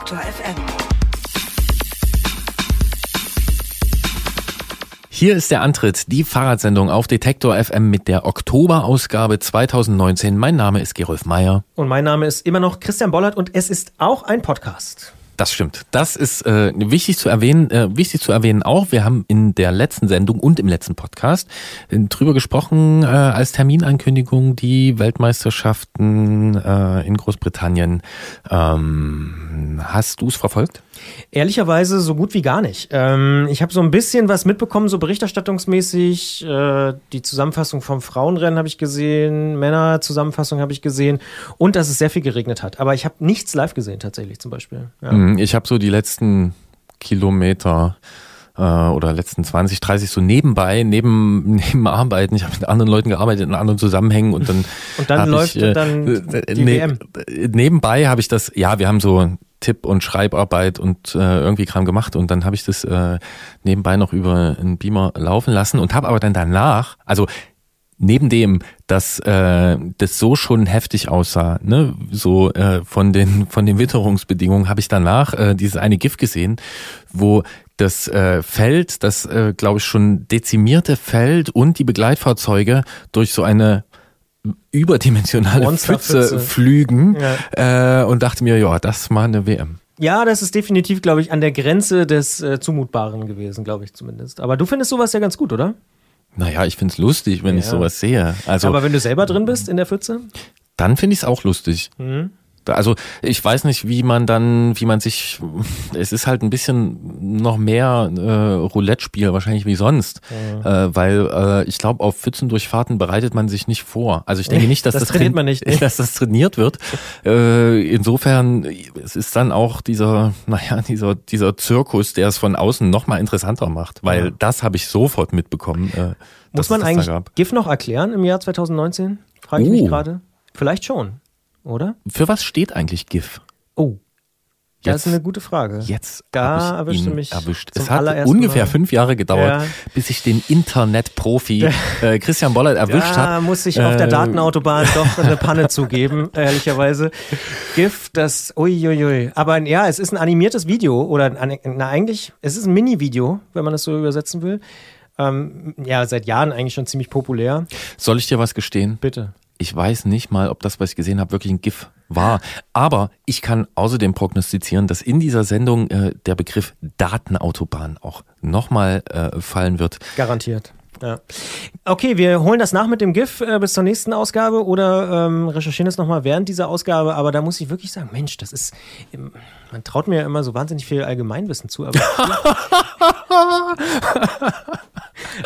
Detektor FM. Hier ist der Antritt, die Fahrradsendung auf Detektor FM mit der Oktoberausgabe 2019. Mein Name ist Gerolf Meyer. Und mein Name ist immer noch Christian Bollert und es ist auch ein Podcast. Das stimmt. Das ist äh, wichtig zu erwähnen. Äh, wichtig zu erwähnen auch. Wir haben in der letzten Sendung und im letzten Podcast äh, drüber gesprochen äh, als Terminankündigung die Weltmeisterschaften äh, in Großbritannien. Ähm, hast du es verfolgt? Ehrlicherweise so gut wie gar nicht. Ähm, ich habe so ein bisschen was mitbekommen, so berichterstattungsmäßig. Äh, die Zusammenfassung vom Frauenrennen habe ich gesehen, Männerzusammenfassung habe ich gesehen und dass es sehr viel geregnet hat. Aber ich habe nichts live gesehen tatsächlich zum Beispiel. Ja. Mhm, Ich habe so die letzten Kilometer äh, oder letzten 20, 30 so nebenbei, neben, neben Arbeiten. Ich habe mit anderen Leuten gearbeitet in anderen Zusammenhängen und dann Und dann läuft ich, äh, dann äh, die WM. äh, Nebenbei habe ich das, ja, wir haben so Tipp- und Schreibarbeit und äh, irgendwie Kram gemacht. Und dann habe ich das äh, nebenbei noch über einen Beamer laufen lassen und habe aber dann danach, also neben dem, dass äh, das so schon heftig aussah, ne, so äh, von den von den Witterungsbedingungen, habe ich danach äh, dieses eine GIF gesehen, wo das äh, Feld, das äh, glaube ich schon dezimierte Feld und die Begleitfahrzeuge durch so eine überdimensionale Monsterpfütze. Pfütze flügen äh, und dachte mir, ja, das mal eine WM. Ja, das ist definitiv, glaube ich, an der Grenze des äh, Zumutbaren gewesen, glaube ich zumindest. Aber du findest sowas ja ganz gut, oder? Naja, ich find's lustig, wenn ich Ja. sowas sehe. Also Aber wenn du selber drin bist in der Pfütze? dann finde ich es auch lustig. Mhm. Also ich weiß nicht, wie man dann, wie man sich, es ist halt ein bisschen noch mehr äh, Roulette-Spiel wahrscheinlich wie sonst, äh, weil äh, ich glaube, auf Pfützendurchfahrten bereitet man sich nicht vor. Also ich denke nicht, dass Das das, trainiert train- man nicht, dass das trainiert wird. Äh, insofern, es ist dann auch dieser, naja, dieser, dieser Zirkus, der es von außen noch mal interessanter macht, weil Ja. das habe ich sofort mitbekommen. Äh, Muss man eigentlich. GIF noch erklären im Jahr 2019? Frage ich Oh. mich gerade. Vielleicht schon, oder? Für was steht eigentlich GIF? Oh, das Jetzt- ist eine gute Frage. Jetzt Da hab erwischte ihn mich erwischt. Es hat ungefähr Mal. fünf Jahre gedauert, Ja. bis ich den Internetprofi äh, Christian Bollert erwischt Da habe. muss ich auf der Äh, Datenautobahn doch eine Panne zugeben, ehrlicherweise. GIF, das, uiuiui. Aber ja, es ist ein animiertes Video oder ein, na, eigentlich, es ist ein Mini-Video, wenn man das so übersetzen will. Ähm, ja, seit Jahren eigentlich schon ziemlich populär. Soll ich dir was gestehen? Bitte. Ich weiß nicht mal, ob das, was ich gesehen habe, wirklich ein GIF war. Aber ich kann außerdem prognostizieren, dass in dieser Sendung äh, der Begriff Datenautobahn auch nochmal äh, fallen wird. Garantiert. Ja. Okay, wir holen das nach mit dem GIF äh, bis zur nächsten Ausgabe oder ähm, recherchieren es nochmal während dieser Ausgabe. Aber da muss ich wirklich sagen, Mensch, das ist, ähm, man traut mir ja immer so wahnsinnig viel Allgemeinwissen zu. Aber,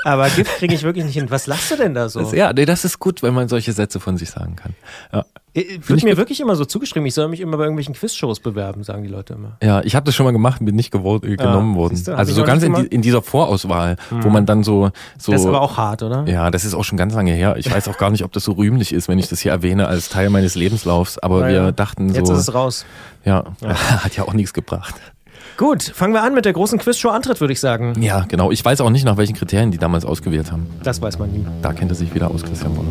aber GIF kriege ich wirklich nicht hin. Was lachst du denn da so? Das, ja, nee, das ist gut, wenn man solche Sätze von sich sagen kann. Ja. Äh, Wird mir wirklich immer so zugeschrieben, ich soll mich immer bei irgendwelchen Quizshows bewerben, sagen die Leute immer. Ja, ich habe das schon mal gemacht und bin nicht äh, genommen worden. du, hab also so ganz in, die, in dieser Vorauswahl, wo man dann so so Das ist aber auch hart, oder? Ja, das ist auch schon ganz lange her. Ich weiß auch gar nicht, ob das so rühmlich ist, wenn ich das hier erwähne als Teil meines Lebenslaufs. Aber Na wir ja. dachten so, Jetzt ist es raus. ja, hat ja auch nichts gebracht. Gut, fangen wir an mit der großen Quizshow Antritt, würde ich sagen. Ja, genau. Ich weiß auch nicht, nach welchen Kriterien die damals ausgewählt haben. Das weiß man nie. Da kennt er sich wieder aus, Christian Bonner.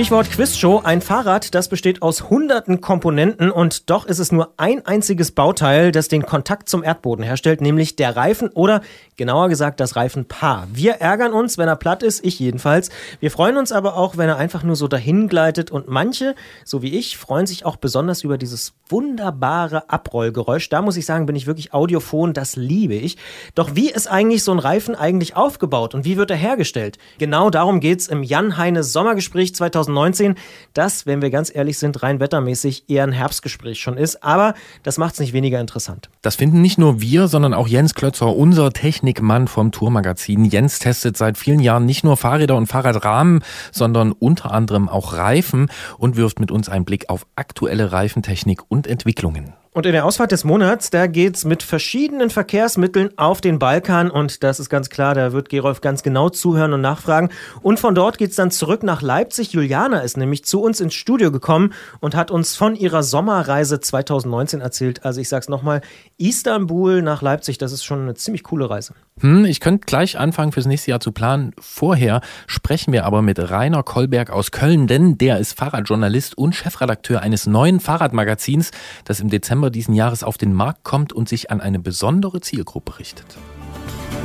Stichwort Quizshow. Ein Fahrrad, das besteht aus hunderten Komponenten und doch ist es nur ein einziges Bauteil, das den Kontakt zum Erdboden herstellt, nämlich der Reifen oder genauer gesagt das Reifenpaar. Wir ärgern uns, wenn er platt ist, ich jedenfalls. Wir freuen uns aber auch, wenn er einfach nur so dahin gleitet und manche, so wie ich, freuen sich auch besonders über dieses wunderbare Abrollgeräusch. Da muss ich sagen, bin ich wirklich audiophon, das liebe ich. Doch wie ist eigentlich so ein Reifen eigentlich aufgebaut und wie wird er hergestellt? Genau darum geht's im Jan Heine Sommergespräch 2019, das, wenn wir ganz ehrlich sind, rein wettermäßig eher ein Herbstgespräch schon ist, aber das macht's nicht weniger interessant. Das finden nicht nur wir, sondern auch Jens Klötzer, unser Technikmann vom Tourmagazin. Jens testet seit vielen Jahren nicht nur Fahrräder und Fahrradrahmen, sondern unter anderem auch Reifen und wirft mit uns einen Blick auf aktuelle Reifentechnik und Entwicklungen. Und in der Ausfahrt des Monats, da geht's mit verschiedenen Verkehrsmitteln auf den Balkan und das ist ganz klar, da wird Gerolf ganz genau zuhören und nachfragen. Und von dort geht's dann zurück nach Leipzig. Juliana ist nämlich zu uns ins Studio gekommen und hat uns von ihrer Sommerreise 2019 erzählt. Also ich sag's nochmal, Istanbul nach Leipzig, das ist schon eine ziemlich coole Reise. Hm, ich könnte gleich anfangen, fürs nächste Jahr zu planen. Vorher sprechen wir aber mit Rainer Kolberg aus Köln, denn der ist Fahrradjournalist und Chefredakteur eines neuen Fahrradmagazins, das im Dezember diesen Jahres auf den Markt kommt und sich an eine besondere Zielgruppe richtet.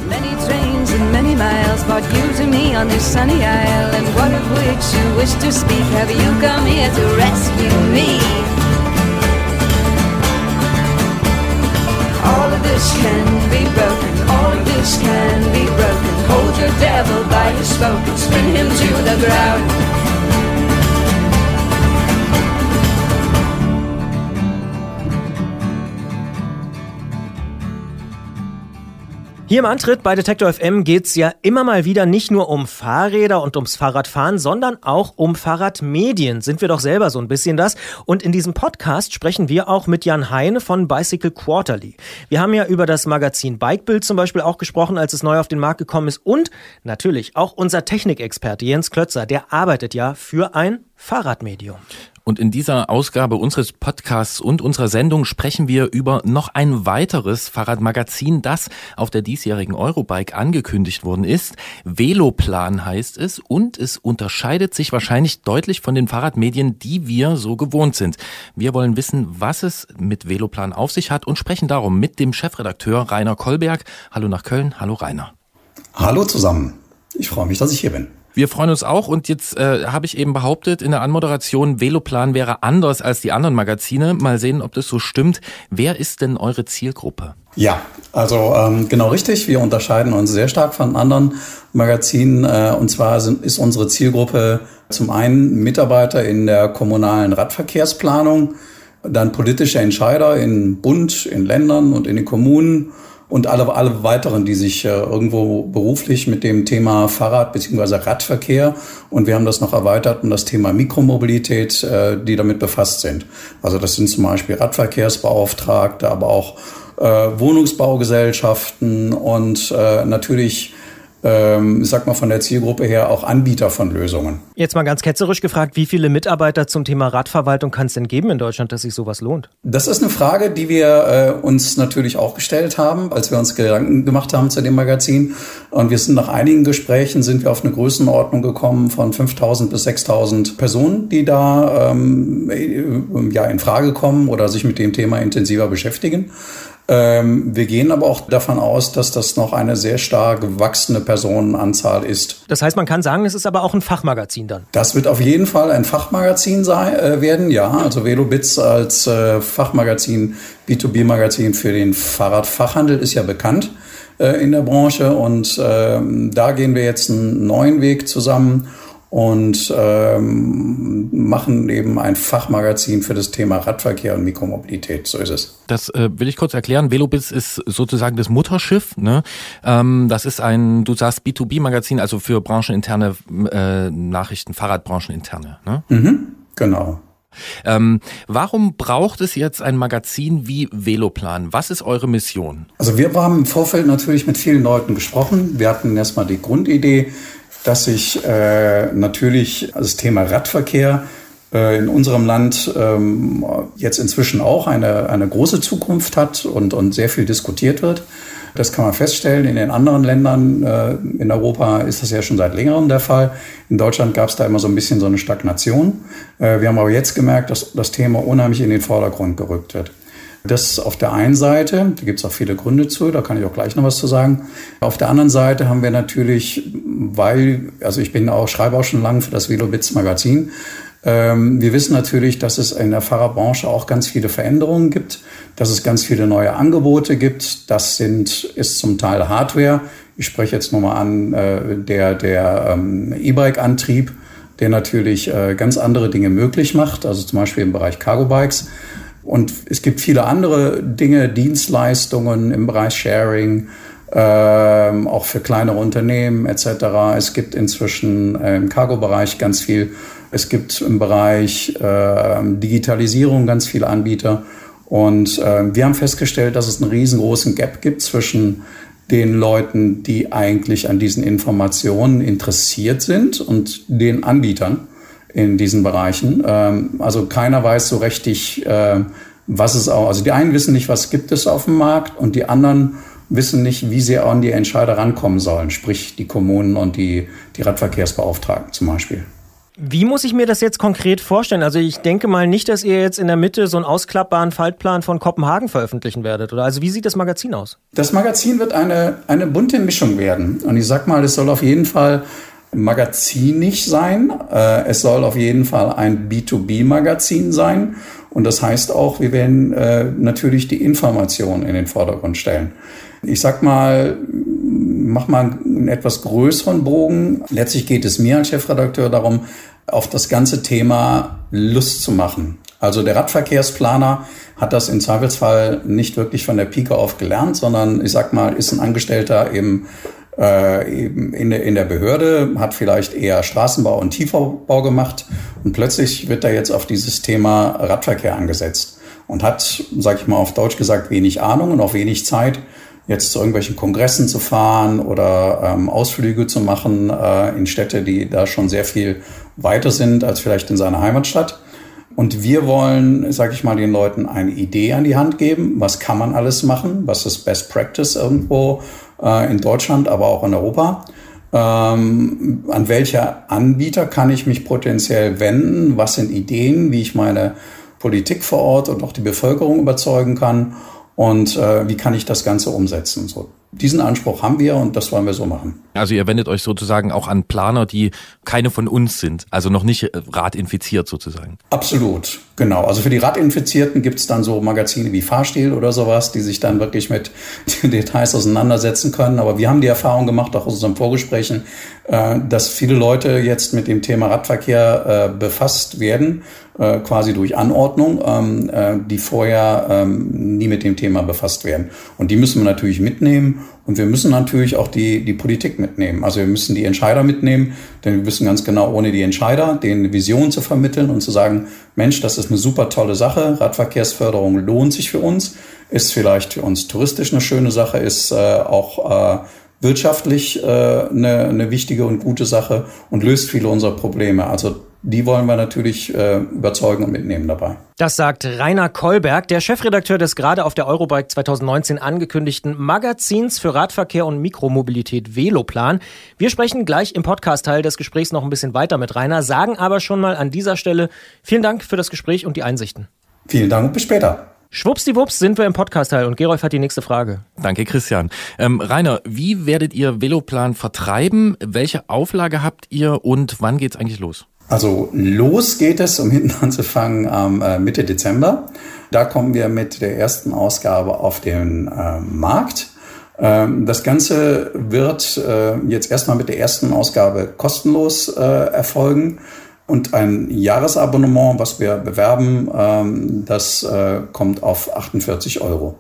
Many trains and many miles brought you to me on this sunny isle. And what of which you wish to speak? Have you come here to rescue me? All of this can be broken, all of this can be broken. Hold your devil by his spoke and spin him to the ground. Hier im Antritt bei Detektor FM geht's ja immer mal wieder nicht nur um Fahrräder und ums Fahrradfahren, sondern auch um Fahrradmedien. Sind wir doch selber so ein bisschen das. Und in diesem Podcast sprechen wir auch mit Jan Heine von Bicycle Quarterly. Wir haben ja über das Magazin Bikebild zum Beispiel auch gesprochen, als es neu auf den Markt gekommen ist. Und natürlich auch unser Technikexperte Jens Klötzer, der arbeitet ja für ein Fahrradmedium. Und in dieser Ausgabe unseres Podcasts und unserer Sendung sprechen wir über noch ein weiteres Fahrradmagazin, das auf der diesjährigen Eurobike angekündigt worden ist. Veloplan heißt es und es unterscheidet sich wahrscheinlich deutlich von den Fahrradmedien, die wir so gewohnt sind. Wir wollen wissen, was es mit Veloplan auf sich hat und sprechen darum mit dem Chefredakteur Rainer Kolberg. Hallo nach Köln. Hallo Rainer. Hallo zusammen. Ich freue mich, dass ich hier bin. Wir freuen uns auch und jetzt äh, habe ich eben behauptet in der Anmoderation, Veloplan wäre anders als die anderen Magazine. Mal sehen, ob das so stimmt. Wer ist denn eure Zielgruppe? Ja, also ähm, genau richtig. Wir unterscheiden uns sehr stark von anderen Magazinen. Äh, und zwar sind, ist unsere Zielgruppe zum einen Mitarbeiter in der kommunalen Radverkehrsplanung, dann politische Entscheider in Bund, in Ländern und in den Kommunen und alle, alle weiteren, die sich äh, irgendwo beruflich mit dem Thema Fahrrad bzw. Radverkehr und wir haben das noch erweitert um das Thema Mikromobilität, äh, die damit befasst sind. Also das sind zum Beispiel Radverkehrsbeauftragte, aber auch äh, Wohnungsbaugesellschaften und äh, natürlich ähm, ich sag mal von der Zielgruppe her auch Anbieter von Lösungen. Jetzt mal ganz ketzerisch gefragt, wie viele Mitarbeiter zum Thema Radverwaltung kann es denn geben in Deutschland, dass sich sowas lohnt? Das ist eine Frage, die wir äh, uns natürlich auch gestellt haben, als wir uns Gedanken gemacht haben zu dem Magazin. Und wir sind nach einigen Gesprächen sind wir auf eine Größenordnung gekommen von 5.000 bis 6.000 Personen, die da ähm, äh, ja in Frage kommen oder sich mit dem Thema intensiver beschäftigen. Ähm, wir gehen aber auch davon aus, dass das noch eine sehr stark gewachsene Personenanzahl ist. Das heißt, man kann sagen, es ist aber auch ein Fachmagazin dann. Das wird auf jeden Fall ein Fachmagazin sein, äh, werden, ja. Also Velobits als äh, Fachmagazin, B2B-Magazin für den Fahrradfachhandel ist ja bekannt äh, in der Branche und ähm, da gehen wir jetzt einen neuen Weg zusammen und ähm, machen eben ein Fachmagazin für das Thema Radverkehr und Mikromobilität. So ist es. Das äh, will ich kurz erklären. Velobis ist sozusagen das Mutterschiff. Ne? Ähm, das ist ein, du sagst B2B-Magazin, also für brancheninterne äh, Nachrichten, Fahrradbrancheninterne. Ne? Mhm, genau. Ähm, warum braucht es jetzt ein Magazin wie Veloplan? Was ist eure Mission? Also wir haben im Vorfeld natürlich mit vielen Leuten gesprochen. Wir hatten erstmal die Grundidee, dass sich äh, natürlich das Thema Radverkehr äh, in unserem Land ähm, jetzt inzwischen auch eine, eine große Zukunft hat und, und sehr viel diskutiert wird. Das kann man feststellen. In den anderen Ländern äh, in Europa ist das ja schon seit längerem der Fall. In Deutschland gab es da immer so ein bisschen so eine Stagnation. Äh, wir haben aber jetzt gemerkt, dass das Thema unheimlich in den Vordergrund gerückt wird. Das auf der einen Seite, da gibt es auch viele Gründe zu, da kann ich auch gleich noch was zu sagen. Auf der anderen Seite haben wir natürlich, weil, also ich bin auch, schreibe auch schon lange für das Velobits Magazin, ähm, wir wissen natürlich, dass es in der Fahrerbranche auch ganz viele Veränderungen gibt, dass es ganz viele neue Angebote gibt. Das sind, ist zum Teil Hardware. Ich spreche jetzt nochmal an äh, der, der ähm, E-Bike-Antrieb, der natürlich äh, ganz andere Dinge möglich macht, also zum Beispiel im Bereich Cargo-Bikes. Und es gibt viele andere Dinge, Dienstleistungen im Bereich Sharing, ähm, auch für kleinere Unternehmen etc. Es gibt inzwischen äh, im Cargo-Bereich ganz viel. Es gibt im Bereich äh, Digitalisierung ganz viele Anbieter. Und äh, wir haben festgestellt, dass es einen riesengroßen Gap gibt zwischen den Leuten, die eigentlich an diesen Informationen interessiert sind und den Anbietern in diesen Bereichen. Ähm, also keiner weiß so richtig, äh, was es auch, also die einen wissen nicht, was gibt es auf dem Markt und die anderen wissen nicht, wie sie an die Entscheider rankommen sollen, sprich die Kommunen und die, die Radverkehrsbeauftragten zum Beispiel. Wie muss ich mir das jetzt konkret vorstellen? Also ich denke mal nicht, dass ihr jetzt in der Mitte so einen ausklappbaren Faltplan von Kopenhagen veröffentlichen werdet, oder? Also wie sieht das Magazin aus? Das Magazin wird eine, eine bunte Mischung werden. Und ich sag mal, es soll auf jeden Fall magazinig sein. Äh, es soll auf jeden Fall ein B2B-Magazin sein. Und das heißt auch, wir werden äh, natürlich die Information in den Vordergrund stellen. Ich sag mal, mach mal einen etwas größeren Bogen. Letztlich geht es mir als Chefredakteur darum, auf das ganze Thema Lust zu machen. Also der Radverkehrsplaner hat das im Zweifelsfall nicht wirklich von der Pike auf gelernt, sondern ich sag mal, ist ein Angestellter im in, der, in der Behörde, hat vielleicht eher Straßenbau und Tiefbau gemacht und plötzlich wird er jetzt auf dieses Thema Radverkehr angesetzt und hat, sag ich mal auf Deutsch gesagt, wenig Ahnung und auch wenig Zeit, jetzt zu irgendwelchen Kongressen zu fahren oder ähm, Ausflüge zu machen äh, in Städte, die da schon sehr viel weiter sind als vielleicht in seiner Heimatstadt. Und wir wollen, sage ich mal, den Leuten eine Idee an die Hand geben. Was kann man alles machen? Was ist Best Practice irgendwo äh, in Deutschland, aber auch in Europa? Ähm, an welcher Anbieter kann ich mich potenziell wenden? Was sind Ideen, wie ich meine Politik vor Ort und auch die Bevölkerung überzeugen kann? Und äh, wie kann ich das Ganze umsetzen? So, diesen Anspruch haben wir und das wollen wir so machen. Also ihr wendet euch sozusagen auch an Planer, die keine von uns sind, also noch nicht äh, radinfiziert sozusagen. Absolut, genau. Also für die Radinfizierten gibt es dann so Magazine wie Fahrstil oder sowas, die sich dann wirklich mit den Details auseinandersetzen können. Aber wir haben die Erfahrung gemacht, auch aus unseren Vorgesprächen, äh, dass viele Leute jetzt mit dem Thema Radverkehr äh, befasst werden, quasi durch Anordnung, ähm, äh, die vorher ähm, nie mit dem Thema befasst werden. Und die müssen wir natürlich mitnehmen und wir müssen natürlich auch die, die Politik mitnehmen. Also wir müssen die Entscheider mitnehmen, denn wir wissen ganz genau, ohne die Entscheider, denen eine Vision zu vermitteln und zu sagen, Mensch, das ist eine super tolle Sache, Radverkehrsförderung lohnt sich für uns, ist vielleicht für uns touristisch eine schöne Sache, ist äh, auch äh, wirtschaftlich äh, eine, eine wichtige und gute Sache und löst viele unserer Probleme. Also die wollen wir natürlich äh, überzeugen und mitnehmen dabei. Das sagt Rainer Kolberg, der Chefredakteur des gerade auf der Eurobike 2019 angekündigten Magazins für Radverkehr und Mikromobilität Veloplan. Wir sprechen gleich im Podcast-Teil des Gesprächs noch ein bisschen weiter mit Rainer, sagen aber schon mal an dieser Stelle vielen Dank für das Gespräch und die Einsichten. Vielen Dank und bis später. Schwuppsdiwupps sind wir im Podcast-Teil und Gerolf hat die nächste Frage. Danke, Christian. Ähm, Rainer, wie werdet ihr Veloplan vertreiben? Welche Auflage habt ihr und wann geht's eigentlich los? Also los geht es, um hinten anzufangen, am äh, Mitte Dezember. Da kommen wir mit der ersten Ausgabe auf den äh, Markt. Ähm, das Ganze wird äh, jetzt erstmal mit der ersten Ausgabe kostenlos äh, erfolgen. Und ein Jahresabonnement, was wir bewerben, ähm, das äh, kommt auf 48 Euro.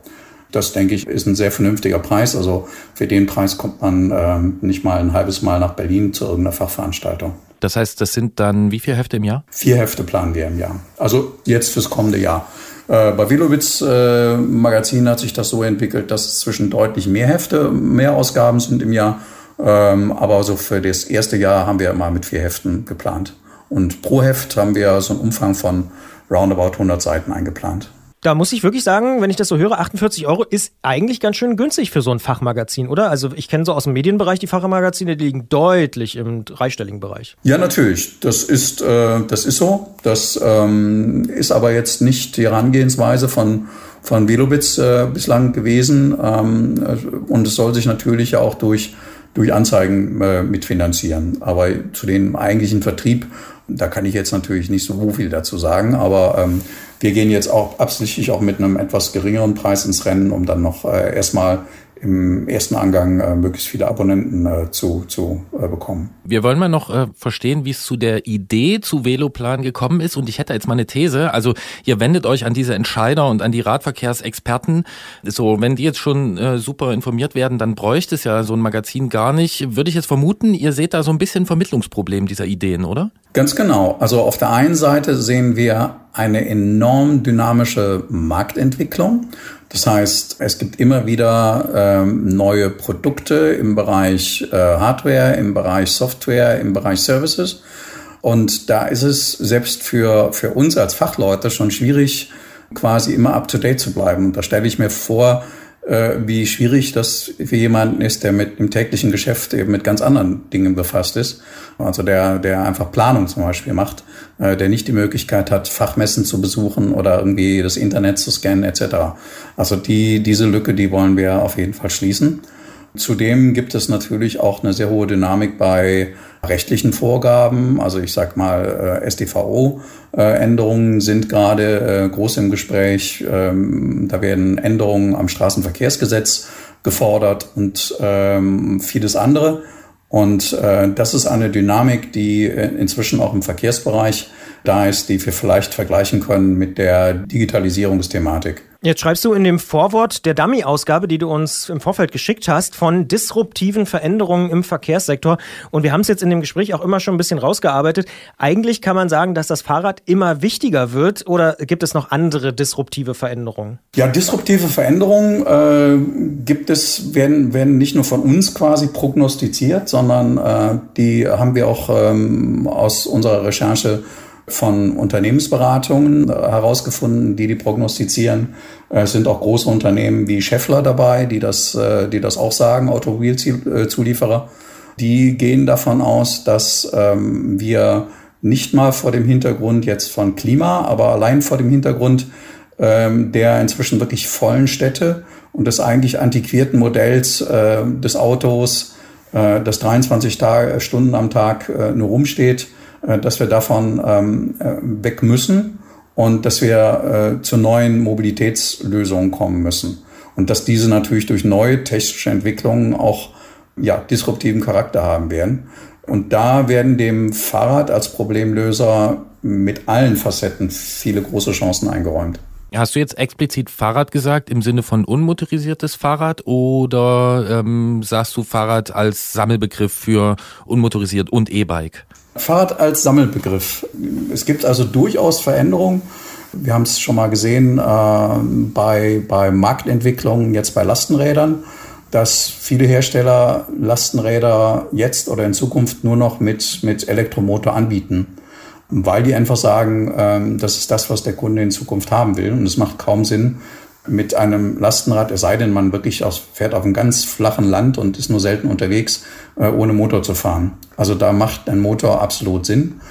Das, denke ich, ist ein sehr vernünftiger Preis. Also für den Preis kommt man ähm, nicht mal ein halbes Mal nach Berlin zu irgendeiner Fachveranstaltung. Das heißt, das sind dann wie viele Hefte im Jahr? Vier Hefte planen wir im Jahr. Also jetzt fürs kommende Jahr. Äh, bei Velowitz äh, Magazin hat sich das so entwickelt, dass zwischen deutlich mehr Hefte, mehr Ausgaben sind im Jahr. Ähm, aber so für das erste Jahr haben wir immer mit vier Heften geplant. Und pro Heft haben wir so einen Umfang von roundabout 100 Seiten eingeplant. Da muss ich wirklich sagen, wenn ich das so höre, 48 Euro ist eigentlich ganz schön günstig für so ein Fachmagazin, oder? Also ich kenne so aus dem Medienbereich die Fachmagazine, die liegen deutlich im dreistelligen Bereich. Ja, natürlich. Das ist, äh, das ist so. Das ähm, ist aber jetzt nicht die Herangehensweise von, von Velobits äh, bislang gewesen. Ähm, und es soll sich natürlich auch durch, durch Anzeigen äh, mitfinanzieren. Aber zu dem eigentlichen Vertrieb, da kann ich jetzt natürlich nicht so viel dazu sagen. Aber ähm, wir gehen jetzt auch absichtlich auch mit einem etwas geringeren Preis ins Rennen, um dann noch äh, erstmal im ersten Angang äh, möglichst viele Abonnenten äh, zu, zu äh, bekommen. Wir wollen mal noch äh, verstehen, wie es zu der Idee zu Veloplan gekommen ist. Und ich hätte jetzt mal eine These. Also ihr wendet euch an diese Entscheider und an die Radverkehrsexperten. So, wenn die jetzt schon äh, super informiert werden, dann bräuchte es ja so ein Magazin gar nicht. Würde ich jetzt vermuten, ihr seht da so ein bisschen Vermittlungsproblem dieser Ideen, oder? Ganz genau. Also auf der einen Seite sehen wir eine enorm dynamische Marktentwicklung. Das heißt, es gibt immer wieder ähm, neue Produkte im Bereich äh, Hardware, im Bereich Software, im Bereich Services. Und da ist es selbst für, für uns als Fachleute schon schwierig, quasi immer up-to-date zu bleiben. Und da stelle ich mir vor, wie schwierig das für jemanden ist, der mit im täglichen Geschäft eben mit ganz anderen Dingen befasst ist. Also der, der einfach Planung zum Beispiel macht, äh, der nicht die Möglichkeit hat, Fachmessen zu besuchen oder irgendwie das Internet zu scannen etc. Also die, diese Lücke, die wollen wir auf jeden Fall schließen. Zudem gibt es natürlich auch eine sehr hohe Dynamik bei rechtlichen Vorgaben. Also ich sag mal, äh, StVO-Änderungen sind gerade äh, groß im Gespräch. Ähm, da werden Änderungen am Straßenverkehrsgesetz gefordert und ähm, vieles andere. Und äh, das ist eine Dynamik, die äh, inzwischen auch im Verkehrsbereich da ist, die wir vielleicht vergleichen können mit der Digitalisierungsthematik. Jetzt schreibst du in dem Vorwort der Dummy-Ausgabe, die du uns im Vorfeld geschickt hast, von disruptiven Veränderungen im Verkehrssektor. Und wir haben es jetzt in dem Gespräch auch immer schon ein bisschen rausgearbeitet. Eigentlich kann man sagen, dass das Fahrrad immer wichtiger wird oder gibt es noch andere disruptive Veränderungen? Ja, disruptive Veränderungen äh, gibt es, werden, werden nicht nur von uns quasi prognostiziert, sondern äh, die haben wir auch ähm, aus unserer Recherche von Unternehmensberatungen herausgefunden, die die prognostizieren. Äh, Es sind auch große Unternehmen wie Schaeffler dabei, die das, äh, die das auch sagen, Automobilzulieferer. Die gehen davon aus, dass ähm, wir nicht mal vor dem Hintergrund jetzt von Klima, aber allein vor dem Hintergrund ähm, der inzwischen wirklich vollen Städte und des eigentlich antiquierten Modells äh, des Autos, das 23 Tage, Stunden am Tag nur rumsteht, dass wir davon ähm, äh, weg müssen und dass wir äh, zu neuen Mobilitätslösungen kommen müssen. Und dass diese natürlich durch neue technische Entwicklungen auch ja, disruptiven Charakter haben werden. Und da werden dem Fahrrad als Problemlöser mit allen Facetten viele große Chancen eingeräumt. Hast du jetzt explizit Fahrrad gesagt im Sinne von unmotorisiertes Fahrrad oder ähm, sagst du Fahrrad als Sammelbegriff für unmotorisiert und E-Bike? Fahrrad als Sammelbegriff. Es gibt also durchaus Veränderungen. Wir haben es schon mal gesehen äh, bei, bei Marktentwicklungen, jetzt bei Lastenrädern, dass viele Hersteller Lastenräder jetzt oder in Zukunft nur noch mit, mit Elektromotor anbieten, weil die einfach sagen, ähm, das ist das, was der Kunde in Zukunft haben will. Und es macht kaum Sinn, mit einem Lastenrad, es sei denn, man wirklich aus, fährt auf einem ganz flachen Land und ist nur selten unterwegs, äh, ohne Motor zu fahren. Also da macht ein Motor absolut Sinn.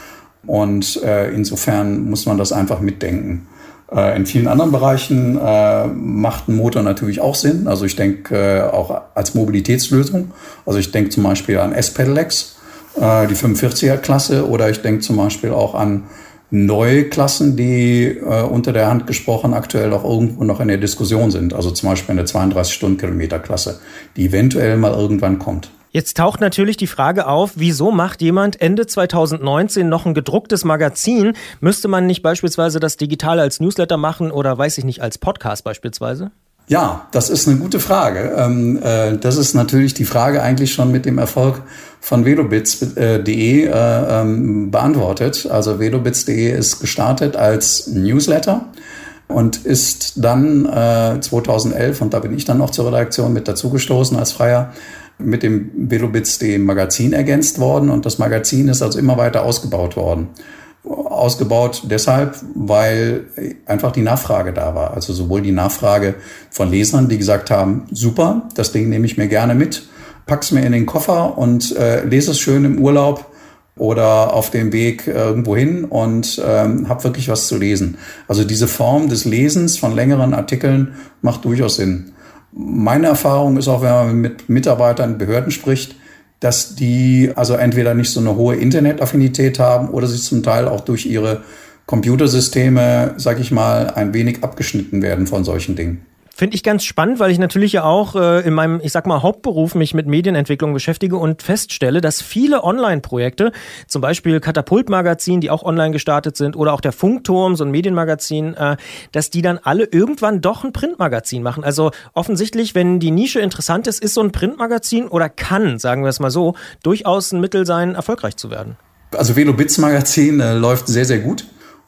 Und äh, insofern muss man das einfach mitdenken. Äh, in vielen anderen Bereichen äh, macht ein Motor natürlich auch Sinn. Also ich denke äh, auch als Mobilitätslösung. Also ich denke zum Beispiel an S-Pedelecs, äh, die 45er-Klasse, oder ich denke zum Beispiel auch an neue Klassen, die äh, unter der Hand gesprochen aktuell auch irgendwo noch in der Diskussion sind. Also zum Beispiel eine 32-Stunden-Kilometer-Klasse, die eventuell mal irgendwann kommt. Jetzt taucht natürlich die Frage auf, wieso macht jemand Ende 2019 noch ein gedrucktes Magazin? Müsste man nicht beispielsweise das digital als Newsletter machen oder weiß ich nicht, als Podcast beispielsweise? Ja, das ist eine gute Frage. Ähm, äh, das ist natürlich die Frage eigentlich schon mit dem Erfolg von velobits.de äh, ähm, beantwortet. Also velobits.de ist gestartet als Newsletter und ist dann äh, 2011, und da bin ich dann noch zur Redaktion mit dazugestoßen als Freier, mit dem velobits.de Magazin ergänzt worden und das Magazin ist also immer weiter ausgebaut worden. Ausgebaut deshalb, weil einfach die Nachfrage da war. Also sowohl die Nachfrage von Lesern, die gesagt haben, super, das Ding nehme ich mir gerne mit, pack's mir in den Koffer und äh, lese es schön im Urlaub oder auf dem Weg irgendwo hin und ähm, habe wirklich was zu lesen. Also diese Form des Lesens von längeren Artikeln macht durchaus Sinn. Meine Erfahrung ist auch, wenn man mit Mitarbeitern, Behörden spricht, dass die also entweder nicht so eine hohe Internetaffinität haben oder sich zum Teil auch durch ihre Computersysteme, sag ich mal, ein wenig abgeschnitten werden von solchen Dingen. Finde ich ganz spannend, weil ich natürlich ja auch äh, in meinem, ich sag mal, Hauptberuf mich mit Medienentwicklung beschäftige und feststelle, dass viele Online-Projekte, zum Beispiel Katapult-Magazin, die auch online gestartet sind, oder auch der Funkturm, so ein Medienmagazin, äh, dass die dann alle irgendwann doch ein Printmagazin machen. Also offensichtlich, wenn die Nische interessant ist, ist so ein Printmagazin oder kann, sagen wir es mal so, durchaus ein Mittel sein, erfolgreich zu werden. Also Velobits Magazin äh, läuft sehr, sehr gut.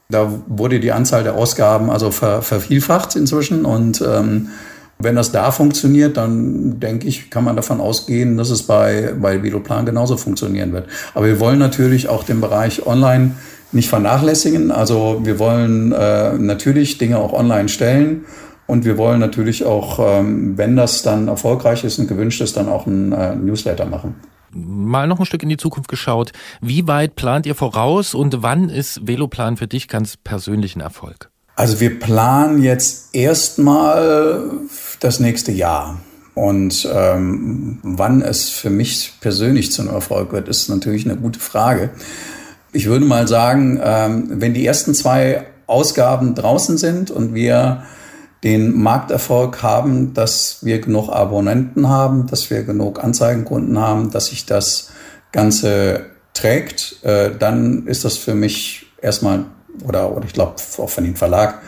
Da wurde die Anzahl der Ausgaben also ver, vervielfacht inzwischen und ähm, wenn das da funktioniert, dann denke ich, kann man davon ausgehen, dass es bei, bei Veloplan genauso funktionieren wird. Aber wir wollen natürlich auch den Bereich Online nicht vernachlässigen. Also wir wollen äh, natürlich Dinge auch online stellen und wir wollen natürlich auch, ähm, wenn das dann erfolgreich ist und gewünscht ist, dann auch ein äh, Newsletter machen mal noch ein Stück in die Zukunft geschaut. Wie weit plant ihr voraus und wann ist Veloplan für dich ganz persönlich ein Erfolg? Also wir planen jetzt erstmal das nächste Jahr. Und ähm, wann es für mich persönlich zu einem Erfolg wird, ist natürlich eine gute Frage. Ich würde mal sagen, ähm, wenn die ersten zwei Ausgaben draußen sind und wir den Markterfolg haben, dass wir genug Abonnenten haben, dass wir genug Anzeigenkunden haben, dass sich das Ganze trägt, äh, dann ist das für mich erstmal, oder, oder ich glaube auch von dem Verlag,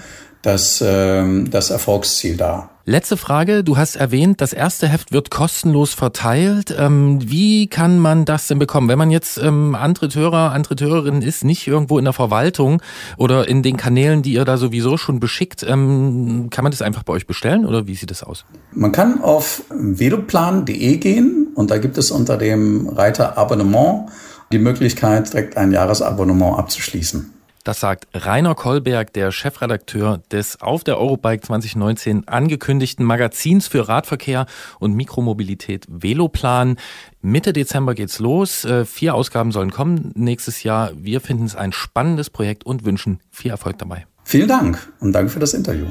das, äh, das Erfolgsziel da. Letzte Frage. Du hast erwähnt, das erste Heft wird kostenlos verteilt. Ähm, wie kann man das denn bekommen? Wenn man jetzt ähm, Antriteurer, Antriteurerin ist, nicht irgendwo in der Verwaltung oder in den Kanälen, die ihr da sowieso schon beschickt, ähm, kann man das einfach bei euch bestellen oder wie sieht das aus? Man kann auf veloplan.de gehen und da gibt es unter dem Reiter Abonnement die Möglichkeit, direkt ein Jahresabonnement abzuschließen. Das sagt Rainer Kolberg, der Chefredakteur des auf der Eurobike 2019 angekündigten Magazins für Radverkehr und Mikromobilität Veloplan. Mitte Dezember geht's los. Äh, vier Ausgaben sollen kommen nächstes Jahr. Wir finden es ein spannendes Projekt und wünschen viel Erfolg dabei. Vielen Dank und danke für das Interview.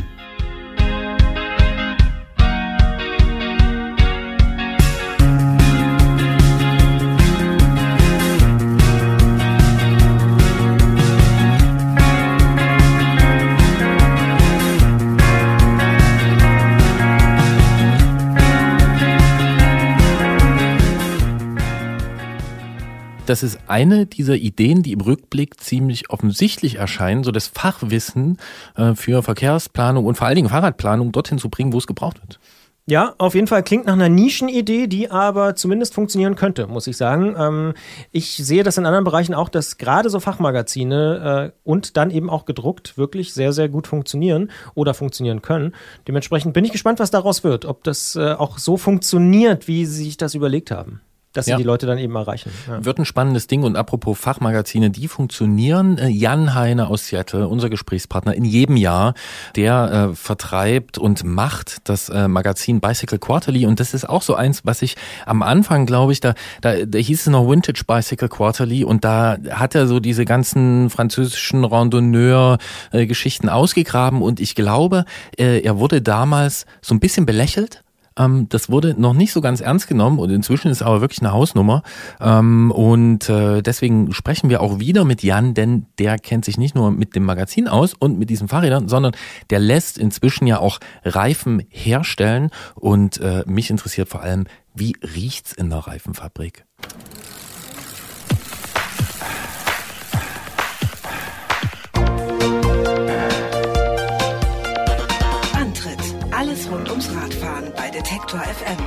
Das ist eine dieser Ideen, die im Rückblick ziemlich offensichtlich erscheinen, so das Fachwissen äh, für Verkehrsplanung und vor allen Dingen Fahrradplanung dorthin zu bringen, wo es gebraucht wird. Ja, auf jeden Fall klingt nach einer Nischenidee, die aber zumindest funktionieren könnte, muss ich sagen. Ähm, ich sehe das in anderen Bereichen auch, dass gerade so Fachmagazine äh, und dann eben auch gedruckt wirklich sehr, sehr gut funktionieren oder funktionieren können. Dementsprechend bin ich gespannt, was daraus wird, ob das äh, auch so funktioniert, wie sie sich das überlegt haben dass sie Ja. die Leute dann eben erreichen. Ja. Wird ein spannendes Ding und apropos Fachmagazine, die funktionieren. Äh, Jan Heine aus Seattle, unser Gesprächspartner in jedem Jahr, der äh, vertreibt und macht das äh, Magazin Bicycle Quarterly und das ist auch so eins, was ich am Anfang, glaube ich, da, da, da hieß es noch Vintage Bicycle Quarterly und da hat er so diese ganzen französischen Randonneur-Geschichten ausgegraben und ich glaube, äh, er wurde damals so ein bisschen belächelt ähm, das wurde noch nicht so ganz ernst genommen und inzwischen ist aber wirklich eine Hausnummer. Ähm, und äh, deswegen sprechen wir auch wieder mit Jan, denn der kennt sich nicht nur mit dem Magazin aus und mit diesen Fahrrädern, sondern der lässt inzwischen ja auch Reifen herstellen. Und äh, mich interessiert vor allem, wie riecht's in der Reifenfabrik? FM.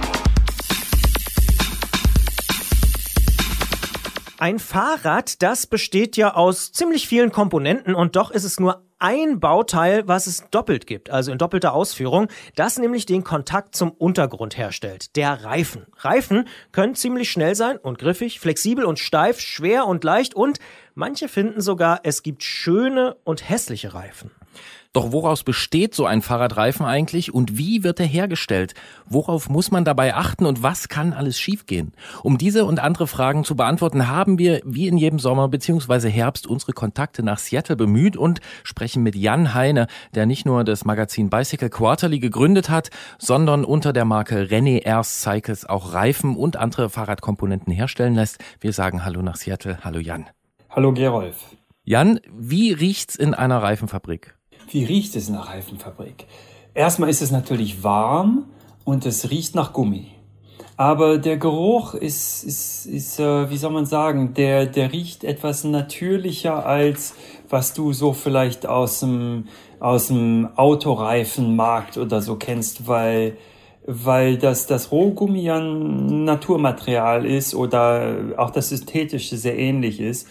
Ein Fahrrad, das besteht ja aus ziemlich vielen Komponenten und doch ist es nur ein Bauteil, was es doppelt gibt, also in doppelter Ausführung, das nämlich den Kontakt zum Untergrund herstellt, der Reifen. Reifen können ziemlich schnell sein und griffig, flexibel und steif, schwer und leicht und manche finden sogar, es gibt schöne und hässliche Reifen. Doch woraus besteht so ein Fahrradreifen eigentlich und wie wird er hergestellt? Worauf muss man dabei achten und was kann alles schiefgehen? Um diese und andere Fragen zu beantworten, haben wir wie in jedem Sommer bzw. Herbst unsere Kontakte nach Seattle bemüht und sprechen mit Jan Heine, der nicht nur das Magazin Bicycle Quarterly gegründet hat, sondern unter der Marke René Airs Cycles auch Reifen und andere Fahrradkomponenten herstellen lässt. Wir sagen Hallo nach Seattle. Hallo Jan. Hallo Gerolf. Jan, wie riecht's in einer Reifenfabrik? Wie riecht es der Reifenfabrik? Erstmal ist es natürlich warm und es riecht nach Gummi. Aber der Geruch ist, ist, ist äh, wie soll man sagen, der, der riecht etwas natürlicher als was du so vielleicht aus dem, aus dem Autoreifenmarkt oder so kennst, weil, weil das, das Rohgummi ja ein Naturmaterial ist oder auch das Synthetische sehr ähnlich ist.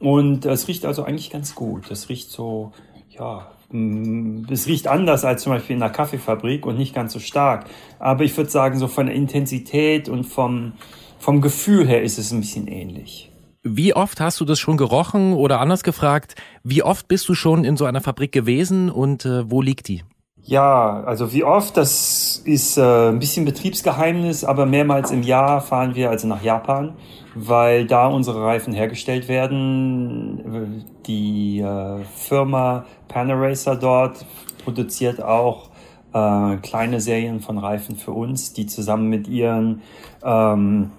Und es riecht also eigentlich ganz gut. Es riecht so, ja, es riecht anders als zum Beispiel in einer Kaffeefabrik und nicht ganz so stark. Aber ich würde sagen, so von der Intensität und vom, vom Gefühl her ist es ein bisschen ähnlich. Wie oft hast du das schon gerochen oder anders gefragt, wie oft bist du schon in so einer Fabrik gewesen und äh, wo liegt die? Ja, also wie oft, das ist äh, ein bisschen Betriebsgeheimnis, aber mehrmals im Jahr fahren wir also nach Japan, weil da unsere Reifen hergestellt werden. Die äh, Firma Panaracer dort produziert auch äh, kleine Serien von Reifen für uns, die zusammen mit ihren ähm,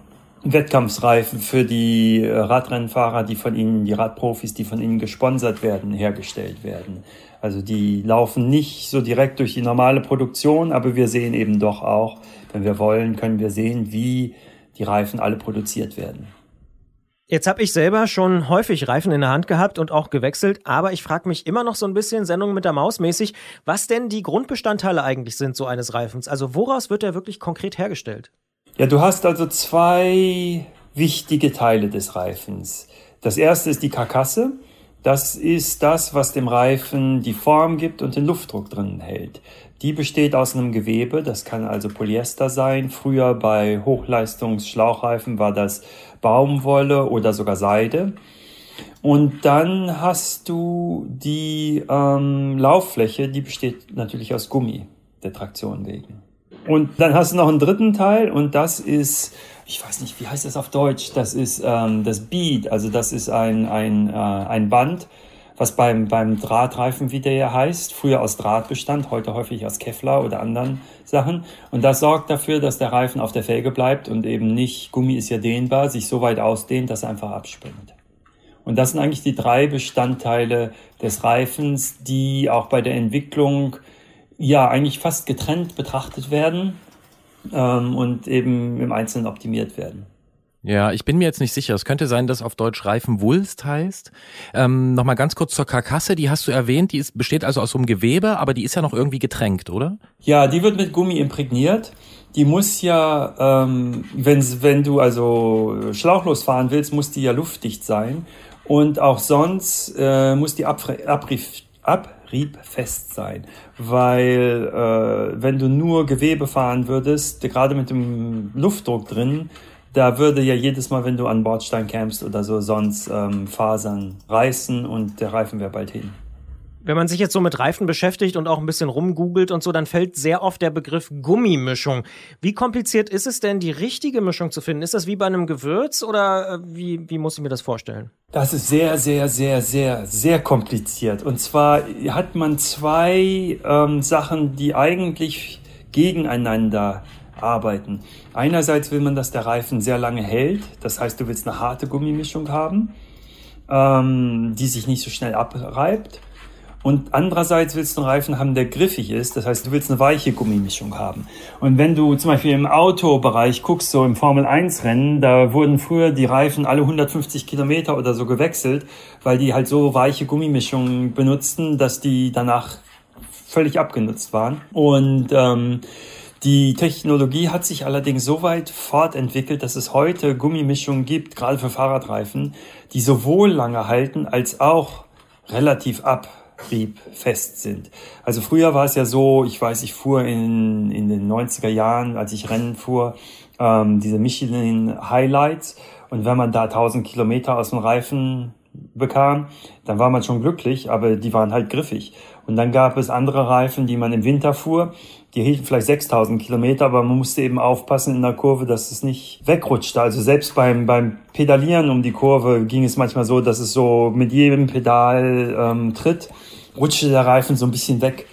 Wettkampfsreifen für die äh, Radrennfahrer, die von ihnen, die Radprofis, die von ihnen gesponsert werden, hergestellt werden. Also die laufen nicht so direkt durch die normale Produktion, aber wir sehen eben doch auch, wenn wir wollen, können wir sehen, wie die Reifen alle produziert werden. Jetzt habe ich selber schon häufig Reifen in der Hand gehabt und auch gewechselt, aber ich frage mich immer noch so ein bisschen Sendung mit der Maus mäßig, was denn die Grundbestandteile eigentlich sind so eines Reifens. Also woraus wird er wirklich konkret hergestellt? Ja, du hast also zwei wichtige Teile des Reifens. Das erste ist die Karkasse. Das ist das, was dem Reifen die Form gibt und den Luftdruck drinnen hält. Die besteht aus einem Gewebe, das kann also Polyester sein. Früher bei Hochleistungsschlauchreifen war das Baumwolle oder sogar Seide. Und dann hast du die ähm, Lauffläche, die besteht natürlich aus Gummi, der Traktion wegen. Und dann hast du noch einen dritten Teil und das ist, ich weiß nicht, wie heißt das auf Deutsch? Das ist ähm, das Bead, also das ist ein, ein, äh, ein Band, was beim, beim Drahtreifen, wie der ja heißt, früher aus Draht bestand, heute häufig aus Kevlar oder anderen Sachen. Und das sorgt dafür, dass der Reifen auf der Felge bleibt und eben nicht, Gummi ist ja dehnbar, sich so weit ausdehnt, dass er einfach abspringt. Und das sind eigentlich die drei Bestandteile des Reifens, die auch bei der Entwicklung ja eigentlich fast getrennt betrachtet werden ähm, und eben im Einzelnen optimiert werden. Ja, ich bin mir jetzt nicht sicher. Es könnte sein, dass auf Deutsch Reifenwulst heißt. Ähm, Nochmal ganz kurz zur Karkasse, die hast du erwähnt, die ist, besteht also aus so einem Gewebe, aber die ist ja noch irgendwie getränkt, oder? Ja, die wird mit Gummi imprägniert. Die muss ja, ähm, wenn, wenn du also schlauchlos fahren willst, muss die ja luftdicht sein. Und auch sonst äh, muss die Abfre- Abrief, abriebfest sein. Weil äh, wenn du nur Gewebe fahren würdest, gerade mit dem Luftdruck drin, da würde ja jedes Mal, wenn du an Bordstein campst oder so, sonst ähm, Fasern reißen und der Reifen wäre bald hin. Wenn man sich jetzt so mit Reifen beschäftigt und auch ein bisschen rumgoogelt und so, dann fällt sehr oft der Begriff Gummimischung. Wie kompliziert ist es denn, die richtige Mischung zu finden? Ist das wie bei einem Gewürz oder äh, wie, wie muss ich mir das vorstellen? Das ist sehr, sehr, sehr, sehr, sehr kompliziert. Und zwar hat man zwei ähm, Sachen, die eigentlich gegeneinander arbeiten. Einerseits will man, dass der Reifen sehr lange hält. Das heißt, du willst eine harte Gummimischung haben, ähm, die sich nicht so schnell abreibt. Und andererseits willst du einen Reifen haben, der griffig ist. Das heißt, du willst eine weiche Gummimischung haben. Und wenn du zum Beispiel im Autobereich guckst, so im Formel 1 Rennen, da wurden früher die Reifen alle 150 Kilometer oder so gewechselt, weil die halt so weiche Gummimischungen benutzten, dass die danach völlig abgenutzt waren. Und ähm, die Technologie hat sich allerdings so weit fortentwickelt, dass es heute Gummimischungen gibt, gerade für Fahrradreifen, die sowohl lange halten als auch relativ ab abriebfest sind. Also früher war es ja so, ich weiß, ich fuhr in, in den 90er Jahren, als ich Rennen fuhr, ähm, diese Michelin Highlights und wenn man da 1000 Kilometer aus dem Reifen bekam, dann war man schon glücklich, aber die waren halt griffig. Und dann gab es andere Reifen, die man im Winter fuhr, die hielten vielleicht 6000 Kilometer, aber man musste eben aufpassen in der Kurve, dass es nicht wegrutschte. Also selbst beim, beim Pedalieren um die Kurve ging es manchmal so, dass es so mit jedem Pedal ähm, tritt, rutschte der Reifen so ein bisschen weg.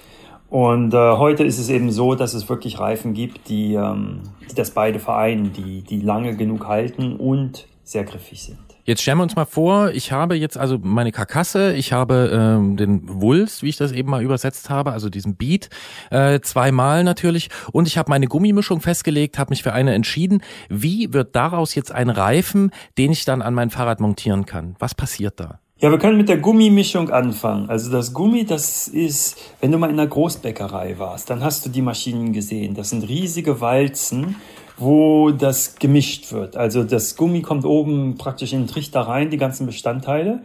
Und äh, heute ist es eben so, dass es wirklich Reifen gibt, die, ähm, die das beide vereinen, die, die lange genug halten und sehr griffig sind. Jetzt stellen wir uns mal vor, ich habe jetzt also meine Karkasse, ich habe ähm, den Wulst, wie ich das eben mal übersetzt habe, also diesen Beat, äh, zweimal natürlich, und ich habe meine Gummimischung festgelegt, habe mich für eine entschieden. Wie wird daraus jetzt ein Reifen, den ich dann an mein Fahrrad montieren kann? Was passiert da? Ja, wir können mit der Gummimischung anfangen. Also das Gummi, das ist, wenn du mal in einer Großbäckerei warst, dann hast du die Maschinen gesehen. Das sind riesige Walzen, wo das gemischt wird. Also das Gummi kommt oben praktisch in den Trichter rein, die ganzen Bestandteile,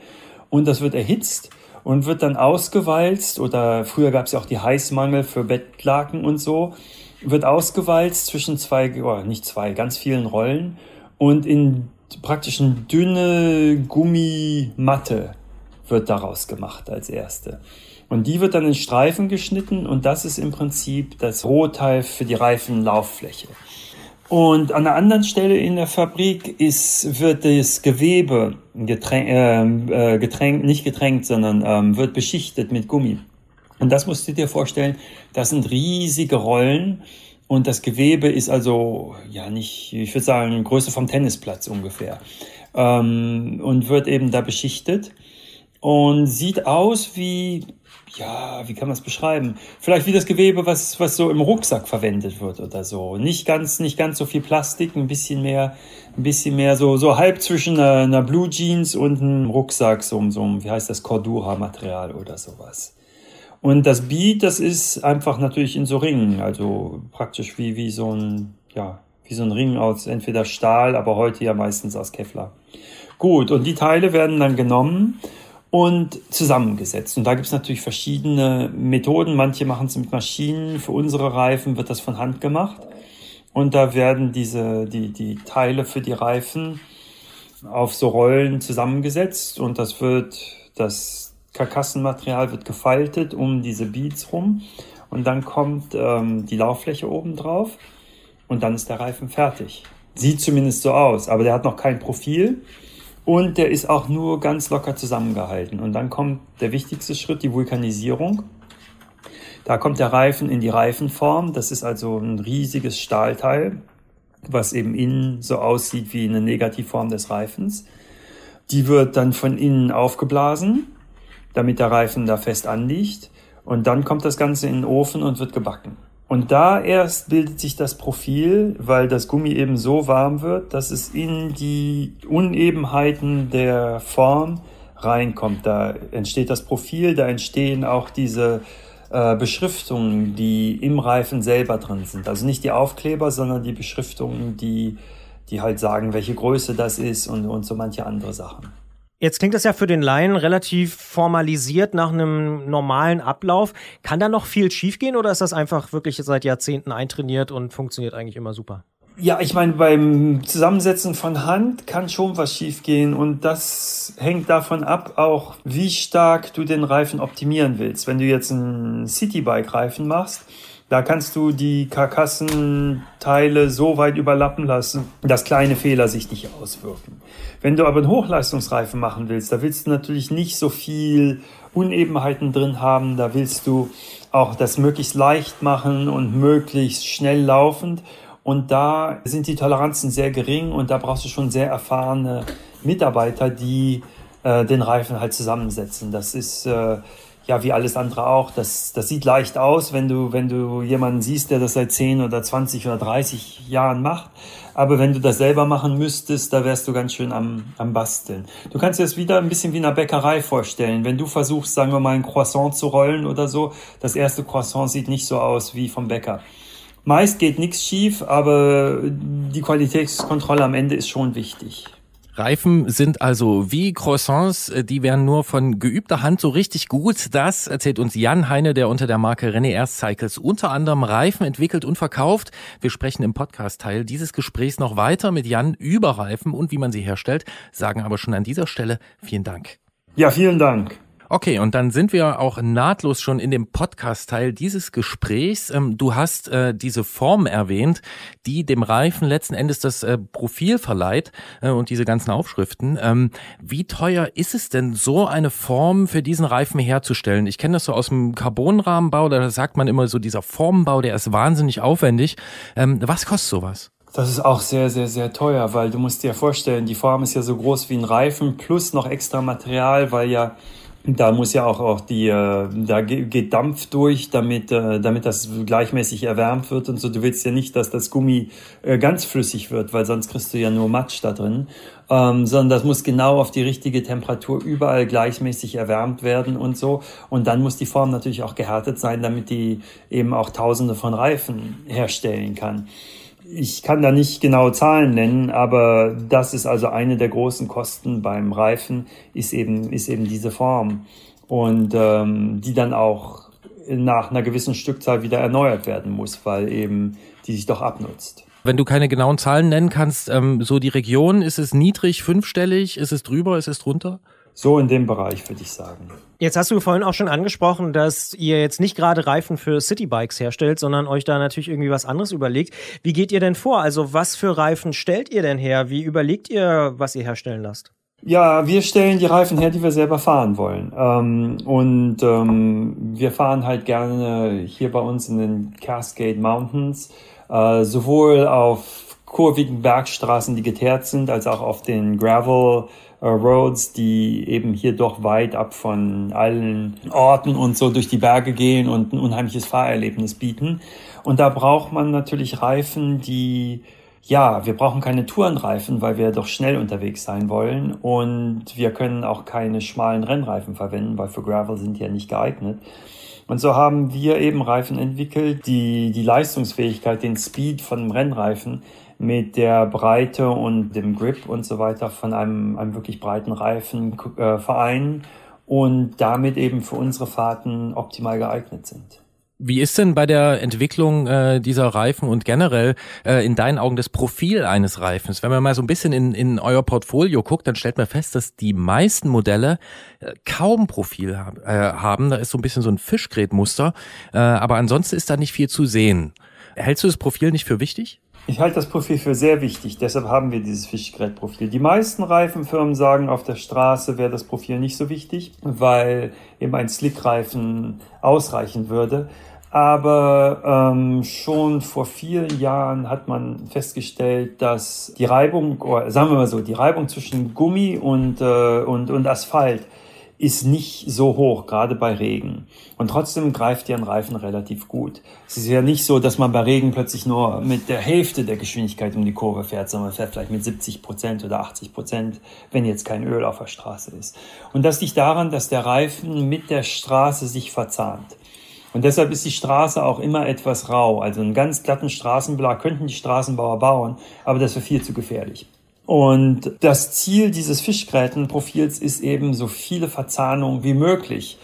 und das wird erhitzt und wird dann ausgewalzt oder früher gab es ja auch die Heißmangel für Bettlaken und so, wird ausgewalzt zwischen zwei, oh, nicht zwei, ganz vielen Rollen und in praktisch eine dünne Gummimatte wird daraus gemacht als erste. Und die wird dann in Streifen geschnitten und das ist im Prinzip das Rohteil für die Reifenlauffläche. Und an einer anderen Stelle in der Fabrik ist, wird das Gewebe getränkt, äh, äh, getränkt nicht getränkt, sondern ähm, wird beschichtet mit Gummi. Und das musst du dir vorstellen, das sind riesige Rollen und das Gewebe ist also, ja nicht, ich würde sagen, Größe vom Tennisplatz ungefähr. Ähm, und wird eben da beschichtet und sieht aus wie, ja, wie kann man es beschreiben? Vielleicht wie das Gewebe, was, was so im Rucksack verwendet wird oder so. Nicht ganz, nicht ganz so viel Plastik, ein bisschen mehr, ein bisschen mehr so, so halb zwischen einer, einer Blue Jeans und einem Rucksack, so, so, wie heißt das, Cordura-Material oder sowas. Und das Beat, das ist einfach natürlich in so Ringen, also praktisch wie, wie so ein, ja, wie so ein Ring aus entweder Stahl, aber heute ja meistens aus Kevlar. Gut, und die Teile werden dann genommen und zusammengesetzt. Und da gibt es natürlich verschiedene Methoden. Manche machen es mit Maschinen. Für unsere Reifen wird das von Hand gemacht. Und da werden diese, die, die Teile für die Reifen auf so Rollen zusammengesetzt und das wird, das Karkassenmaterial wird gefaltet um diese Beads rum und dann kommt ähm, die Lauffläche oben drauf und dann ist der Reifen fertig. Sieht zumindest so aus, aber der hat noch kein Profil und der ist auch nur ganz locker zusammengehalten. Und dann kommt der wichtigste Schritt, die Vulkanisierung. Da kommt der Reifen in die Reifenform. Das ist also ein riesiges Stahlteil, was eben innen so aussieht wie eine Negativform des Reifens. Die wird dann von innen aufgeblasen, damit der Reifen da fest anliegt. Und dann kommt das Ganze in den Ofen und wird gebacken. Und da erst bildet sich das Profil, weil das Gummi eben so warm wird, dass es in die Unebenheiten der Form reinkommt. Da entsteht das Profil, da entstehen auch diese äh, Beschriftungen, die im Reifen selber drin sind. Also nicht die Aufkleber, sondern die Beschriftungen, die, die halt sagen, welche Größe das ist und, und so manche andere Sachen. Jetzt klingt das ja für den Laien relativ formalisiert nach einem normalen Ablauf. Kann da noch viel schiefgehen oder ist das einfach wirklich seit Jahrzehnten eintrainiert und funktioniert eigentlich immer super? Ja, ich meine, beim Zusammensetzen von Hand kann schon was schiefgehen und das hängt davon ab, auch wie stark du den Reifen optimieren willst. Wenn du jetzt einen Citybike-Reifen machst, da kannst du die Karkassenteile so weit überlappen lassen, dass kleine Fehler sich nicht auswirken. Wenn du aber einen Hochleistungsreifen machen willst, da willst du natürlich nicht so viel Unebenheiten drin haben, da willst du auch das möglichst leicht machen und möglichst schnell laufend. Und da sind die Toleranzen sehr gering und da brauchst du schon sehr erfahrene Mitarbeiter, die äh, den Reifen halt zusammensetzen. Das ist äh, ja wie alles andere auch. Das, das sieht leicht aus, wenn du, wenn du jemanden siehst, der das seit 10 oder 20 oder 30 Jahren macht. Aber wenn du das selber machen müsstest, da wärst du ganz schön am, am Basteln. Du kannst dir das wieder ein bisschen wie in einer Bäckerei vorstellen. Wenn du versuchst, sagen wir mal, ein Croissant zu rollen oder so, das erste Croissant sieht nicht so aus wie vom Bäcker. Meist geht nichts schief, aber die Qualitätskontrolle am Ende ist schon wichtig. Reifen sind also wie Croissants, äh, die werden nur von geübter Hand so richtig gut. Das erzählt uns Jan Heine, der unter der Marke René Erst Cycles unter anderem Reifen entwickelt und verkauft. Wir sprechen im Podcast-Teil dieses Gesprächs noch weiter mit Jan über Reifen und wie man sie herstellt, sagen aber schon an dieser Stelle vielen Dank. Ja, vielen Dank. Okay, und dann sind wir auch nahtlos schon in dem Podcast-Teil dieses Gesprächs. Ähm, Du hast äh, diese Form erwähnt, die dem Reifen letzten Endes das äh, Profil verleiht äh, und diese ganzen Aufschriften. Ähm, Wie teuer ist es denn, so eine Form für diesen Reifen herzustellen? Ich kenne das so aus dem Carbonrahmenbau, da sagt man immer so, dieser Formenbau, der ist wahnsinnig aufwendig. Ähm, Was kostet sowas? Das ist auch sehr, sehr, sehr teuer, weil du musst dir vorstellen, die Form ist ja so groß wie ein Reifen plus noch extra Material, weil ja da muss ja auch, auch die, äh, da ge- geht Dampf durch, damit, äh, damit das gleichmäßig erwärmt wird und so. Du willst ja nicht, dass das Gummi äh, ganz flüssig wird, weil sonst kriegst du ja nur Matsch da drin. Ähm, sondern das muss genau auf die richtige Temperatur überall gleichmäßig erwärmt werden und so. Und dann muss die Form natürlich auch gehärtet sein, damit die eben auch Tausende von Reifen herstellen kann. Ich kann da nicht genau Zahlen nennen, aber das ist also eine der großen Kosten beim Reifen, ist eben, ist eben diese Form. Und ähm, die dann auch nach einer gewissen Stückzahl wieder erneuert werden muss, weil eben die sich doch abnutzt. Wenn du keine genauen Zahlen nennen kannst, ähm, so die Region, ist es niedrig, fünfstellig, ist es drüber, ist es drunter? So in dem Bereich würde ich sagen. Jetzt hast du vorhin auch schon angesprochen, dass ihr jetzt nicht gerade Reifen für Citybikes herstellt, sondern euch da natürlich irgendwie was anderes überlegt. Wie geht ihr denn vor? Also was für Reifen stellt ihr denn her? Wie überlegt ihr, was ihr herstellen lasst? Ja, wir stellen die Reifen her, die wir selber fahren wollen. Ähm, und ähm, wir fahren halt gerne hier bei uns in den Cascade Mountains, äh, sowohl auf kurvigen Bergstraßen, die geteert sind, als auch auf den Gravel Roads, die eben hier doch weit ab von allen Orten und so durch die Berge gehen und ein unheimliches Fahrerlebnis bieten. Und da braucht man natürlich Reifen, die ja, wir brauchen keine Tourenreifen, weil wir doch schnell unterwegs sein wollen. Und wir können auch keine schmalen Rennreifen verwenden, weil für Gravel sind die ja nicht geeignet. Und so haben wir eben Reifen entwickelt, die die Leistungsfähigkeit, den Speed von einem Rennreifen mit der Breite und dem Grip und so weiter von einem, einem wirklich breiten Reifen äh, vereinen und damit eben für unsere Fahrten optimal geeignet sind. Wie ist denn bei der Entwicklung äh, dieser Reifen und generell äh, in deinen Augen das Profil eines Reifens? Wenn man mal so ein bisschen in, in euer Portfolio guckt, dann stellt man fest, dass die meisten Modelle äh, kaum Profil hab, äh, haben. Da ist so ein bisschen so ein Fischgrätmuster, äh, aber ansonsten ist da nicht viel zu sehen. Hältst du das Profil nicht für wichtig? Ich halte das Profil für sehr wichtig, deshalb haben wir dieses Fischgrätprofil. Die meisten Reifenfirmen sagen, auf der Straße wäre das Profil nicht so wichtig, weil eben ein Slickreifen ausreichen würde. Aber ähm, schon vor vielen Jahren hat man festgestellt, dass die Reibung, oder sagen wir mal so, die Reibung zwischen Gummi und, äh, und, und Asphalt ist nicht so hoch, gerade bei Regen. Und trotzdem greift ja ein Reifen relativ gut. Es ist ja nicht so, dass man bei Regen plötzlich nur mit der Hälfte der Geschwindigkeit um die Kurve fährt, sondern man fährt vielleicht mit 70 Prozent oder 80 Prozent, wenn jetzt kein Öl auf der Straße ist. Und das liegt daran, dass der Reifen mit der Straße sich verzahnt. Und deshalb ist die Straße auch immer etwas rau. Also einen ganz glatten Straßenbelag könnten die Straßenbauer bauen, aber das wäre viel zu gefährlich. Und das Ziel dieses Fischgrätenprofils ist eben, so viele Verzahnungen wie möglich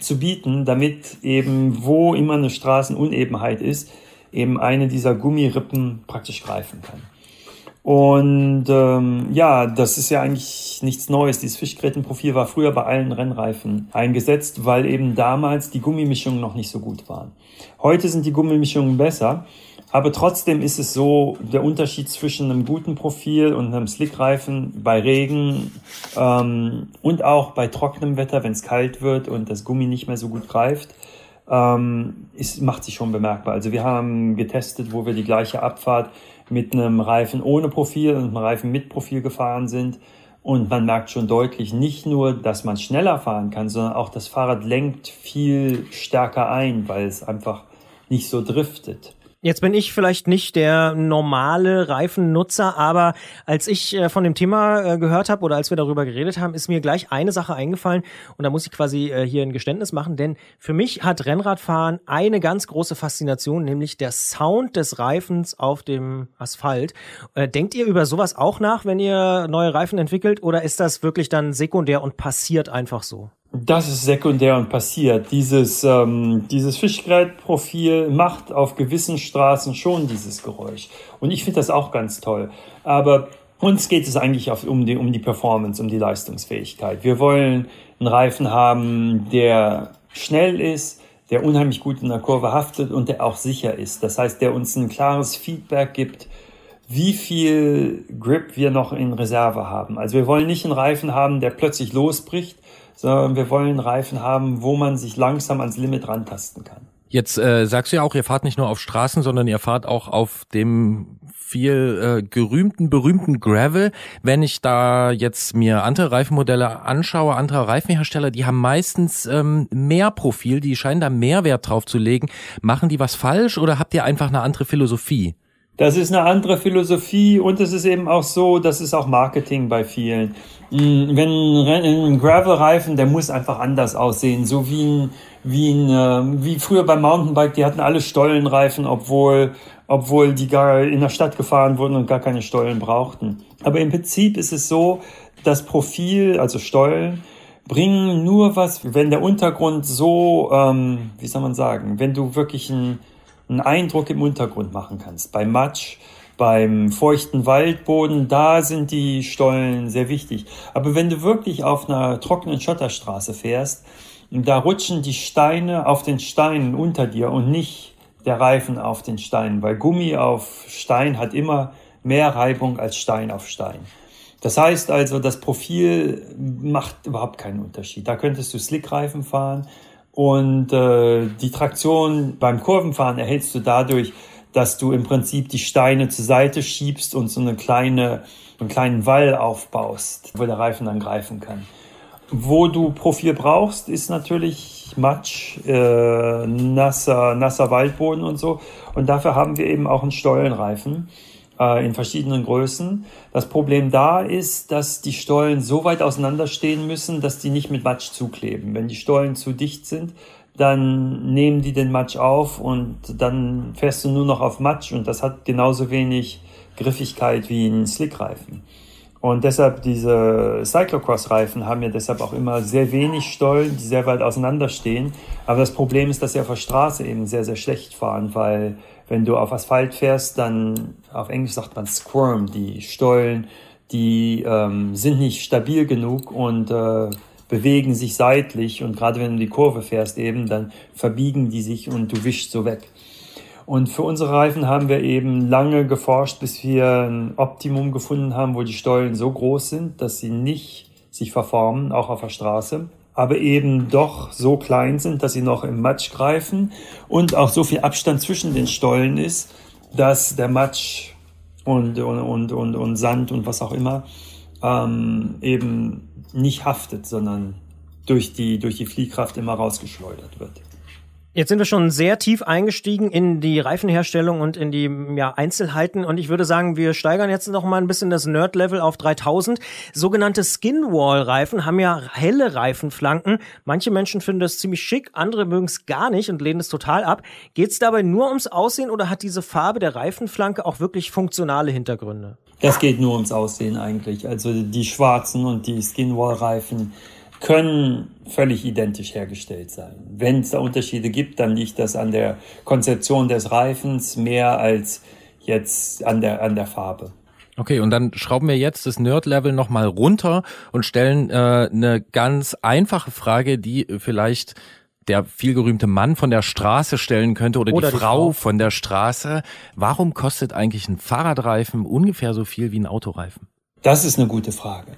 zu bieten, damit eben, wo immer eine Straßenunebenheit ist, eben eine dieser Gummirippen praktisch greifen kann. Und ähm, ja, das ist ja eigentlich nichts Neues. Dieses Fischgrätenprofil war früher bei allen Rennreifen eingesetzt, weil eben damals die Gummimischungen noch nicht so gut waren. Heute sind die Gummimischungen besser, aber trotzdem ist es so, der Unterschied zwischen einem guten Profil und einem Slickreifen bei Regen ähm, und auch bei trockenem Wetter, wenn es kalt wird und das Gummi nicht mehr so gut greift, ähm, ist, macht sich schon bemerkbar. Also wir haben getestet, wo wir die gleiche Abfahrt mit einem Reifen ohne Profil und einem Reifen mit Profil gefahren sind. Und man merkt schon deutlich nicht nur, dass man schneller fahren kann, sondern auch das Fahrrad lenkt viel stärker ein, weil es einfach nicht so driftet. Jetzt bin ich vielleicht nicht der normale Reifennutzer, aber als ich äh, von dem Thema äh, gehört habe oder als wir darüber geredet haben, ist mir gleich eine Sache eingefallen und da muss ich quasi äh, hier ein Geständnis machen, denn für mich hat Rennradfahren eine ganz große Faszination, nämlich der Sound des Reifens auf dem Asphalt. Denkt ihr über sowas auch nach, wenn ihr neue Reifen entwickelt oder ist das wirklich dann sekundär und passiert einfach so? Das ist sekundär und passiert. Dieses, ähm, dieses Fischgrätprofil macht auf gewissen Straßen schon dieses Geräusch. Und ich finde das auch ganz toll. Aber uns geht es eigentlich auf, um, die, um die Performance, um die Leistungsfähigkeit. Wir wollen einen Reifen haben, der schnell ist, der unheimlich gut in der Kurve haftet und der auch sicher ist. Das heißt, der uns ein klares Feedback gibt, wie viel Grip wir noch in Reserve haben. Also wir wollen nicht einen Reifen haben, der plötzlich losbricht, sondern wir wollen Reifen haben, wo man sich langsam ans Limit rantasten kann. Jetzt äh, sagst du ja auch, ihr fahrt nicht nur auf Straßen, sondern ihr fahrt auch auf dem viel äh, gerühmten, berühmten Gravel. Wenn ich da jetzt mir andere Reifenmodelle anschaue, andere Reifenhersteller, die haben meistens ähm, mehr Profil, die scheinen da mehr Wert drauf zu legen. Machen die was falsch oder habt ihr einfach eine andere Philosophie? Das ist eine andere Philosophie und es ist eben auch so, das ist auch Marketing bei vielen. Mm, Wenn ein Gravel-Reifen, der muss einfach anders aussehen, so wie ein, wie ein, äh, wie früher beim Mountainbike, die hatten alle Stollenreifen, obwohl, obwohl die gar in der Stadt gefahren wurden und gar keine Stollen brauchten. Aber im Prinzip ist es so, das Profil, also Stollen, bringen nur was, wenn der Untergrund so, ähm, wie soll man sagen, wenn du wirklich ein einen Eindruck im Untergrund machen kannst. Beim Matsch, beim feuchten Waldboden, da sind die Stollen sehr wichtig. Aber wenn du wirklich auf einer trockenen Schotterstraße fährst, da rutschen die Steine auf den Steinen unter dir und nicht der Reifen auf den Steinen, weil Gummi auf Stein hat immer mehr Reibung als Stein auf Stein. Das heißt also, das Profil macht überhaupt keinen Unterschied. Da könntest du Slickreifen fahren, und äh, die Traktion beim Kurvenfahren erhältst du dadurch, dass du im Prinzip die Steine zur Seite schiebst und so eine kleine, einen kleinen Wall aufbaust, wo der Reifen dann greifen kann. Wo du Profil brauchst, ist natürlich Matsch, äh, nasser, nasser Waldboden und so. Und dafür haben wir eben auch einen Stollenreifen äh, in verschiedenen Größen. Das Problem da ist, dass die Stollen so weit auseinanderstehen müssen, dass die nicht mit Matsch zukleben. Wenn die Stollen zu dicht sind, dann nehmen die den Matsch auf und dann fährst du nur noch auf Matsch und das hat genauso wenig Griffigkeit wie ein Slickreifen. Und deshalb diese Cyclocross-Reifen haben ja deshalb auch immer sehr wenig Stollen, die sehr weit auseinanderstehen. Aber das Problem ist, dass sie auf der Straße eben sehr, sehr schlecht fahren, weil wenn du auf Asphalt fährst, dann auf Englisch sagt man Squirm, die Stollen, die ähm, sind nicht stabil genug und äh, bewegen sich seitlich und gerade wenn du die Kurve fährst eben, dann verbiegen die sich und du wischst so weg. Und für unsere Reifen haben wir eben lange geforscht, bis wir ein Optimum gefunden haben, wo die Stollen so groß sind, dass sie nicht sich verformen, auch auf der Straße, aber eben doch so klein sind, dass sie noch im Matsch greifen und auch so viel Abstand zwischen den Stollen ist, dass der Matsch und, und, und, und, und Sand und was auch immer ähm, eben nicht haftet, sondern durch die, durch die Fliehkraft immer rausgeschleudert wird. Jetzt sind wir schon sehr tief eingestiegen in die Reifenherstellung und in die ja, Einzelheiten und ich würde sagen, wir steigern jetzt noch mal ein bisschen das Nerd-Level auf 3000. Sogenannte Skinwall-Reifen haben ja helle Reifenflanken. Manche Menschen finden das ziemlich schick, andere mögen es gar nicht und lehnen es total ab. Geht es dabei nur ums Aussehen oder hat diese Farbe der Reifenflanke auch wirklich funktionale Hintergründe? Das geht nur ums Aussehen eigentlich. Also die schwarzen und die Skinwall-Reifen können völlig identisch hergestellt sein. Wenn es da Unterschiede gibt, dann liegt das an der Konzeption des Reifens mehr als jetzt an der, an der Farbe. Okay, und dann schrauben wir jetzt das Nerd-Level nochmal runter und stellen äh, eine ganz einfache Frage, die vielleicht der vielgerühmte Mann von der Straße stellen könnte oder, Oder die, die Frau Frau. von der Straße. Warum kostet eigentlich ein Fahrradreifen ungefähr so viel wie ein Autoreifen? Das ist eine gute Frage.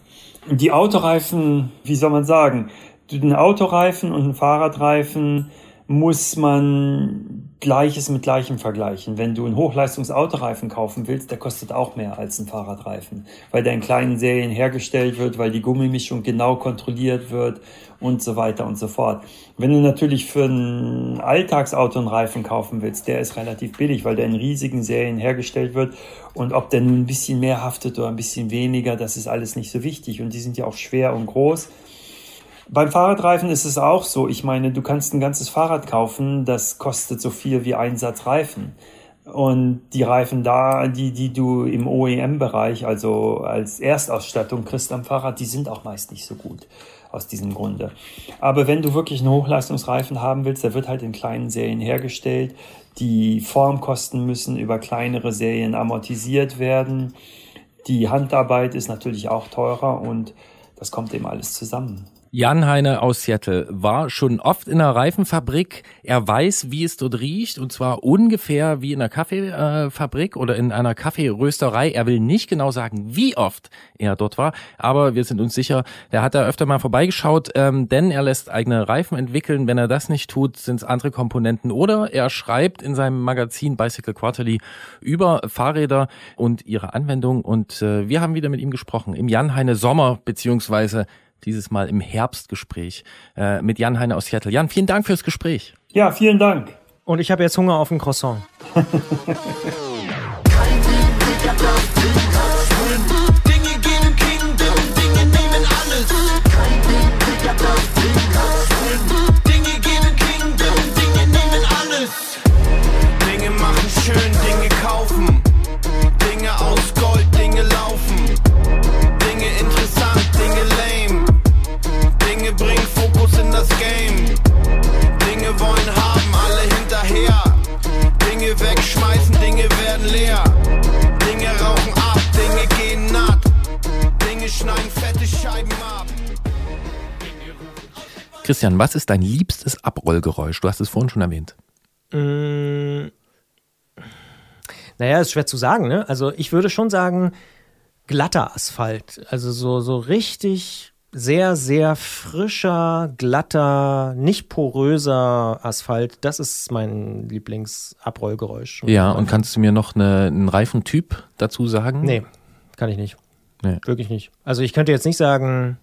Die Autoreifen, wie soll man sagen, den Autoreifen und einen Fahrradreifen muss man Gleiches mit Gleichem vergleichen. Wenn du einen Hochleistungsautoreifen kaufen willst, der kostet auch mehr als ein Fahrradreifen, weil der in kleinen Serien hergestellt wird, weil die Gummimischung genau kontrolliert wird und so weiter und so fort. Wenn du natürlich für ein Alltagsauto einen Reifen kaufen willst, der ist relativ billig, weil der in riesigen Serien hergestellt wird und ob der nun ein bisschen mehr haftet oder ein bisschen weniger, das ist alles nicht so wichtig und die sind ja auch schwer und groß. Beim Fahrradreifen ist es auch so. Ich meine, du kannst ein ganzes Fahrrad kaufen, das kostet so viel wie ein Satz Reifen. Und die Reifen da, die, die du im OEM-Bereich, also als Erstausstattung kriegst am Fahrrad, die sind auch meist nicht so gut aus diesem Grunde. Aber wenn du wirklich einen Hochleistungsreifen haben willst, der wird halt in kleinen Serien hergestellt. Die Formkosten müssen über kleinere Serien amortisiert werden. Die Handarbeit ist natürlich auch teurer und das kommt eben alles zusammen. Jan Heine aus Seattle war schon oft in einer Reifenfabrik. Er weiß, wie es dort riecht und zwar ungefähr wie in einer Kaffeefabrik oder in einer Kaffeerösterei. Er will nicht genau sagen, wie oft er dort war, aber wir sind uns sicher, er hat da öfter mal vorbeigeschaut, ähm, denn er lässt eigene Reifen entwickeln. Wenn er das nicht tut, sind es andere Komponenten oder er schreibt in seinem Magazin Bicycle Quarterly über Fahrräder und ihre Anwendung und äh, wir haben wieder mit ihm gesprochen im Jan Heine Sommer beziehungsweise dieses Mal im Herbstgespräch äh, mit Jan Heine aus Seattle. Jan, vielen Dank fürs Gespräch. Ja, vielen Dank. Und ich habe jetzt Hunger auf ein Croissant. Christian, was ist dein liebstes Abrollgeräusch? Du hast es vorhin schon erwähnt. Mm, naja, ist schwer zu sagen, ne? Also ich würde schon sagen, glatter Asphalt. Also so, so richtig sehr, sehr frischer, glatter, nicht poröser Asphalt. Das ist mein Lieblingsabrollgeräusch. Ja, und kannst du mir noch eine, einen Reifentyp dazu sagen? Nee, kann ich nicht. Nee. Wirklich nicht. Also ich könnte jetzt nicht sagen,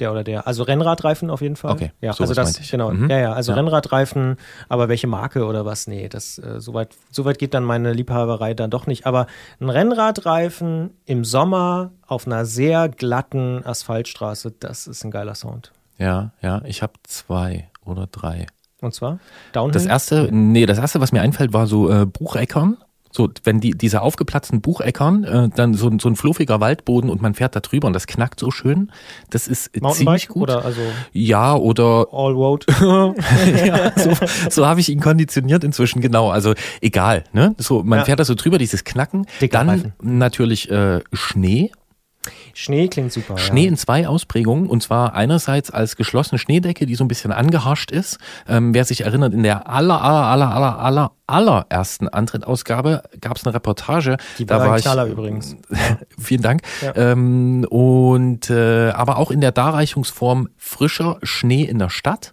der oder der. Also Rennradreifen auf jeden Fall. Okay, ja, also das, genau. Mhm. Ja, ja, also Ja. Rennradreifen, aber welche Marke oder was? Nee, das, äh, soweit, soweit geht dann meine Liebhaberei dann doch nicht. Aber ein Rennradreifen im Sommer auf einer sehr glatten Asphaltstraße, das ist ein geiler Sound. Ja, ja, ich habe zwei oder drei. Und zwar Downhill. Das erste, nee, das erste, was mir einfällt, war so äh, Bucheckern. So, wenn die, diese aufgeplatzten Bucheckern, äh, dann so, ein- so ein fluffiger Waldboden und man fährt da drüber und das knackt so schön. Das ist ziemlich gut. oder also ja, oder All Road. ja, so, so habe ich ihn konditioniert inzwischen, genau. Also egal, ne? So, man Ja. fährt da so drüber, dieses Knacken. Dicker Dann Reifen. natürlich äh, Schnee. Schnee klingt super. Schnee ja. in zwei Ausprägungen. Und zwar einerseits als geschlossene Schneedecke, die so ein bisschen angehascht ist. Ähm, wer sich erinnert, in der aller, aller, aller, aller, aller, allerersten Antrittausgabe gab es eine Reportage. Die da war war ein ich, übrigens. Vielen Dank. Ja. Ähm, und äh, aber auch in der Darreichungsform frischer Schnee in der Stadt.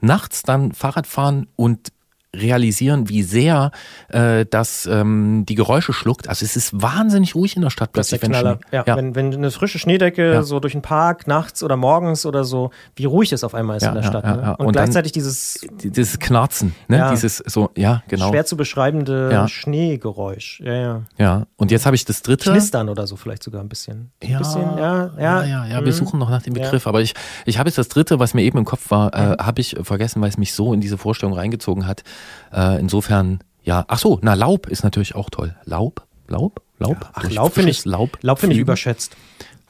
Nachts dann Fahrradfahren und realisieren, wie sehr äh, das ähm, die Geräusche schluckt. Also es ist wahnsinnig ruhig in der Stadt der plötzlich, wenn. Schnee- Ja, ja. Wenn, wenn eine frische Schneedecke Ja. so durch den Park nachts oder morgens oder so, wie ruhig es auf einmal ist in der Stadt. ne? Und, Und gleichzeitig dieses Die- dieses Knarzen, ne? Ja. Dieses so, ja, genau. schwer zu beschreibende. Schneegeräusch. Ja, ja. Ja. Und jetzt habe ich das dritte. Knistern oder so vielleicht sogar ein bisschen. Ein Ja, bisschen, ja, ja. ja, ja, Mhm. wir suchen noch nach dem. Mhm. Begriff, aber ich, ich habe jetzt das dritte, was mir eben im Kopf war, äh, habe ich vergessen, weil es mich so in diese Vorstellung reingezogen hat. Äh, insofern, ja, ach so, na Laub ist natürlich auch toll. Laub, Laub, Laub. Ach, Durch Laub finde ich, Laub, Laub finde ich überschätzt.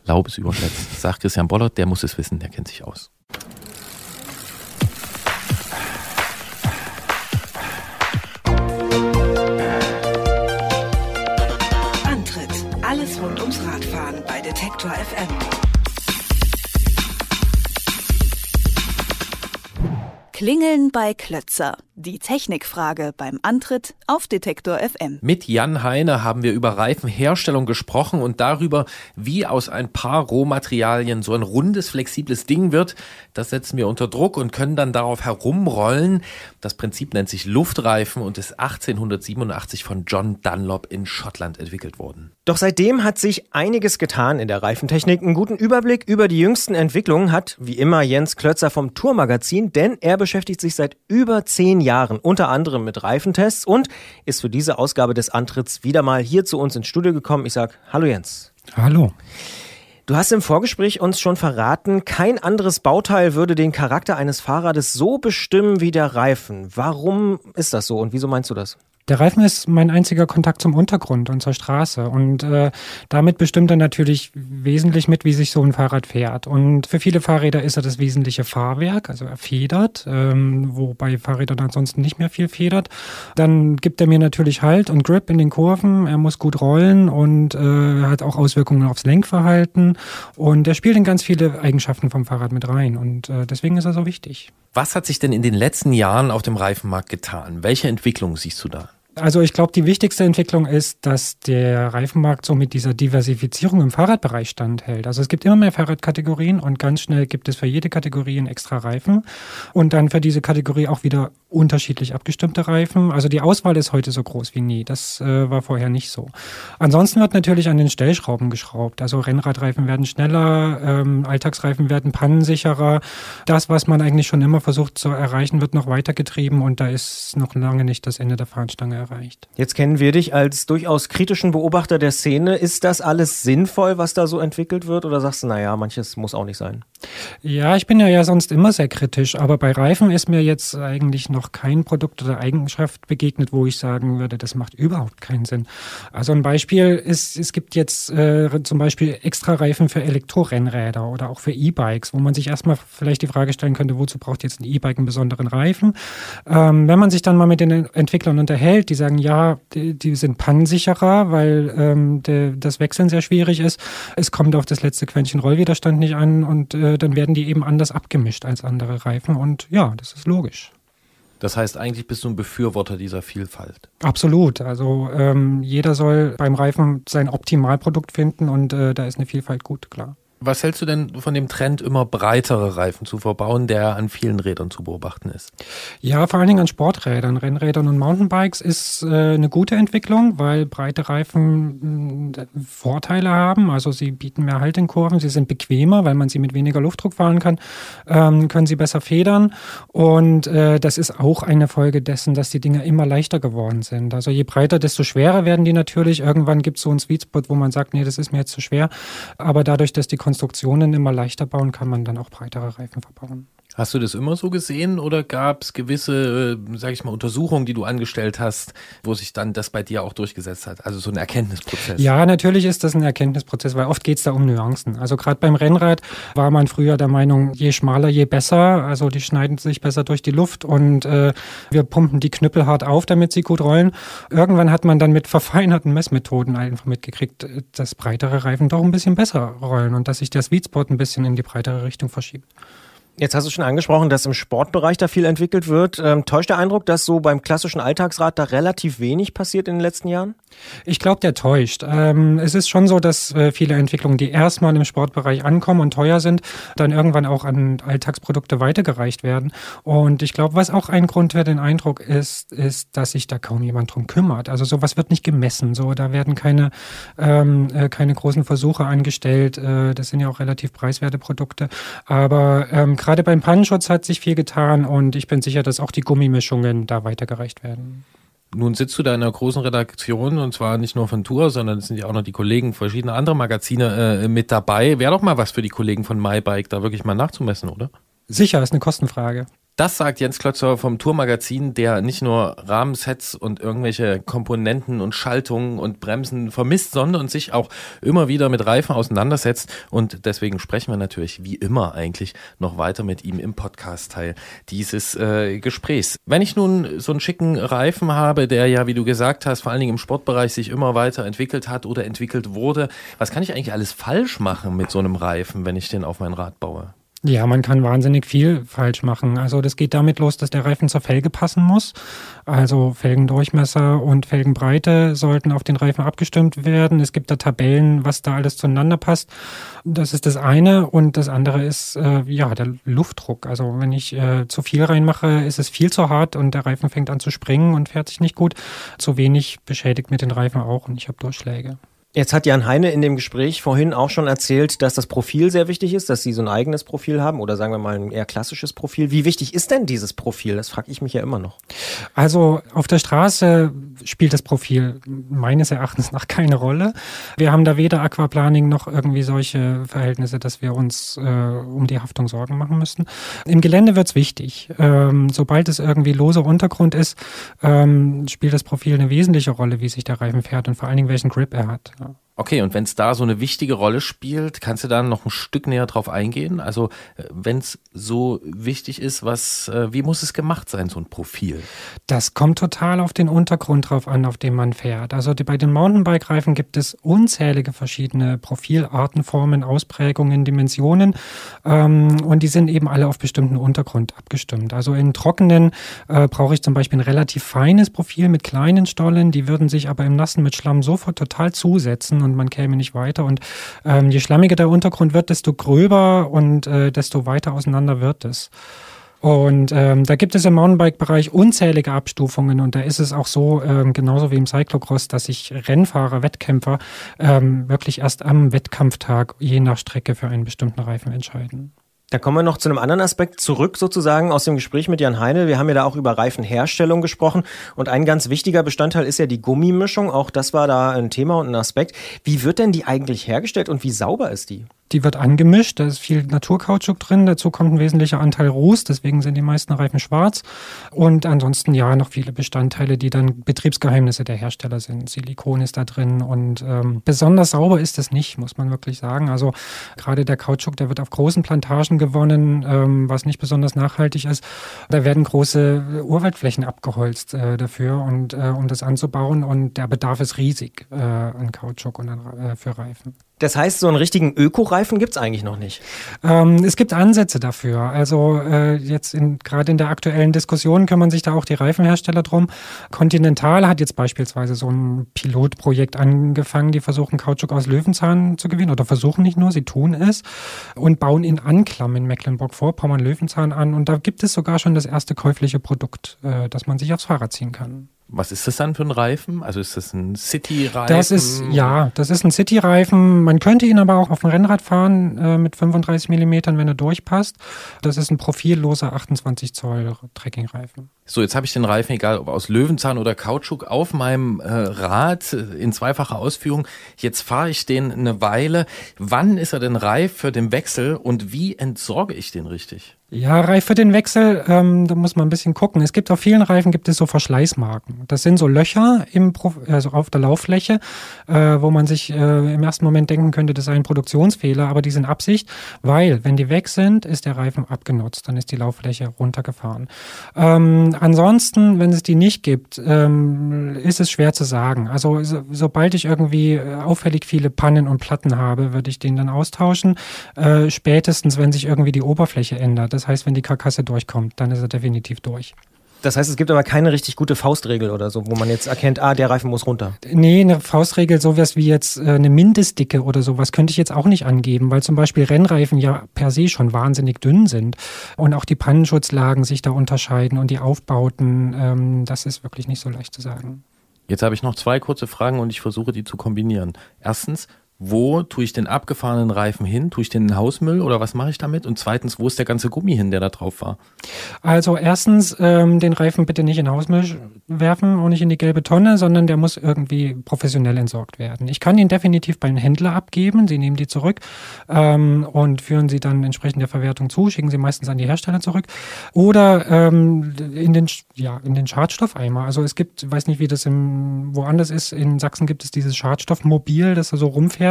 Laub ist überschätzt. Sagt Christian Bollert, der muss es wissen, der kennt sich aus. Antritt. Alles rund ums Radfahren bei Detektor FM. Klingeln bei Klötzer. Die Technikfrage beim Antritt auf Detektor FM. Mit Jan Heine haben wir über Reifenherstellung gesprochen und darüber, wie aus ein paar Rohmaterialien so ein rundes, flexibles Ding wird. Das setzen wir unter Druck und können dann darauf herumrollen. Das Prinzip nennt sich Luftreifen und ist 1887 von John Dunlop in Schottland entwickelt worden. Doch seitdem hat sich einiges getan in der Reifentechnik. Einen guten Überblick über die jüngsten Entwicklungen hat wie immer Jens Klötzer vom Tourmagazin, denn er beschäftigt sich seit über zehn Jahren unter anderem mit Reifentests und ist für diese Ausgabe des Antritts wieder mal hier zu uns ins Studio gekommen. Ich sag Hallo Jens. Hallo. Du hast im Vorgespräch uns schon verraten, kein anderes Bauteil würde den Charakter eines Fahrrades so bestimmen wie der Reifen. Warum ist das so und wieso meinst du das? Der Reifen ist mein einziger Kontakt zum Untergrund und zur Straße. Und äh, damit bestimmt er natürlich wesentlich mit, wie sich so ein Fahrrad fährt. Und für viele Fahrräder ist er das wesentliche Fahrwerk, also er federt, ähm, wobei Fahrrädern ansonsten nicht mehr viel federt. Dann gibt er mir natürlich Halt und Grip in den Kurven. Er muss gut rollen und äh, hat auch Auswirkungen aufs Lenkverhalten. Und er spielt in ganz viele Eigenschaften vom Fahrrad mit rein. Und äh, deswegen ist er so wichtig. Was hat sich denn in den letzten Jahren auf dem Reifenmarkt getan? Welche Entwicklung siehst du da? Also ich glaube, die wichtigste Entwicklung ist, dass der Reifenmarkt so mit dieser Diversifizierung im Fahrradbereich standhält. Also es gibt immer mehr Fahrradkategorien und ganz schnell gibt es für jede Kategorie einen extra Reifen und dann für diese Kategorie auch wieder unterschiedlich abgestimmte Reifen. Also die Auswahl ist heute so groß wie nie. Das äh, war vorher nicht so. Ansonsten wird natürlich an den Stellschrauben geschraubt. Also Rennradreifen werden schneller, ähm, Alltagsreifen werden pannensicherer. Das, was man eigentlich schon immer versucht zu erreichen, wird noch weitergetrieben und da ist noch lange nicht das Ende der Fahnenstange erreicht. Jetzt kennen wir dich als durchaus kritischen Beobachter der Szene. Ist das alles sinnvoll, was da so entwickelt wird? Oder sagst du, naja, manches muss auch nicht sein? Ja, ich bin ja, ja sonst immer sehr kritisch, aber bei Reifen ist mir jetzt eigentlich noch kein Produkt oder Eigenschaft begegnet, wo ich sagen würde, das macht überhaupt keinen Sinn. Also ein Beispiel ist, es gibt jetzt äh, zum Beispiel extra Reifen für Elektrorennräder oder auch für E-Bikes, wo man sich erstmal vielleicht die Frage stellen könnte, wozu braucht jetzt ein E-Bike einen besonderen Reifen? Ähm, wenn man sich dann mal mit den Entwicklern unterhält, die sagen, ja, die, die sind pannensicherer, weil ähm, de, das Wechseln sehr schwierig ist. Es kommt auf das letzte Quäntchen Rollwiderstand nicht an und äh, dann werden die eben anders abgemischt als andere Reifen und ja, das ist logisch. Das heißt, eigentlich bist du ein Befürworter dieser Vielfalt. Absolut. Also ähm, jeder soll beim Reifen sein Optimalprodukt finden und äh, da ist eine Vielfalt gut, klar. Was hältst du denn von dem Trend, immer breitere Reifen zu verbauen, der an vielen Rädern zu beobachten ist? Ja, vor allen Dingen an Sporträdern, Rennrädern und Mountainbikes ist äh, eine gute Entwicklung, weil breite Reifen mh, Vorteile haben. Also sie bieten mehr Halt in Kurven, sie sind bequemer, weil man sie mit weniger Luftdruck fahren kann, ähm, können sie besser federn. Und äh, das ist auch eine Folge dessen, dass die Dinger immer leichter geworden sind. Also je breiter, desto schwerer werden die natürlich. Irgendwann gibt es so einen Sweet Spot, wo man sagt, nee, das ist mir jetzt zu schwer. Aber dadurch, dass die Konstruktionen immer leichter bauen, kann man dann auch breitere Reifen verbauen. Hast du das immer so gesehen oder gab es gewisse, äh, sag ich mal, Untersuchungen, die du angestellt hast, wo sich dann das bei dir auch durchgesetzt hat? Also so ein Erkenntnisprozess? Ja, natürlich ist das ein Erkenntnisprozess, weil oft geht es da um Nuancen. Also gerade beim Rennrad war man früher der Meinung, je schmaler, je besser. Also die schneiden sich besser durch die Luft und äh, wir pumpen die Knüppel hart auf, damit sie gut rollen. Irgendwann hat man dann mit verfeinerten Messmethoden einfach mitgekriegt, dass breitere Reifen doch ein bisschen besser rollen und dass sich der Sweet Spot ein bisschen in die breitere Richtung verschiebt. Jetzt hast du schon angesprochen, dass im Sportbereich da viel entwickelt wird. Ähm, täuscht der Eindruck, dass so beim klassischen Alltagsrad da relativ wenig passiert in den letzten Jahren? Ich glaube, der täuscht. Ähm, es ist schon so, dass äh, viele Entwicklungen, die erstmal im Sportbereich ankommen und teuer sind, dann irgendwann auch an Alltagsprodukte weitergereicht werden. Und ich glaube, was auch ein Grund für den Eindruck ist, ist, dass sich da kaum jemand drum kümmert. Also sowas wird nicht gemessen. So, da werden keine, ähm, äh, keine großen Versuche angestellt. Äh, das sind ja auch relativ preiswerte Produkte. Aber ähm, gerade beim Pannenschutz hat sich viel getan und ich bin sicher, dass auch die Gummimischungen da weitergereicht werden. Nun sitzt du da in einer großen Redaktion und zwar nicht nur von Tour, sondern es sind ja auch noch die Kollegen verschiedener anderer Magazine äh, mit dabei. Wäre doch mal was für die Kollegen von MyBike, da wirklich mal nachzumessen, oder? Sicher, ist eine Kostenfrage. Das sagt Jens Klötzer vom Tourmagazin, der nicht nur Rahmensets und irgendwelche Komponenten und Schaltungen und Bremsen vermisst, sondern sich auch immer wieder mit Reifen auseinandersetzt. Und deswegen sprechen wir natürlich wie immer eigentlich noch weiter mit ihm im Podcast-Teil dieses äh, Gesprächs. Wenn ich nun so einen schicken Reifen habe, der ja, wie du gesagt hast, vor allen Dingen im Sportbereich sich immer weiter entwickelt hat oder entwickelt wurde, was kann ich eigentlich alles falsch machen mit so einem Reifen, wenn ich den auf mein Rad baue? Ja, man kann wahnsinnig viel falsch machen. Also das geht damit los, dass der Reifen zur Felge passen muss. Also Felgendurchmesser und Felgenbreite sollten auf den Reifen abgestimmt werden. Es gibt da Tabellen, was da alles zueinander passt. Das ist das eine. Und das andere ist äh, ja der Luftdruck. Also wenn ich äh, zu viel reinmache, ist es viel zu hart und der Reifen fängt an zu springen und fährt sich nicht gut. Zu wenig beschädigt mir den Reifen auch und ich habe Durchschläge. Jetzt hat Jan Heine in dem Gespräch vorhin auch schon erzählt, dass das Profil sehr wichtig ist, dass Sie so ein eigenes Profil haben oder sagen wir mal ein eher klassisches Profil. Wie wichtig ist denn dieses Profil? Das frage ich mich ja immer noch. Also auf der Straße spielt das Profil meines Erachtens nach keine Rolle. Wir haben da weder Aquaplaning noch irgendwie solche Verhältnisse, dass wir uns äh, um die Haftung Sorgen machen müssen. Im Gelände wird's wichtig. Ähm, sobald es irgendwie loser Untergrund ist, ähm, spielt das Profil eine wesentliche Rolle, wie sich der Reifen fährt und vor allen Dingen welchen Grip er hat. Ja. Okay, und wenn es da so eine wichtige Rolle spielt, kannst du da noch ein Stück näher drauf eingehen? Also wenn es so wichtig ist, was, äh, wie muss es gemacht sein, so ein Profil? Das kommt total auf den Untergrund drauf an, auf dem man fährt. Also die, bei den Mountainbike-Reifen gibt es unzählige verschiedene Profilarten, Formen, Ausprägungen, Dimensionen ähm, und die sind eben alle auf bestimmten Untergrund abgestimmt. Also in trockenen äh, brauche ich zum Beispiel ein relativ feines Profil mit kleinen Stollen, die würden sich aber im Nassen mit Schlamm sofort total zusetzen und man käme nicht weiter. Und ähm, je schlammiger der Untergrund wird, desto gröber und äh, desto weiter auseinander wird es. Und ähm, da gibt es im Mountainbike-Bereich unzählige Abstufungen und da ist es auch so, ähm, genauso wie im Cyclocross, dass sich Rennfahrer, Wettkämpfer ähm, wirklich erst am Wettkampftag je nach Strecke für einen bestimmten Reifen entscheiden. Da kommen wir noch zu einem anderen Aspekt zurück, sozusagen aus dem Gespräch mit Jan Heine. Wir haben ja da auch über Reifenherstellung gesprochen und ein ganz wichtiger Bestandteil ist ja die Gummimischung. Auch das war da ein Thema und ein Aspekt. Wie wird denn die eigentlich hergestellt und wie sauber ist die? Die wird angemischt, da ist viel Naturkautschuk drin, dazu kommt ein wesentlicher Anteil Ruß, deswegen sind die meisten Reifen schwarz. Und ansonsten ja noch viele Bestandteile, die dann Betriebsgeheimnisse der Hersteller sind. Silikon ist da drin und ähm, besonders sauber ist es nicht, muss man wirklich sagen. Also gerade der Kautschuk, der wird auf großen Plantagen gewonnen, ähm, was nicht besonders nachhaltig ist. Da werden große Urwaldflächen abgeholzt äh, dafür und äh, um das anzubauen und der Bedarf ist riesig äh, an Kautschuk und an, äh, für Reifen. Das heißt, so einen richtigen Ökoreifen gibt's eigentlich noch nicht. Ähm, es gibt Ansätze dafür. Also äh, jetzt in, gerade in der aktuellen Diskussion kümmern sich da auch die Reifenhersteller drum. Continental hat jetzt beispielsweise so ein Pilotprojekt angefangen, die versuchen Kautschuk aus Löwenzahn zu gewinnen oder versuchen nicht nur, sie tun es und bauen in Anklam in Mecklenburg-Vorpommern Löwenzahn an und da gibt es sogar schon das erste käufliche Produkt, äh, das man sich aufs Fahrrad ziehen kann. Was ist das dann für ein Reifen? Also ist das ein City-Reifen? Das ist, ja, das ist ein City-Reifen. Man könnte ihn aber auch auf dem Rennrad fahren äh, mit 35 Millimetern, wenn er durchpasst. Das ist ein profilloser 28 Zoll Trekkingreifen. So, jetzt habe ich den Reifen, egal ob aus Löwenzahn oder Kautschuk, auf meinem äh, Rad äh, in zweifacher Ausführung. Jetzt fahre ich den eine Weile. Wann ist er denn reif für den Wechsel und wie entsorge ich den richtig? Ja, reif für den Wechsel, ähm, da muss man ein bisschen gucken. Es gibt auf vielen Reifen gibt es so Verschleißmarken. Das sind so Löcher im Pro also auf der Lauffläche, äh, wo man sich äh, im ersten Moment denken könnte, das sei ein Produktionsfehler, aber die sind Absicht, weil wenn die weg sind, ist der Reifen abgenutzt, dann ist die Lauffläche runtergefahren. Ähm, ansonsten, wenn es die nicht gibt, ähm, ist es schwer zu sagen. Also so, sobald ich irgendwie äh, auffällig viele Pannen und Platten habe, würde ich den dann austauschen. Äh, spätestens, wenn sich irgendwie die Oberfläche ändert. Das heißt, wenn die Karkasse durchkommt, dann ist er definitiv durch. Das heißt, es gibt aber keine richtig gute Faustregel oder so, wo man jetzt erkennt, ah, der Reifen muss runter. Nee, eine Faustregel, sowas wie jetzt äh, eine Mindestdicke oder sowas, könnte ich jetzt auch nicht angeben, weil zum Beispiel Rennreifen ja per se schon wahnsinnig dünn sind und auch die Pannenschutzlagen sich da unterscheiden und die Aufbauten, ähm, das ist wirklich nicht so leicht zu sagen. Jetzt habe ich noch zwei kurze Fragen und ich versuche die zu kombinieren. Erstens, wo tue ich den abgefahrenen Reifen hin? Tue ich den in Hausmüll oder was mache ich damit? Und zweitens, wo ist der ganze Gummi hin, der da drauf war? Also erstens, ähm, den Reifen bitte nicht in Hausmüll werfen und nicht in die gelbe Tonne, sondern der muss irgendwie professionell entsorgt werden. Ich kann ihn definitiv beim Händler abgeben. Sie nehmen die zurück ähm, und führen sie dann entsprechend der Verwertung zu, schicken sie meistens an die Hersteller zurück. Oder ähm, in den ja, in den Schadstoffeimer. Also es gibt, weiß nicht, wie das im woanders ist, in Sachsen gibt es dieses Schadstoffmobil, das da so rumfährt,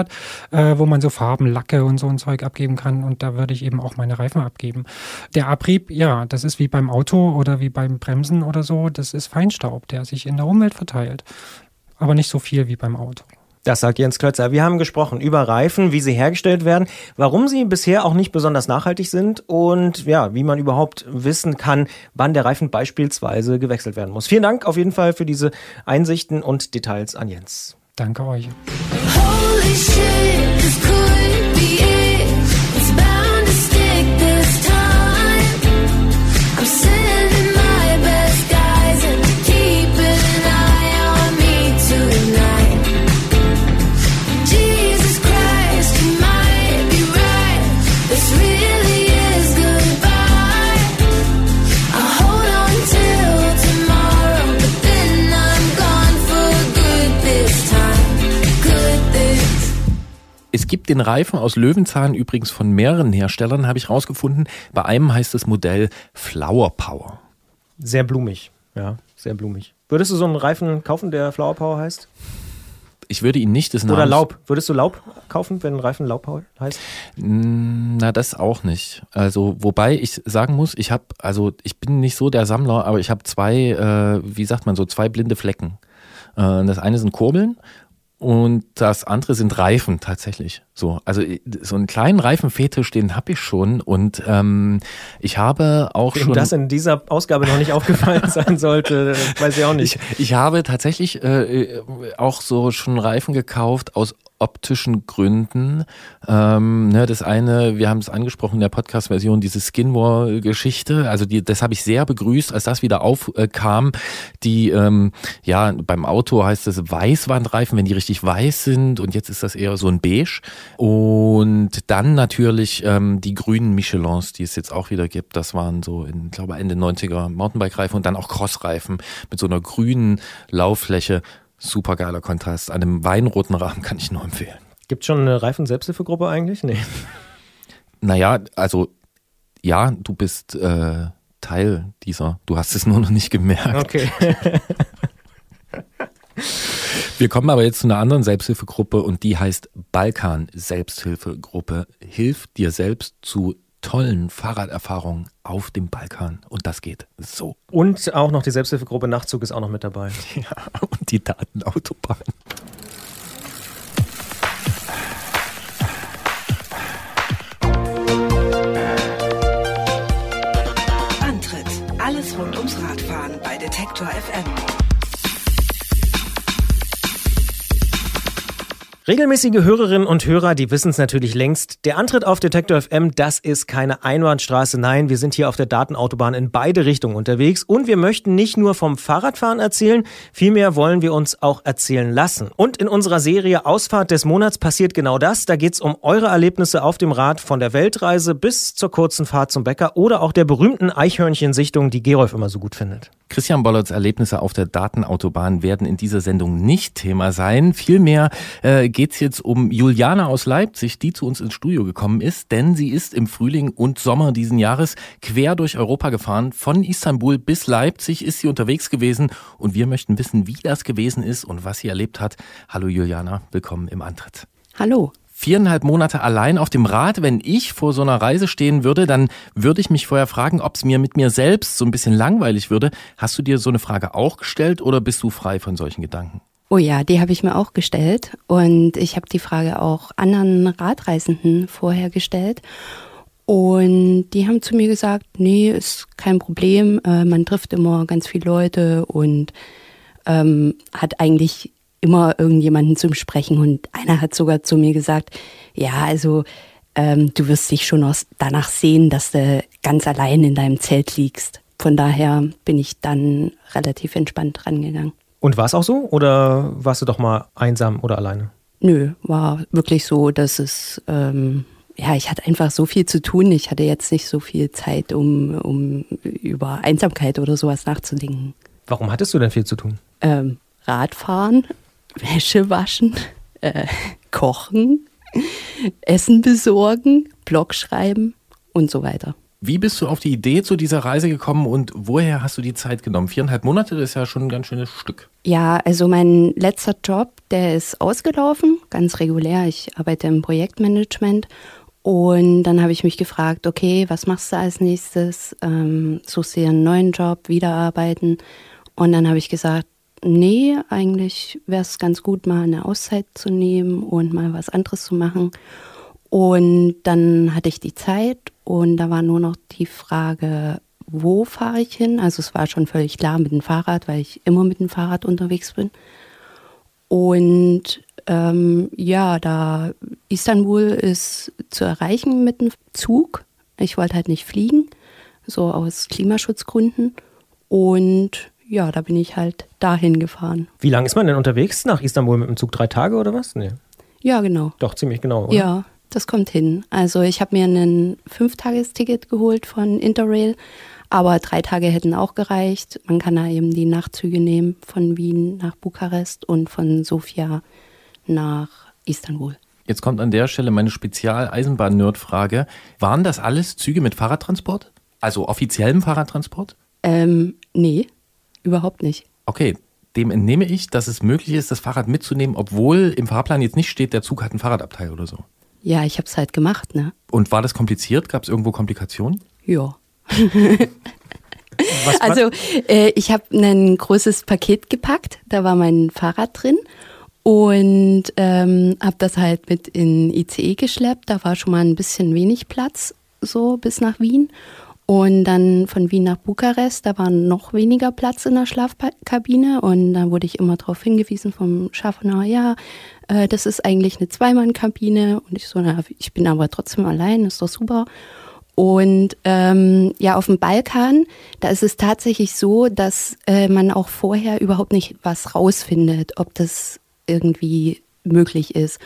äh, wo man so Farben, Lacke und so ein Zeug abgeben kann. Und da würde ich eben auch meine Reifen abgeben. Der Abrieb, ja, das ist wie beim Auto oder wie beim Bremsen oder so, das ist Feinstaub, der sich in der Umwelt verteilt. Aber nicht so viel wie beim Auto. Das sagt Jens Klötzer. Wir haben gesprochen über Reifen, wie sie hergestellt werden, warum sie bisher auch nicht besonders nachhaltig sind und ja, wie man überhaupt wissen kann, wann der Reifen beispielsweise gewechselt werden muss. Vielen Dank auf jeden Fall für diese Einsichten und Details an Jens. Danke euch. Holy shit, gibt den Reifen aus Löwenzahn übrigens von mehreren Herstellern, habe ich rausgefunden. Bei einem heißt das Modell Flower Power. Sehr blumig, ja, sehr blumig. Würdest du so einen Reifen kaufen, der Flower Power heißt? Ich würde ihn nicht des Namens... Oder Laub. Würdest du Laub kaufen, wenn ein Reifen Laub heißt? Na, das auch nicht. Also, wobei ich sagen muss, ich habe, also ich bin nicht so der Sammler, aber ich habe zwei, äh, wie sagt man so, zwei blinde Flecken. Äh, das eine sind Kurbeln und das andere sind Reifen tatsächlich. So, also äh, so einen kleinen Reifenfetisch, den habe ich schon und ähm, ich habe auch Wem schon. das in dieser Ausgabe noch nicht aufgefallen sein sollte, weiß ich auch nicht. Ich, ich habe tatsächlich äh, auch so schon Reifen gekauft aus optischen Gründen. Ähm, ne, das eine, wir haben es angesprochen in der Podcast-Version, diese Skinwar-Geschichte. Also die, das habe ich sehr begrüßt, als das wieder aufkam. Die, ähm, ja, beim Auto heißt es Weißwandreifen, wenn die richtig weiß sind. Und jetzt ist das eher so ein Beige. Und dann natürlich ähm, die grünen Michelins, die es jetzt auch wieder gibt. Das waren so, in, ich glaube Ende 90er Mountainbike-Reifen und dann auch Crossreifen mit so einer grünen Lauffläche. Super geiler Kontrast. An einem weinroten Rahmen kann ich nur empfehlen. Gibt schon eine Reifen-Selbsthilfegruppe eigentlich? Nee. Naja, also ja, du bist äh, Teil dieser. Du hast es nur noch nicht gemerkt. Okay. Wir kommen aber jetzt zu einer anderen Selbsthilfegruppe und die heißt Balkan Selbsthilfegruppe. Hilf dir selbst zu tollen Fahrraderfahrungen auf dem Balkan. Und das geht so. Und auch noch die Selbsthilfegruppe Nachtzug ist auch noch mit dabei. Ja, und die Datenautobahn. Antritt. Alles rund ums Radfahren bei Detektor FM. Regelmäßige Hörerinnen und Hörer, die wissen es natürlich längst. Der Antritt auf Detektor FM, das ist keine Einbahnstraße. Nein, wir sind hier auf der Datenautobahn in beide Richtungen unterwegs. Und wir möchten nicht nur vom Fahrradfahren erzählen, vielmehr wollen wir uns auch erzählen lassen. Und in unserer Serie Ausfahrt des Monats passiert genau das. Da geht's um eure Erlebnisse auf dem Rad von der Weltreise bis zur kurzen Fahrt zum Bäcker oder auch der berühmten Eichhörnchensichtung, die Gerolf immer so gut findet. Christian Bollerts Erlebnisse auf der Datenautobahn werden in dieser Sendung nicht Thema sein. Vielmehr äh, geht es jetzt um Juliana aus Leipzig, die zu uns ins Studio gekommen ist, denn sie ist im Frühling und Sommer diesen Jahres quer durch Europa gefahren. Von Istanbul bis Leipzig ist sie unterwegs gewesen und wir möchten wissen, wie das gewesen ist und was sie erlebt hat. Hallo Juliana, willkommen im Antritt. Hallo. Viereinhalb Monate allein auf dem Rad. Wenn ich vor so einer Reise stehen würde, dann würde ich mich vorher fragen, ob es mir mit mir selbst so ein bisschen langweilig würde. Hast du dir so eine Frage auch gestellt oder bist du frei von solchen Gedanken? Oh ja, die habe ich mir auch gestellt und ich habe die Frage auch anderen Radreisenden vorher gestellt. Und die haben zu mir gesagt, nee, ist kein Problem, äh, man trifft immer ganz viele Leute und ähm, hat eigentlich immer irgendjemanden zum Sprechen. Und einer hat sogar zu mir gesagt, ja, also ähm, du wirst dich schon aus, danach sehen, dass du ganz allein in deinem Zelt liegst. Von daher bin ich dann relativ entspannt rangegangen. Und war es auch so? Oder warst du doch mal einsam oder alleine? Nö, war wirklich so, dass es, ähm, ja, ich hatte einfach so viel zu tun. Ich hatte jetzt nicht so viel Zeit, um, um über Einsamkeit oder sowas nachzudenken. Warum hattest du denn viel zu tun? Ähm, Radfahren, Wäsche waschen, äh, kochen, Essen besorgen, Blog schreiben und so weiter. Wie bist du auf die Idee zu dieser Reise gekommen und woher hast du die Zeit genommen? Viereinhalb Monate, das ist ja schon ein ganz schönes Stück. Ja, also mein letzter Job, der ist ausgelaufen, ganz regulär. Ich arbeite im Projektmanagement und dann habe ich mich gefragt, okay, was machst du als nächstes? Ähm, suchst dir einen neuen Job, wieder arbeiten? Und dann habe ich gesagt, nee, eigentlich wäre es ganz gut, mal eine Auszeit zu nehmen und mal was anderes zu machen. Und dann hatte ich die Zeit und da war nur noch die Frage, wo fahre ich hin? Also es war schon völlig klar mit dem Fahrrad, weil ich immer mit dem Fahrrad unterwegs bin. Und ähm, ja, da Istanbul ist zu erreichen mit dem Zug. Ich wollte halt nicht fliegen, so aus Klimaschutzgründen. Und ja, da bin ich halt dahin gefahren. Wie lange ist man denn unterwegs nach Istanbul mit dem Zug? Drei Tage oder was? Nee. Ja, genau. Doch, ziemlich genau, oder? Ja, das kommt hin. Also ich habe mir ein Fünftagesticket geholt von Interrail, aber drei Tage hätten auch gereicht. Man kann da eben die Nachtzüge nehmen von Wien nach Bukarest und von Sofia nach Istanbul. Jetzt kommt an der Stelle meine Spezial-Eisenbahn-Nerd-Frage. Waren das alles Züge mit Fahrradtransport? Also offiziellem Fahrradtransport? Ähm, nee, überhaupt nicht. Okay, dem entnehme ich, dass es möglich ist, das Fahrrad mitzunehmen, obwohl im Fahrplan jetzt nicht steht, der Zug hat ein Fahrradabteil oder so. Ja, ich habe es halt gemacht, ne? Und war das kompliziert? Gab es irgendwo Komplikationen? Ja. also äh, ich habe ein großes Paket gepackt, da war mein Fahrrad drin und ähm, habe das halt mit in ICE geschleppt. Da war schon mal ein bisschen wenig Platz, so bis nach Wien. Und dann von Wien nach Bukarest, da war noch weniger Platz in der Schlafkabine. Und da wurde ich immer darauf hingewiesen vom Schaffner, ja, äh, das ist eigentlich eine Zweimann-Kabine. Und ich so, na, ich bin aber trotzdem allein, ist doch super. Und ähm, ja, auf dem Balkan, da ist es tatsächlich so, dass äh, man auch vorher überhaupt nicht was rausfindet, ob das irgendwie möglich ist.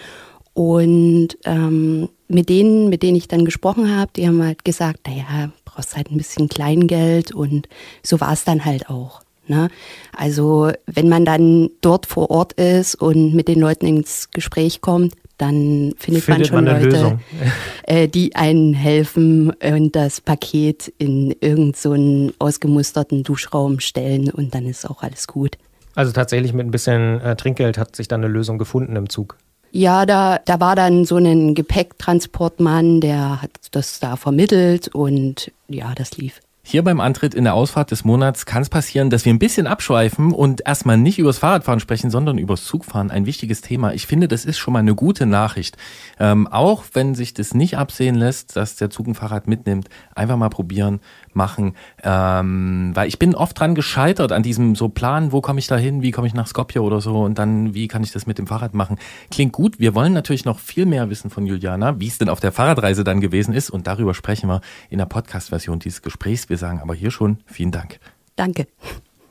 Und ähm, mit denen, mit denen ich dann gesprochen habe, die haben halt gesagt, naja, brauchst halt ein bisschen Kleingeld und so war es dann halt auch. Ne? Also wenn man dann dort vor Ort ist und mit den Leuten ins Gespräch kommt, dann findet, man Findet schon man Leute, äh, die einen helfen und das Paket in irgendeinen so einen ausgemusterten Duschraum stellen und dann ist auch alles gut. Also tatsächlich mit ein bisschen äh, Trinkgeld hat sich dann eine Lösung gefunden im Zug. Ja, da, da war dann so ein Gepäcktransportmann, der hat das da vermittelt und ja, das lief. Hier beim Antritt in der Ausfahrt des Monats kann es passieren, dass wir ein bisschen abschweifen und erstmal nicht übers Fahrradfahren sprechen, sondern übers Zugfahren. Ein wichtiges Thema. Ich finde, das ist schon mal eine gute Nachricht. Ähm, auch wenn sich das nicht absehen lässt, dass der Zug ein Fahrrad mitnimmt, einfach mal probieren, machen. Ähm, weil ich bin oft dran gescheitert an diesem so Plan, wo komme ich da hin, wie komme ich nach Skopje oder so und dann, wie kann ich das mit dem Fahrrad machen. Klingt gut. Wir wollen natürlich noch viel mehr wissen von Juliana, wie es denn auf der Fahrradreise dann gewesen ist und darüber sprechen wir in der Podcast-Version dieses Gesprächs. Wir sagen aber hier schon vielen Dank. Danke.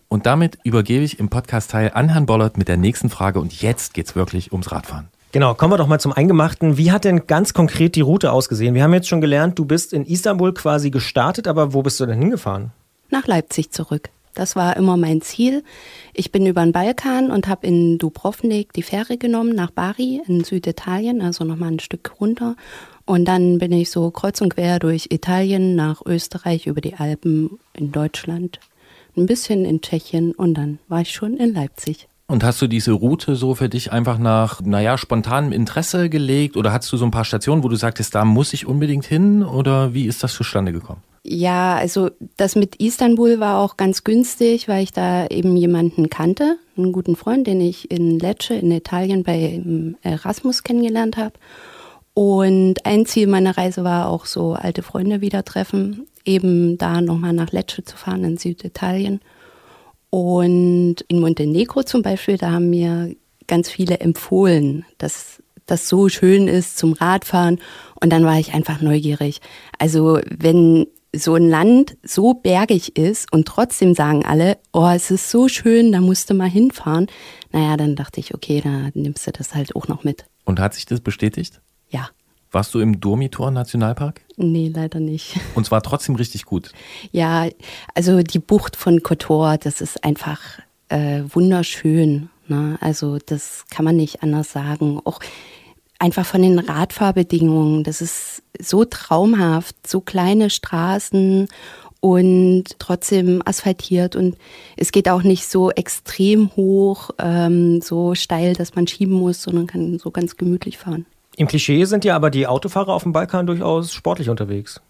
Und damit übergebe ich im Podcast-Teil an Herrn Bollert mit der nächsten Frage und jetzt geht's wirklich ums Radfahren. Genau, kommen wir doch mal zum Eingemachten. Wie hat denn ganz konkret die Route ausgesehen? Wir haben jetzt schon gelernt, du bist in Istanbul quasi gestartet, aber wo bist du denn hingefahren? Nach Leipzig zurück. Das war immer mein Ziel. Ich bin über den Balkan und habe in Dubrovnik die Fähre genommen nach Bari in Süditalien, also nochmal ein Stück runter. Und dann bin ich so kreuz und quer durch Italien nach Österreich über die Alpen in Deutschland, ein bisschen in Tschechien und dann war ich schon in Leipzig. Und hast du diese Route so für dich einfach nach, naja, spontanem Interesse gelegt oder hast du so ein paar Stationen, wo du sagtest, da muss ich unbedingt hin oder wie ist das zustande gekommen? Ja, also das mit Istanbul war auch ganz günstig, weil ich da eben jemanden kannte, einen guten Freund, den ich in Lecce in Italien bei Erasmus kennengelernt habe. Und ein Ziel meiner Reise war auch so alte Freunde wieder treffen, eben da nochmal nach Lecce zu fahren in Süditalien. Und in Montenegro zum Beispiel, da haben mir ganz viele empfohlen, dass das so schön ist zum Radfahren. Und dann war ich einfach neugierig. Also wenn so ein Land so bergig ist und trotzdem sagen alle, oh, es ist so schön, da musst du mal hinfahren. Naja, dann dachte ich, okay, da nimmst du das halt auch noch mit. Und hat sich das bestätigt? Ja. Warst du im Dormitor Nationalpark? Nee, leider nicht. Und zwar trotzdem richtig gut. Ja, also die Bucht von Kotor, das ist einfach äh, wunderschön. Ne? Also das kann man nicht anders sagen. Auch einfach von den Radfahrbedingungen, das ist so traumhaft, so kleine Straßen und trotzdem asphaltiert und es geht auch nicht so extrem hoch, ähm, so steil, dass man schieben muss, sondern kann so ganz gemütlich fahren. Im Klischee sind ja aber die Autofahrer auf dem Balkan durchaus sportlich unterwegs.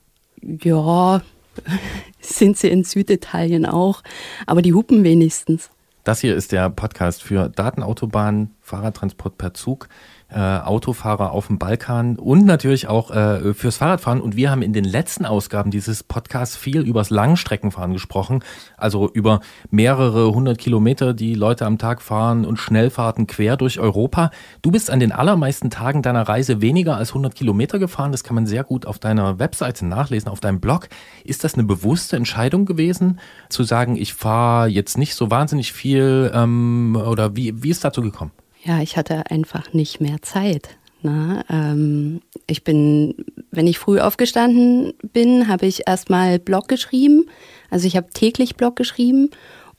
Ja, sind sie in Süditalien auch, aber die hupen wenigstens. Das hier ist der Podcast für Datenautobahn, Fahrradtransport per Zug, äh, Autofahrer auf dem Balkan und natürlich auch äh, fürs Fahrradfahren. Und wir haben in den letzten Ausgaben dieses Podcasts viel übers Langstreckenfahren gesprochen, also über mehrere hundert Kilometer, die Leute am Tag fahren und Schnellfahrten quer durch Europa. Du bist an den allermeisten Tagen deiner Reise weniger als 100 Kilometer gefahren. Das kann man sehr gut auf deiner Webseite nachlesen, auf deinem Blog. Ist das eine bewusste Entscheidung gewesen, zu sagen, ich fahre jetzt nicht so wahnsinnig viel ähm, oder wie, wie ist dazu gekommen? Ja, ich hatte einfach nicht mehr Zeit. Ne? Ähm, ich bin, wenn ich früh aufgestanden bin, habe ich erstmal Blog geschrieben. Also ich habe täglich Blog geschrieben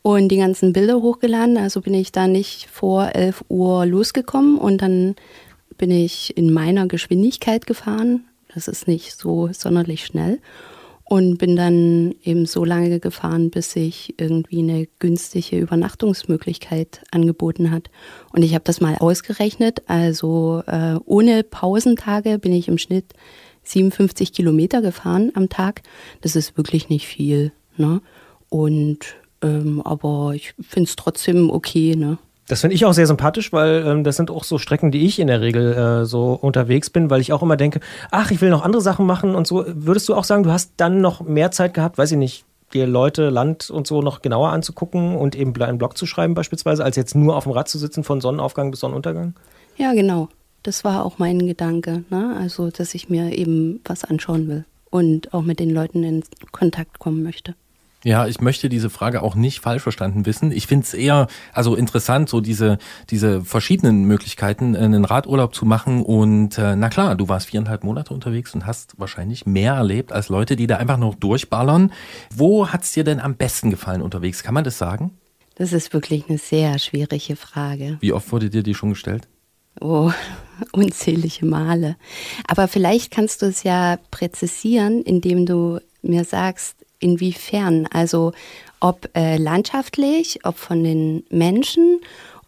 und die ganzen Bilder hochgeladen. Also bin ich da nicht vor 11 Uhr losgekommen und dann bin ich in meiner Geschwindigkeit gefahren. Das ist nicht so sonderlich schnell. Und bin dann eben so lange gefahren, bis sich irgendwie eine günstige Übernachtungsmöglichkeit angeboten hat. Und ich habe das mal ausgerechnet. Also äh, ohne Pausentage bin ich im Schnitt 57 Kilometer gefahren am Tag. Das ist wirklich nicht viel. Ne? Und ähm, aber ich finde es trotzdem okay. Ne? Das finde ich auch sehr sympathisch, weil ähm, das sind auch so Strecken, die ich in der Regel äh, so unterwegs bin, weil ich auch immer denke, ach, ich will noch andere Sachen machen und so. Würdest du auch sagen, du hast dann noch mehr Zeit gehabt, weiß ich nicht, dir Leute, Land und so noch genauer anzugucken und eben einen Blog zu schreiben beispielsweise, als jetzt nur auf dem Rad zu sitzen von Sonnenaufgang bis Sonnenuntergang? Ja, genau. Das war auch mein Gedanke. Ne? Also, dass ich mir eben was anschauen will und auch mit den Leuten in Kontakt kommen möchte. Ja, ich möchte diese Frage auch nicht falsch verstanden wissen. Ich finde es eher also interessant, so diese, diese verschiedenen Möglichkeiten, einen Radurlaub zu machen. Und äh, na klar, du warst viereinhalb Monate unterwegs und hast wahrscheinlich mehr erlebt als Leute, die da einfach noch durchballern. Wo hat's dir denn am besten gefallen unterwegs? Kann man das sagen? Das ist wirklich eine sehr schwierige Frage. Wie oft wurde dir die schon gestellt? Oh, unzählige Male. Aber vielleicht kannst du es ja präzisieren, indem du mir sagst, inwiefern. Also ob äh, landschaftlich, ob von den Menschen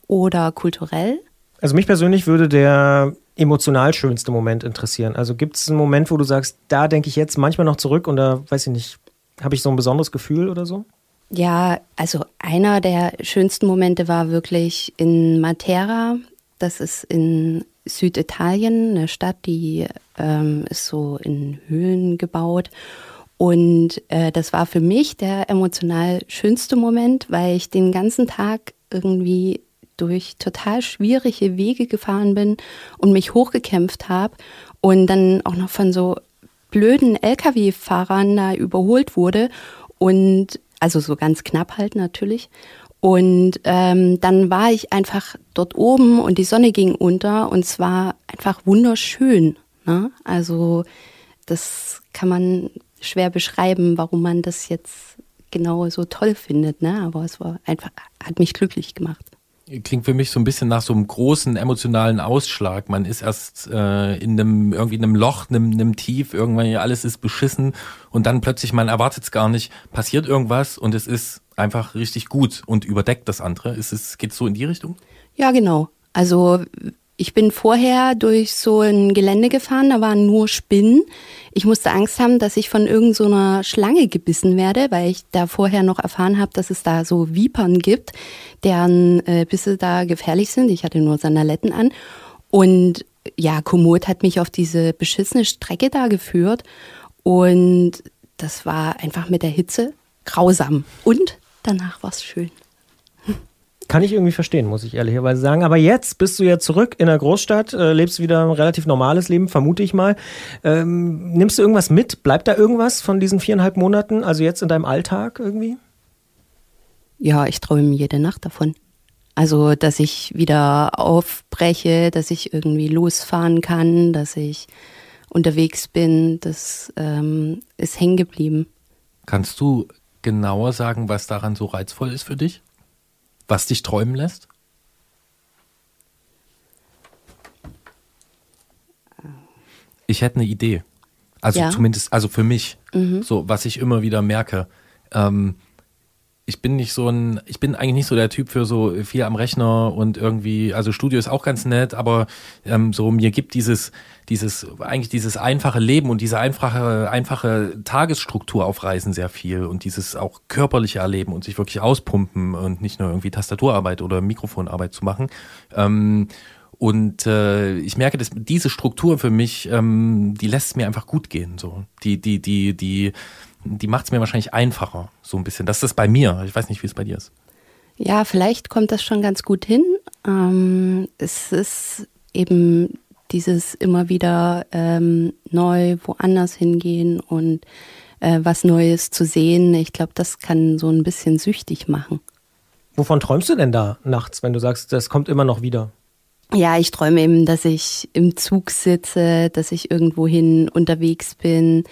oder kulturell. Also mich persönlich würde der emotional schönste Moment interessieren. Also gibt es einen Moment, wo du sagst, da denke ich jetzt manchmal noch zurück und da weiß ich nicht, habe ich so ein besonderes Gefühl oder so? Ja, also einer der schönsten Momente war wirklich in Matera. Das ist in Süditalien, eine Stadt, die ähm, ist so in Höhlen gebaut. Und äh, das war für mich der emotional schönste Moment, weil ich den ganzen Tag irgendwie durch total schwierige Wege gefahren bin und mich hochgekämpft habe und dann auch noch von so blöden Lkw-Fahrern da überholt wurde und also so ganz knapp halt natürlich. Und ähm, dann war ich einfach dort oben und die Sonne ging unter und es war einfach wunderschön. Ne? Also das kann man schwer beschreiben, warum man das jetzt genau so toll findet, ne? Aber es war einfach, hat mich glücklich gemacht. Klingt für mich so ein bisschen nach so einem großen emotionalen Ausschlag. Man ist erst äh, in einem irgendwie in einem Loch, einem, einem Tief, irgendwann alles ist beschissen und dann plötzlich man erwartet es gar nicht, passiert irgendwas und es ist einfach richtig gut und überdeckt das andere. Ist es geht so in die Richtung? Ja, genau. Also ich bin vorher durch so ein Gelände gefahren, da waren nur Spinnen. Ich musste Angst haben, dass ich von irgendeiner so Schlange gebissen werde, weil ich da vorher noch erfahren habe, dass es da so Vipern gibt, deren äh, Bisse da gefährlich sind. Ich hatte nur Sandaletten an. Und ja, Komoot hat mich auf diese beschissene Strecke da geführt. Und das war einfach mit der Hitze grausam. Und danach war es schön. Kann ich irgendwie verstehen, muss ich ehrlicherweise sagen. Aber jetzt bist du ja zurück in der Großstadt, äh, lebst wieder ein relativ normales Leben, vermute ich mal. Ähm, nimmst du irgendwas mit? Bleibt da irgendwas von diesen viereinhalb Monaten, also jetzt in deinem Alltag irgendwie? Ja, ich träume jede Nacht davon. Also, dass ich wieder aufbreche, dass ich irgendwie losfahren kann, dass ich unterwegs bin, das ähm, ist hängen geblieben. Kannst du genauer sagen, was daran so reizvoll ist für dich? Was dich träumen lässt? Ich hätte eine Idee. Also Ja. zumindest, also für mich, Mhm. so was ich immer wieder merke. Ähm, ich bin nicht so ein, ich bin eigentlich nicht so der Typ für so viel am Rechner und irgendwie, also Studio ist auch ganz nett, aber ähm, so mir gibt dieses, dieses, eigentlich dieses einfache Leben und diese einfache, einfache Tagesstruktur auf Reisen sehr viel und dieses auch körperliche Erleben und sich wirklich auspumpen und nicht nur irgendwie Tastaturarbeit oder Mikrofonarbeit zu machen. Ähm, und äh, ich merke, dass diese Struktur für mich, ähm, die lässt mir einfach gut gehen. So, die, die, die, die, die macht es mir wahrscheinlich einfacher, so ein bisschen. Das ist das bei mir. Ich weiß nicht, wie es bei dir ist. Ja, vielleicht kommt das schon ganz gut hin. Ähm, es ist eben dieses immer wieder ähm, neu woanders hingehen und äh, was Neues zu sehen. Ich glaube, das kann so ein bisschen süchtig machen. Wovon träumst du denn da nachts, wenn du sagst, das kommt immer noch wieder? Ja, ich träume eben, dass ich im Zug sitze, dass ich irgendwohin unterwegs bin,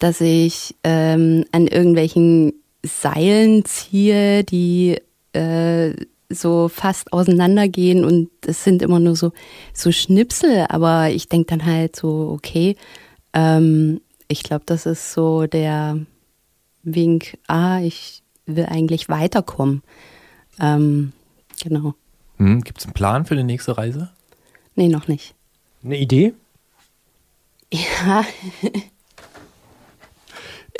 dass ich ähm, an irgendwelchen Seilen ziehe, die äh, so fast auseinandergehen und es sind immer nur so, so Schnipsel, aber ich denke dann halt so, okay, ähm, ich glaube, das ist so der Wink, ah, ich will eigentlich weiterkommen. Ähm, genau. Hm, Gibt es einen Plan für die nächste Reise? Nee, noch nicht. Eine Idee? Ja,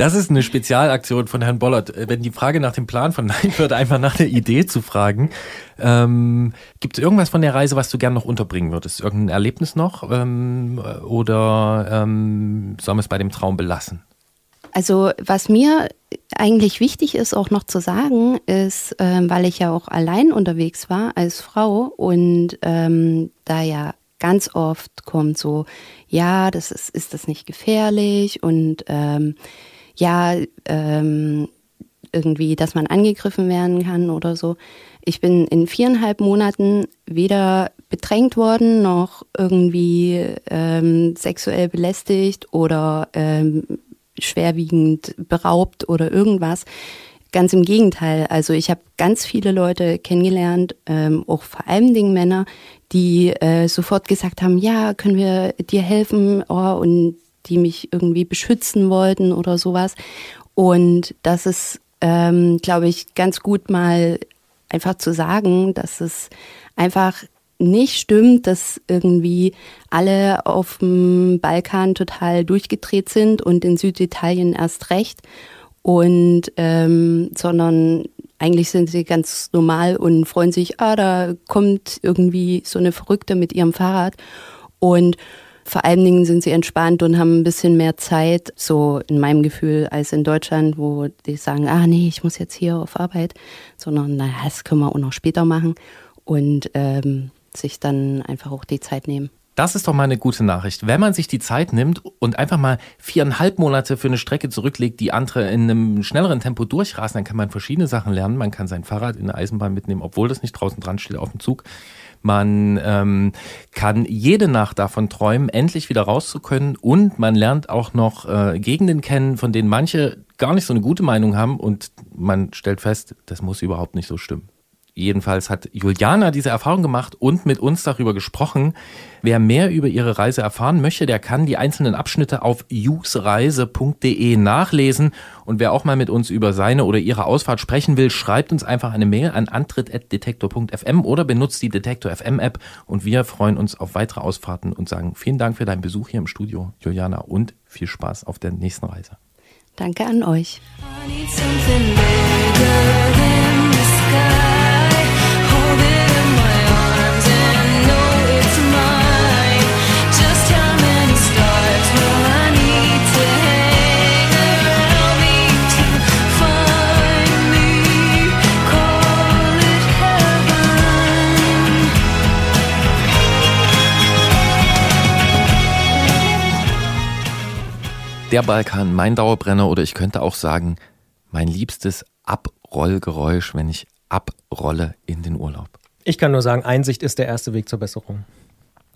Das ist eine Spezialaktion von Herrn Bollert. Äh, Wenn die Frage nach dem Plan verneint wird, einfach nach der Idee zu fragen. Ähm, Gibt es irgendwas von der Reise, was du gern noch unterbringen würdest? Irgendein Erlebnis noch? Ähm, oder ähm, sollen wir es bei dem Traum belassen? Also was mir eigentlich wichtig ist auch noch zu sagen, ist, ähm, weil ich ja auch allein unterwegs war als Frau und ähm, da ja ganz oft kommt so, ja, das ist, ist das nicht gefährlich und ähm, ja, ähm, irgendwie, dass man angegriffen werden kann oder so. Ich bin in viereinhalb Monaten weder bedrängt worden, noch irgendwie ähm, sexuell belästigt oder ähm, schwerwiegend beraubt oder irgendwas. Ganz im Gegenteil. Also ich habe ganz viele Leute kennengelernt, ähm, auch vor allen Dingen Männer, die äh, sofort gesagt haben, ja, können wir dir helfen? Oh, und die mich irgendwie beschützen wollten oder sowas. Und das ist, ähm, glaube ich, ganz gut mal einfach zu sagen, dass es einfach nicht stimmt, dass irgendwie alle auf dem Balkan total durchgedreht sind und in Süditalien erst recht. Und ähm, sondern eigentlich sind sie ganz normal und freuen sich, ah, da kommt irgendwie so eine Verrückte mit ihrem Fahrrad. Und vor allen Dingen sind sie entspannt und haben ein bisschen mehr Zeit, so in meinem Gefühl, als in Deutschland, wo die sagen, ah nee, ich muss jetzt hier auf Arbeit, sondern naja, das können wir auch noch später machen und ähm, sich dann einfach auch die Zeit nehmen. Das ist doch mal eine gute Nachricht. Wenn man sich die Zeit nimmt und einfach mal viereinhalb Monate für eine Strecke zurücklegt, die andere in einem schnelleren Tempo durchrasen, dann kann man verschiedene Sachen lernen. Man kann sein Fahrrad in der Eisenbahn mitnehmen, obwohl das nicht draußen dran steht auf dem Zug. Man ähm, kann jede Nacht davon träumen, endlich wieder raus und man lernt auch noch äh, Gegenden kennen, von denen manche gar nicht so eine gute Meinung haben und man stellt fest, das muss überhaupt nicht so stimmen. Jedenfalls hat Juliana diese Erfahrung gemacht und mit uns darüber gesprochen. Wer mehr über ihre Reise erfahren möchte, der kann die einzelnen Abschnitte auf jusreise.de nachlesen. Und wer auch mal mit uns über seine oder ihre Ausfahrt sprechen will, schreibt uns einfach eine Mail an antritt.detektor.fm oder benutzt die Detektor FM App. Und wir freuen uns auf weitere Ausfahrten und sagen vielen Dank für deinen Besuch hier im Studio, Juliana, und viel Spaß auf der nächsten Reise. Danke an euch. I need Der Balkan, mein Dauerbrenner oder ich könnte auch sagen, mein liebstes Abrollgeräusch, wenn ich abrolle in den Urlaub. Ich kann nur sagen, Einsicht ist der erste Weg zur Besserung.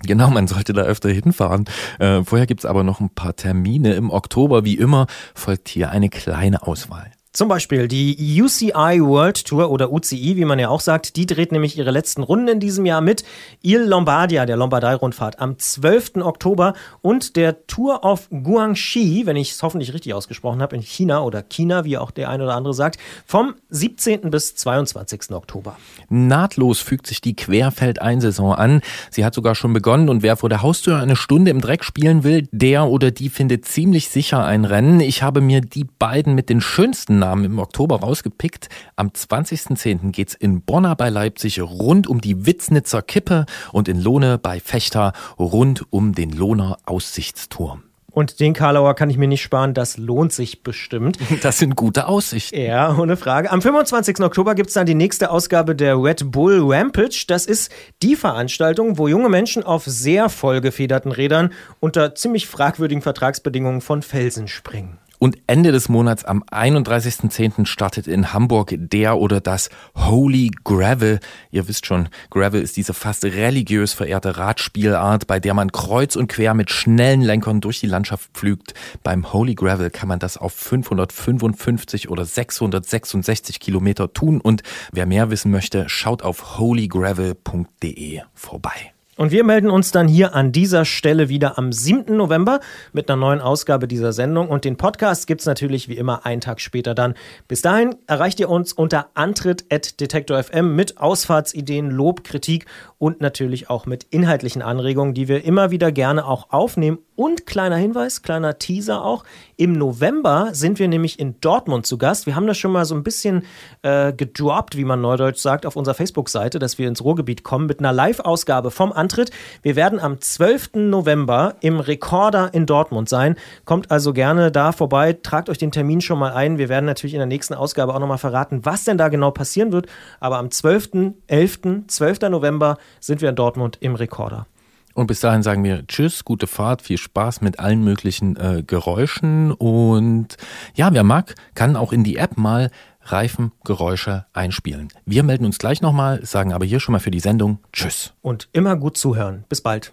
Genau, man sollte da öfter hinfahren. Äh, vorher gibt's aber noch ein paar Termine. Im Oktober, wie immer, folgt hier eine kleine Auswahl. Zum Beispiel die UCI World Tour oder UCI, wie man ja auch sagt, die dreht nämlich ihre letzten Runden in diesem Jahr mit Il Lombardia, der Lombardei-Rundfahrt, am 12. Oktober und der Tour of Guangxi, wenn ich es hoffentlich richtig ausgesprochen habe, in China oder China, wie auch der eine oder andere sagt, vom 17. bis 22. Oktober. Nahtlos fügt sich die Querfeldeinsaison an. Sie hat sogar schon begonnen und wer vor der Haustür eine Stunde im Dreck spielen will, der oder die findet ziemlich sicher ein Rennen. Ich habe mir die beiden mit den schönsten Namen im Oktober rausgepickt. Am 20.10. geht's in Bonner bei Leipzig rund um die Witznitzer Kippe und in Lohne bei Fechter rund um den Lohner Aussichtsturm. Und den Karlauer kann ich mir nicht sparen, das lohnt sich bestimmt. Das sind gute Aussichten. Ja, ohne Frage. Am 25. Oktober gibt's dann die nächste Ausgabe der Red Bull Rampage. Das ist die Veranstaltung, wo junge Menschen auf sehr vollgefederten Rädern unter ziemlich fragwürdigen Vertragsbedingungen von Felsen springen. Und Ende des Monats am 31.10. startet in Hamburg der oder das Holy Gravel. Ihr wisst schon, Gravel ist diese fast religiös verehrte Radspielart, bei der man kreuz und quer mit schnellen Lenkern durch die Landschaft pflügt. Beim Holy Gravel kann man das auf 555 oder 666 Kilometer tun. Und wer mehr wissen möchte, schaut auf holygravel.de vorbei. Und wir melden uns dann hier an dieser Stelle wieder am 7. November mit einer neuen Ausgabe dieser Sendung. Und den Podcast gibt's natürlich wie immer einen Tag später dann. Bis dahin erreicht ihr uns unter antritt.detektor.fm mit Ausfahrtsideen, Lob, Kritik und natürlich auch mit inhaltlichen Anregungen, die wir immer wieder gerne auch aufnehmen. Und kleiner Hinweis, kleiner Teaser auch. Im November sind wir nämlich in Dortmund zu Gast. Wir haben das schon mal so ein bisschen äh, gedroppt, wie man neudeutsch sagt, auf unserer Facebook-Seite, dass wir ins Ruhrgebiet kommen mit einer Live-Ausgabe vom Antritt. Wir werden am 12. November im Rekorder in Dortmund sein. Kommt also gerne da vorbei, tragt euch den Termin schon mal ein. Wir werden natürlich in der nächsten Ausgabe auch nochmal verraten, was denn da genau passieren wird. Aber am 12.11., 12. November sind wir in Dortmund im Rekorder. Und bis dahin sagen wir Tschüss, gute Fahrt, viel Spaß mit allen möglichen äh, Geräuschen. Und ja, wer mag, kann auch in die App mal Reifengeräusche einspielen. Wir melden uns gleich nochmal, sagen aber hier schon mal für die Sendung Tschüss. Und immer gut zuhören. Bis bald.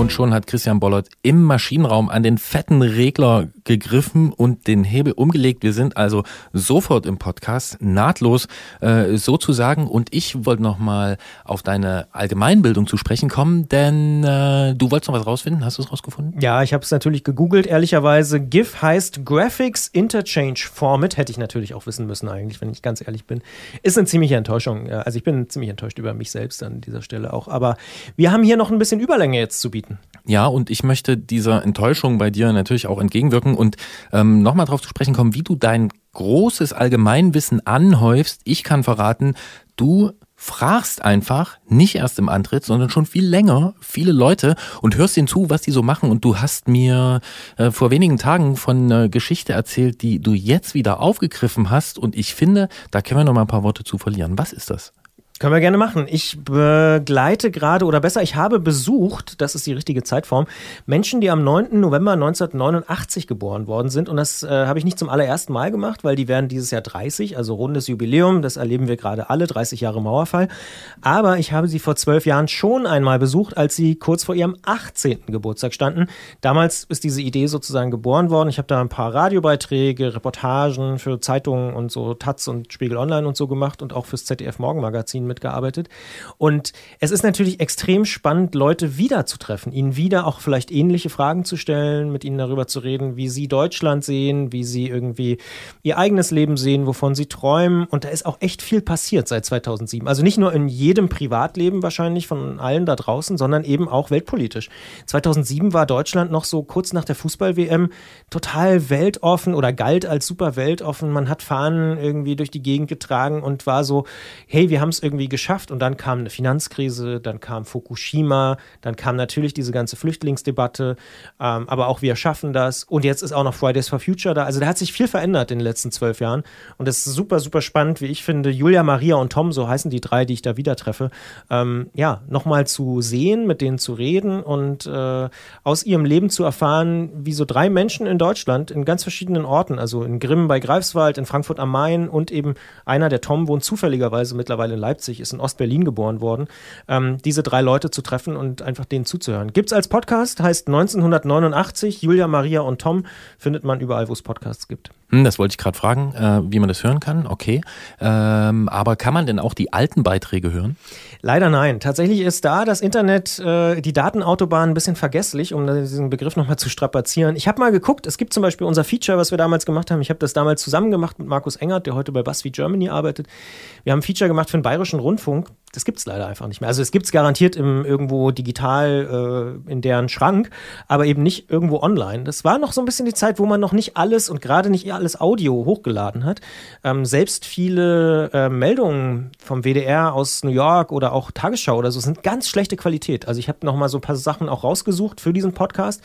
Und schon hat Christian Bollert im Maschinenraum an den fetten Regler gegriffen und den Hebel umgelegt. Wir sind also sofort im Podcast, nahtlos äh, sozusagen. Und ich wollte nochmal auf deine Allgemeinbildung zu sprechen kommen, denn äh, du wolltest noch was rausfinden. Hast du es rausgefunden? Ja, ich habe es natürlich gegoogelt, ehrlicherweise. GIF heißt Graphics Interchange Format. Hätte ich natürlich auch wissen müssen, eigentlich, wenn ich ganz ehrlich bin. Ist eine ziemliche Enttäuschung. Ja, Also ich bin ziemlich enttäuscht über mich selbst an dieser Stelle auch. Aber wir haben hier noch ein bisschen Überlänge jetzt zu bieten. Ja, und ich möchte dieser Enttäuschung bei dir natürlich auch entgegenwirken und ähm, nochmal darauf zu sprechen kommen, wie du dein großes Allgemeinwissen anhäufst. Ich kann verraten, du fragst einfach, nicht erst im Antritt, sondern schon viel länger, viele Leute und hörst ihnen zu, was die so machen. Und du hast mir äh, vor wenigen Tagen von einer Geschichte erzählt, die du jetzt wieder aufgegriffen hast. Und ich finde, da können wir noch mal ein paar Worte zu verlieren. Was ist das? Können wir gerne machen. Ich begleite gerade, oder besser, ich habe besucht, das ist die richtige Zeitform, Menschen, die am 9. November 1989 geboren worden sind. Und das äh, habe ich nicht zum allerersten Mal gemacht, weil die werden dieses Jahr 30, also rundes Jubiläum. Das erleben wir gerade alle, 30 Jahre Mauerfall. Aber ich habe sie vor zwölf Jahren schon einmal besucht, als sie kurz vor ihrem 18. Geburtstag standen. Damals ist diese Idee sozusagen geboren worden. Ich habe da ein paar Radiobeiträge, Reportagen für Zeitungen und so Taz und Spiegel Online und so gemacht und auch fürs ZDF Morgenmagazin mitgearbeitet. Und es ist natürlich extrem spannend, Leute wiederzutreffen, ihnen wieder auch vielleicht ähnliche Fragen zu stellen, mit ihnen darüber zu reden, wie sie Deutschland sehen, wie sie irgendwie ihr eigenes Leben sehen, wovon sie träumen. Und da ist auch echt viel passiert seit 2007. Also nicht nur in jedem Privatleben wahrscheinlich von allen da draußen, sondern eben auch weltpolitisch. 2007 war Deutschland noch so kurz nach der Fußball-WM total weltoffen oder galt als super weltoffen. Man hat Fahnen irgendwie durch die Gegend getragen und war so, hey, wir haben es irgendwie irgendwie geschafft. Und dann kam eine Finanzkrise, dann kam Fukushima, dann kam natürlich diese ganze Flüchtlingsdebatte, ähm, aber auch wir schaffen das. Und jetzt ist auch noch Fridays for Future da. Also da hat sich viel verändert in den letzten zwölf Jahren. Und das ist super, super spannend, wie ich finde. Julia, Maria und Tom, so heißen die drei, die ich da wieder treffe, ähm, ja, nochmal zu sehen, mit denen zu reden und äh, aus ihrem Leben zu erfahren, wie so drei Menschen in Deutschland in ganz verschiedenen Orten, also in Grimm bei Greifswald, in Frankfurt am Main und eben einer, der Tom, wohnt zufälligerweise mittlerweile in Leipzig, ist in Ostberlin geboren worden, ähm, diese drei Leute zu treffen und einfach denen zuzuhören. Gibt's als Podcast, heißt 1989, Julia, Maria und Tom, findet man überall, wo es Podcasts gibt. Hm, das wollte ich gerade fragen, äh, wie man das hören kann. Okay. Ähm, aber kann man denn auch die alten Beiträge hören? Leider nein. Tatsächlich ist da das Internet, äh, die Datenautobahn ein bisschen vergesslich, um diesen Begriff nochmal zu strapazieren. Ich habe mal geguckt, es gibt zum Beispiel unser Feature, was wir damals gemacht haben. Ich habe das damals zusammen gemacht mit Markus Engert, der heute bei BuzzFeed Germany arbeitet. Wir haben ein Feature gemacht für den Bayerischen Rundfunk. Das gibt's leider einfach nicht mehr. Also es gibt's garantiert im, irgendwo digital äh, in deren Schrank, aber eben nicht irgendwo online. Das war noch so ein bisschen die Zeit, wo man noch nicht alles und gerade nicht alles Audio hochgeladen hat. Ähm, selbst viele äh, Meldungen vom WDR aus New York oder auch Tagesschau oder so sind ganz schlechte Qualität. Also ich habe noch mal so ein paar Sachen auch rausgesucht für diesen Podcast.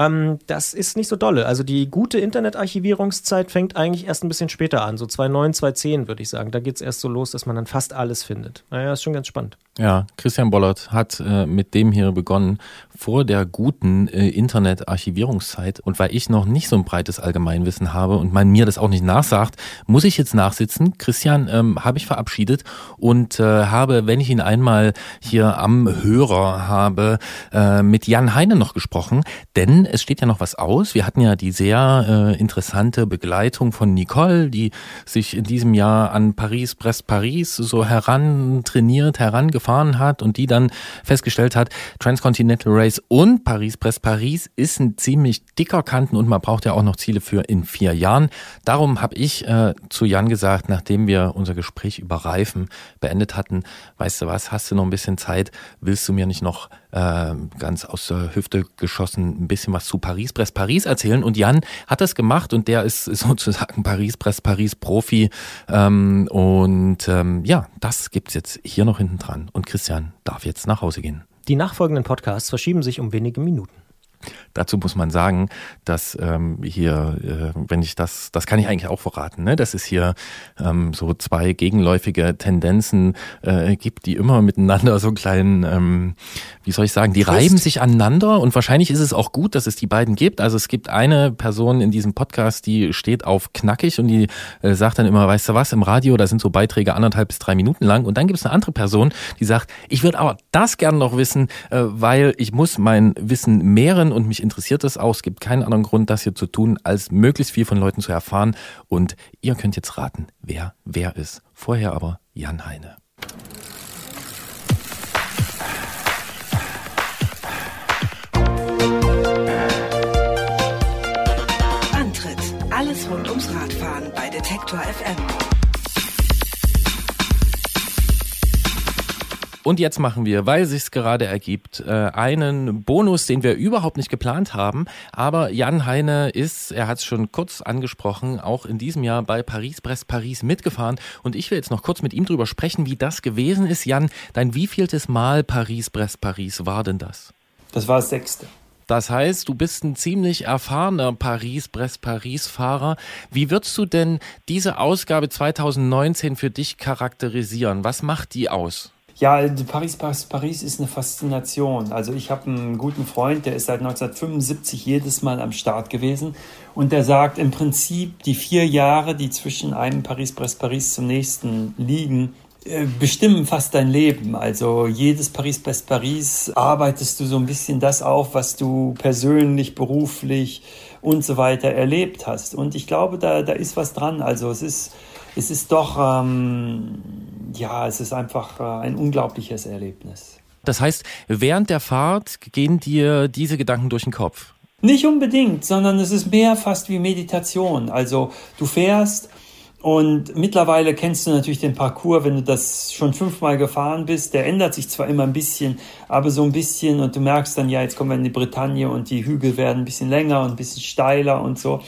Ähm, das ist nicht so dolle. Also die gute Internetarchivierungszeit fängt eigentlich erst ein bisschen später an, so 2009, 2010 würde ich sagen. Da geht's erst so los, dass man dann fast alles findet. Naja, ist schon ganz spannend. Ja, Christian Bollert hat äh, mit dem hier begonnen vor der guten äh, Internetarchivierungszeit. Und weil ich noch nicht so ein breites Allgemeinwissen habe und man mir das auch nicht nachsagt, muss ich jetzt nachsitzen. Christian ähm, habe ich verabschiedet und äh, habe, wenn ich ihn einmal hier am Hörer habe, äh, mit Jan Heine noch gesprochen. Denn es steht ja noch was aus. Wir hatten ja die sehr äh, interessante Begleitung von Nicole, die sich in diesem Jahr an Paris-Brest-Paris so herantrainiert, herangefahren hat und die dann festgestellt hat, Transcontinental Race und Paris-Brest-Paris ist ein ziemlich dicker Kanten und man braucht ja auch noch Ziele für in vier Jahren. Darum habe ich äh, zu Jan gesagt, nachdem wir unser Gespräch über Reifen beendet hatten, weißt du was, hast du noch ein bisschen Zeit, willst du mir nicht noch äh, ganz aus der Hüfte geschossen ein bisschen was zu Paris-Brest-Paris erzählen? Und Jan hat das gemacht und der ist sozusagen Paris-Brest-Paris-Profi ähm, und ähm, ja, das gibt's jetzt hier noch hinten dran und Christian darf jetzt nach Hause gehen. Die nachfolgenden Podcasts verschieben sich um wenige Minuten. Dazu muss man sagen, dass ähm, hier, äh, wenn ich das, das kann ich eigentlich auch verraten, ne, dass es hier ähm, so zwei gegenläufige Tendenzen äh, gibt, die immer miteinander so einen kleinen, ähm, wie soll ich sagen, die Frist. reiben sich aneinander und wahrscheinlich ist es auch gut, dass es die beiden gibt. Also es gibt eine Person in diesem Podcast, die steht auf knackig und die äh, sagt dann immer, weißt du was, im Radio, da sind so Beiträge anderthalb bis drei Minuten lang und dann gibt es eine andere Person, die sagt, ich würde aber das gerne noch wissen, äh, weil ich muss mein Wissen mehren und mich interessiert das auch. Es gibt keinen anderen Grund, das hier zu tun, als möglichst viel von Leuten zu erfahren. Und ihr könnt jetzt raten, wer wer ist. Vorher aber Jan Heine. Antritt. Alles rund ums Radfahren bei Detektor FM. Und jetzt machen wir, weil sich's gerade ergibt, äh, einen Bonus, den wir überhaupt nicht geplant haben. Aber Jan Heine ist, er hat es schon kurz angesprochen, auch in diesem Jahr bei Paris-Brest-Paris mitgefahren. Und ich will jetzt noch kurz mit ihm drüber sprechen, wie das gewesen ist. Jan, dein wievieltes Mal Paris-Brest-Paris war denn das? Das war das sechste. Das heißt, du bist ein ziemlich erfahrener Paris-Brest-Paris-Fahrer. Wie würdest du denn diese Ausgabe 2019 für dich charakterisieren? Was macht die aus? Ja, die Paris, Paris, Paris ist eine Faszination. Also ich habe einen guten Freund, der ist seit 1975 jedes Mal am Start gewesen und der sagt im Prinzip, die vier Jahre, die zwischen einem Paris, Brest, Paris zum nächsten liegen, äh, bestimmen fast dein Leben. Also jedes Paris, Brest, Paris arbeitest du so ein bisschen das auf, was du persönlich, beruflich und so weiter erlebt hast. Und ich glaube, da, da ist was dran. Also es ist, es ist doch, ähm, ja, es ist einfach äh, ein unglaubliches Erlebnis. Das heißt, während der Fahrt gehen dir diese Gedanken durch den Kopf? Nicht unbedingt, sondern es ist mehr fast wie Meditation. Also du fährst und mittlerweile kennst du natürlich den Parcours, wenn du das schon fünfmal gefahren bist. Der ändert sich zwar immer ein bisschen, aber so ein bisschen und du merkst dann, ja, jetzt kommen wir in die Bretagne und die Hügel werden ein bisschen länger und ein bisschen steiler und so.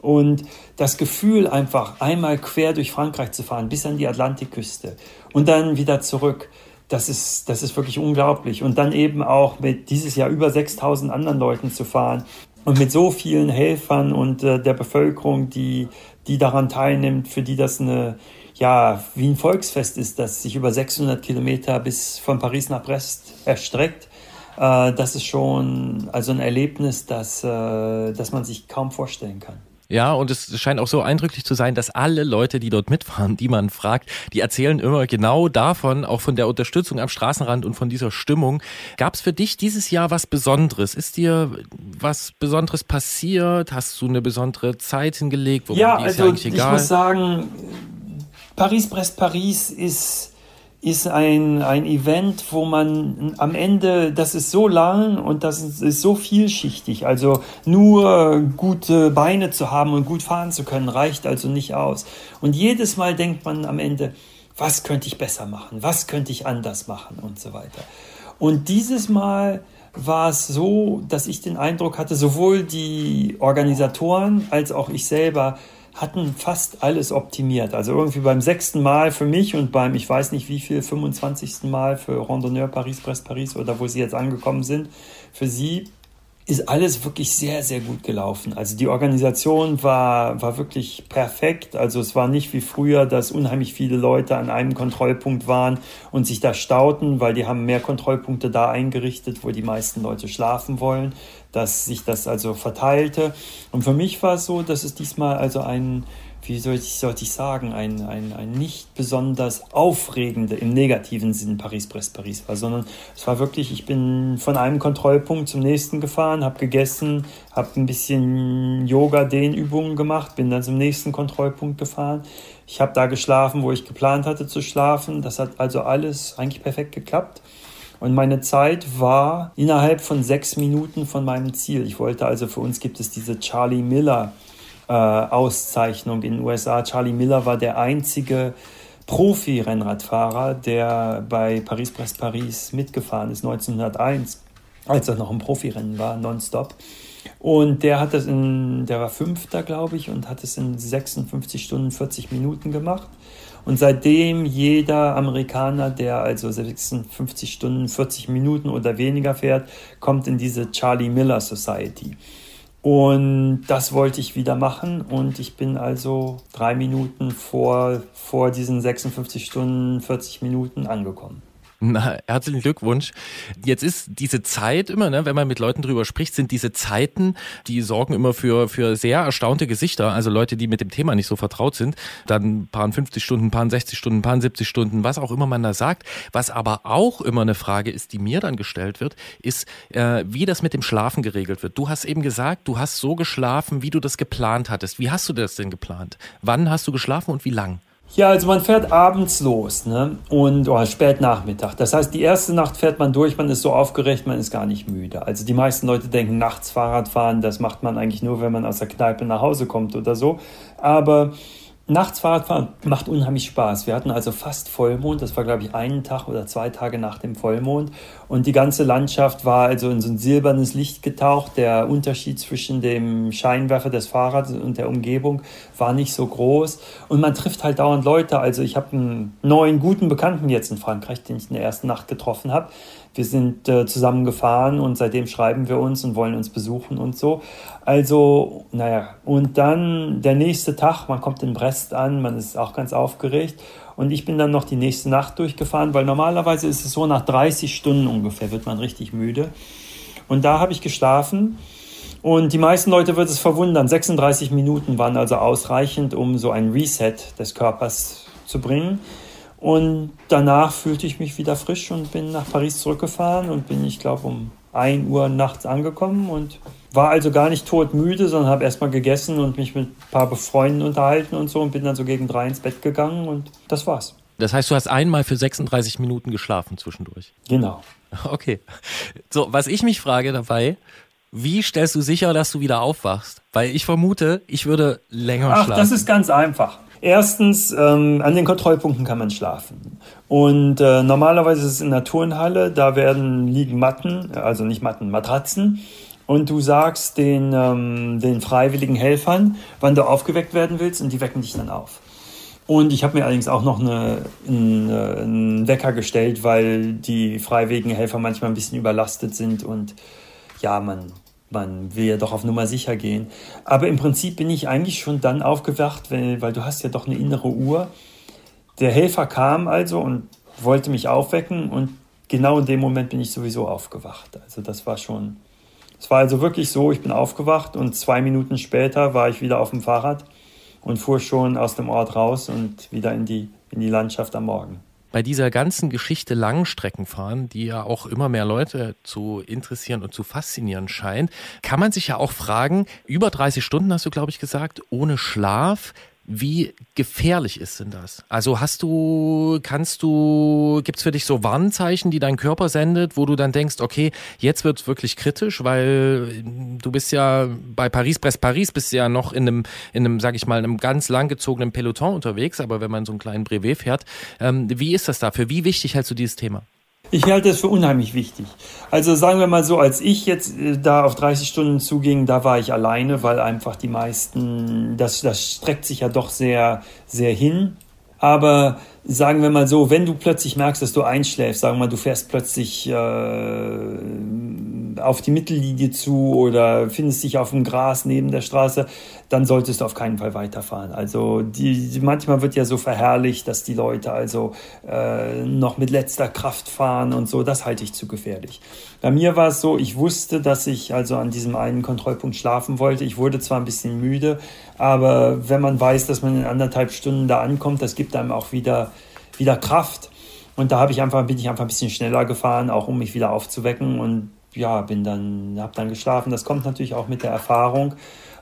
Und das Gefühl, einfach einmal quer durch Frankreich zu fahren, bis an die Atlantikküste und dann wieder zurück, das ist, das ist wirklich unglaublich. Und dann eben auch mit dieses Jahr über 6000 anderen Leuten zu fahren und mit so vielen Helfern und äh, der Bevölkerung, die, die daran teilnimmt, für die das eine, ja, wie ein Volksfest ist, das sich über 600 Kilometer bis von Paris nach Brest erstreckt. Äh, das ist schon also ein Erlebnis, das, äh, das man sich kaum vorstellen kann. Ja, und es scheint auch so eindrücklich zu sein, dass alle Leute, die dort mitfahren, die man fragt, die erzählen immer genau davon, auch von der Unterstützung am Straßenrand und von dieser Stimmung. Gab es für dich dieses Jahr was Besonderes? Ist dir was Besonderes passiert? Hast du eine besondere Zeit hingelegt? Wobei, Ja, also eigentlich ich muss sagen, Paris-Brest-Paris ist, ist ein, ein Event, wo man am Ende, das ist so lang und das ist, ist so vielschichtig. Also nur gute Beine zu haben und gut fahren zu können, reicht also nicht aus. Und jedes Mal denkt man am Ende, was könnte ich besser machen? Was könnte ich anders machen? Und so weiter. Und dieses Mal war es so, dass ich den Eindruck hatte, sowohl die Organisatoren als auch ich selber hatten fast alles optimiert. Also irgendwie beim sechsten Mal für mich und beim, ich weiß nicht wie viel, 25. Mal für Randonneur Paris, Brest, Paris oder wo sie jetzt angekommen sind, für sie ist alles wirklich sehr, sehr gut gelaufen. Also die Organisation war, war wirklich perfekt. Also es war nicht wie früher, dass unheimlich viele Leute an einem Kontrollpunkt waren und sich da stauten, weil die haben mehr Kontrollpunkte da eingerichtet, wo die meisten Leute schlafen wollen, dass sich das also verteilte. Und für mich war es so, dass es diesmal also ein, wie soll ich, sollte ich sagen, ein, ein, ein nicht besonders aufregende, im negativen Sinn Paris-Brest-Paris war, sondern es war wirklich, ich bin von einem Kontrollpunkt zum nächsten gefahren, habe gegessen, habe ein bisschen Yoga-Dehnübungen gemacht, bin dann zum nächsten Kontrollpunkt gefahren. Ich habe da geschlafen, wo ich geplant hatte zu schlafen. Das hat also alles eigentlich perfekt geklappt. Und meine Zeit war innerhalb von sechs Minuten von meinem Ziel. Ich wollte also, für uns gibt es diese Charlie Miller äh, Auszeichnung in den USA. Charlie Miller war der einzige Profi-Rennradfahrer, der bei Paris-Brest-Paris mitgefahren ist, 1901, als er noch ein Profirennen war, nonstop. Und der hat das in, der war Fünfter, glaube ich, und hat es in 56 Stunden 40 Minuten gemacht. Und seitdem jeder Amerikaner, der also 56 Stunden 40 Minuten oder weniger fährt, kommt in diese Charlie Miller Society. Und das wollte ich wieder machen und ich bin also drei Minuten vor, vor diesen 56 Stunden 40 Minuten angekommen. Na, herzlichen Glückwunsch. Jetzt ist diese Zeit immer, ne, wenn man mit Leuten drüber spricht, sind diese Zeiten, die sorgen immer für, für sehr erstaunte Gesichter. Also Leute, die mit dem Thema nicht so vertraut sind. Dann paar 50 Stunden, paar 60 Stunden, paar 70 Stunden, was auch immer man da sagt. Was aber auch immer eine Frage ist, die mir dann gestellt wird, ist, äh, wie das mit dem Schlafen geregelt wird. Du hast eben gesagt, du hast so geschlafen, wie du das geplant hattest. Wie hast du das denn geplant? Wann hast du geschlafen und wie lang? Ja, also man fährt abends los, ne? Und oder spät Nachmittag. Das heißt, die erste Nacht fährt man durch, man ist so aufgeregt, man ist gar nicht müde. Also die meisten Leute denken, nachts Fahrrad fahren, das macht man eigentlich nur, wenn man aus der Kneipe nach Hause kommt oder so. Aber nachts Fahrradfahren macht unheimlich Spaß. Wir hatten also fast Vollmond. Das war, glaube ich, einen Tag oder zwei Tage nach dem Vollmond. Und die ganze Landschaft war also in so ein silbernes Licht getaucht. Der Unterschied zwischen dem Scheinwerfer des Fahrrads und der Umgebung war nicht so groß. Und man trifft halt dauernd Leute. Also ich habe einen neuen guten Bekannten jetzt in Frankreich, den ich in der ersten Nacht getroffen habe. Wir sind äh, zusammen gefahren und seitdem schreiben wir uns und wollen uns besuchen und so. Also, naja, und dann der nächste Tag, man kommt in Brest an, man ist auch ganz aufgeregt. Und ich bin dann noch die nächste Nacht durchgefahren, weil normalerweise ist es so, nach 30 Stunden ungefähr wird man richtig müde. Und da habe ich geschlafen. Und die meisten Leute wird es verwundern. 36 Minuten waren also ausreichend, um so ein Reset des Körpers zu bringen. Und danach fühlte ich mich wieder frisch und bin nach Paris zurückgefahren und bin, ich glaube, um 1 Uhr nachts angekommen und war also gar nicht todmüde, sondern habe erstmal gegessen und mich mit ein paar Freunden unterhalten und so und bin dann so gegen drei ins Bett gegangen und das war's. Das heißt, du hast einmal für 36 Minuten geschlafen zwischendurch. Genau. Okay. So, was ich mich frage dabei, wie stellst du sicher, dass du wieder aufwachst? Weil ich vermute, ich würde länger Ach, schlafen. das ist ganz einfach. Erstens, ähm, an den Kontrollpunkten kann man schlafen. Und äh, normalerweise ist es in der Turnhalle, da werden liegen Matten, also nicht Matten, Matratzen. und du sagst den, ähm, den freiwilligen Helfern, wann du aufgeweckt werden willst und die wecken dich dann auf. Und ich habe mir allerdings auch noch eine, einen, äh, einen Wecker gestellt, weil die freiwilligen Helfer manchmal ein bisschen überlastet sind und ja, man, man will ja doch auf Nummer sicher gehen. Aber im Prinzip bin ich eigentlich schon dann aufgewacht, weil, weil du hast ja doch eine innere Uhr. Der Helfer kam also und wollte mich aufwecken und genau in dem Moment bin ich sowieso aufgewacht. Also das war schon, es war also wirklich so, ich bin aufgewacht und zwei Minuten später war ich wieder auf dem Fahrrad und fuhr schon aus dem Ort raus und wieder in die, in die Landschaft am Morgen. Bei dieser ganzen Geschichte Langstreckenfahren, die ja auch immer mehr Leute zu interessieren und zu faszinieren scheint, kann man sich ja auch fragen, über 30 Stunden hast du, glaube ich, gesagt, ohne Schlaf. Wie gefährlich ist denn das? Also hast du, kannst du, gibt's für dich so Warnzeichen, die dein Körper sendet, wo du dann denkst, okay, jetzt wird's wirklich kritisch, weil du bist ja bei Paris-Brest-Paris, bist ja noch in einem, in einem, sag ich mal, einem ganz langgezogenen Peloton unterwegs, aber wenn man so einen kleinen Brevet fährt, ähm, wie ist das dafür? Wie wichtig hältst du dieses Thema? Ich halte es für unheimlich wichtig. Also sagen wir mal so, als ich jetzt äh, da auf 30 Stunden zuging, da war ich alleine, weil einfach die meisten, das, das streckt sich ja doch sehr, sehr hin. Aber sagen wir mal so, wenn du plötzlich merkst, dass du einschläfst, sagen wir mal, du fährst plötzlich äh, auf die Mittellinie zu oder findest dich auf dem Gras neben der Straße, dann solltest du auf keinen Fall weiterfahren. Also die, manchmal wird ja so verherrlicht, dass die Leute also äh, noch mit letzter Kraft fahren und so. Das halte ich zu gefährlich. Bei mir war es so, ich wusste, dass ich also an diesem einen Kontrollpunkt schlafen wollte. Ich wurde zwar ein bisschen müde, aber wenn man weiß, dass man in anderthalb Stunden da ankommt, das gibt einem auch wieder wieder Kraft. Und da habe ich einfach, bin ich einfach ein bisschen schneller gefahren, auch um mich wieder aufzuwecken und ja, bin dann, habe dann geschlafen. Das kommt natürlich auch mit der Erfahrung,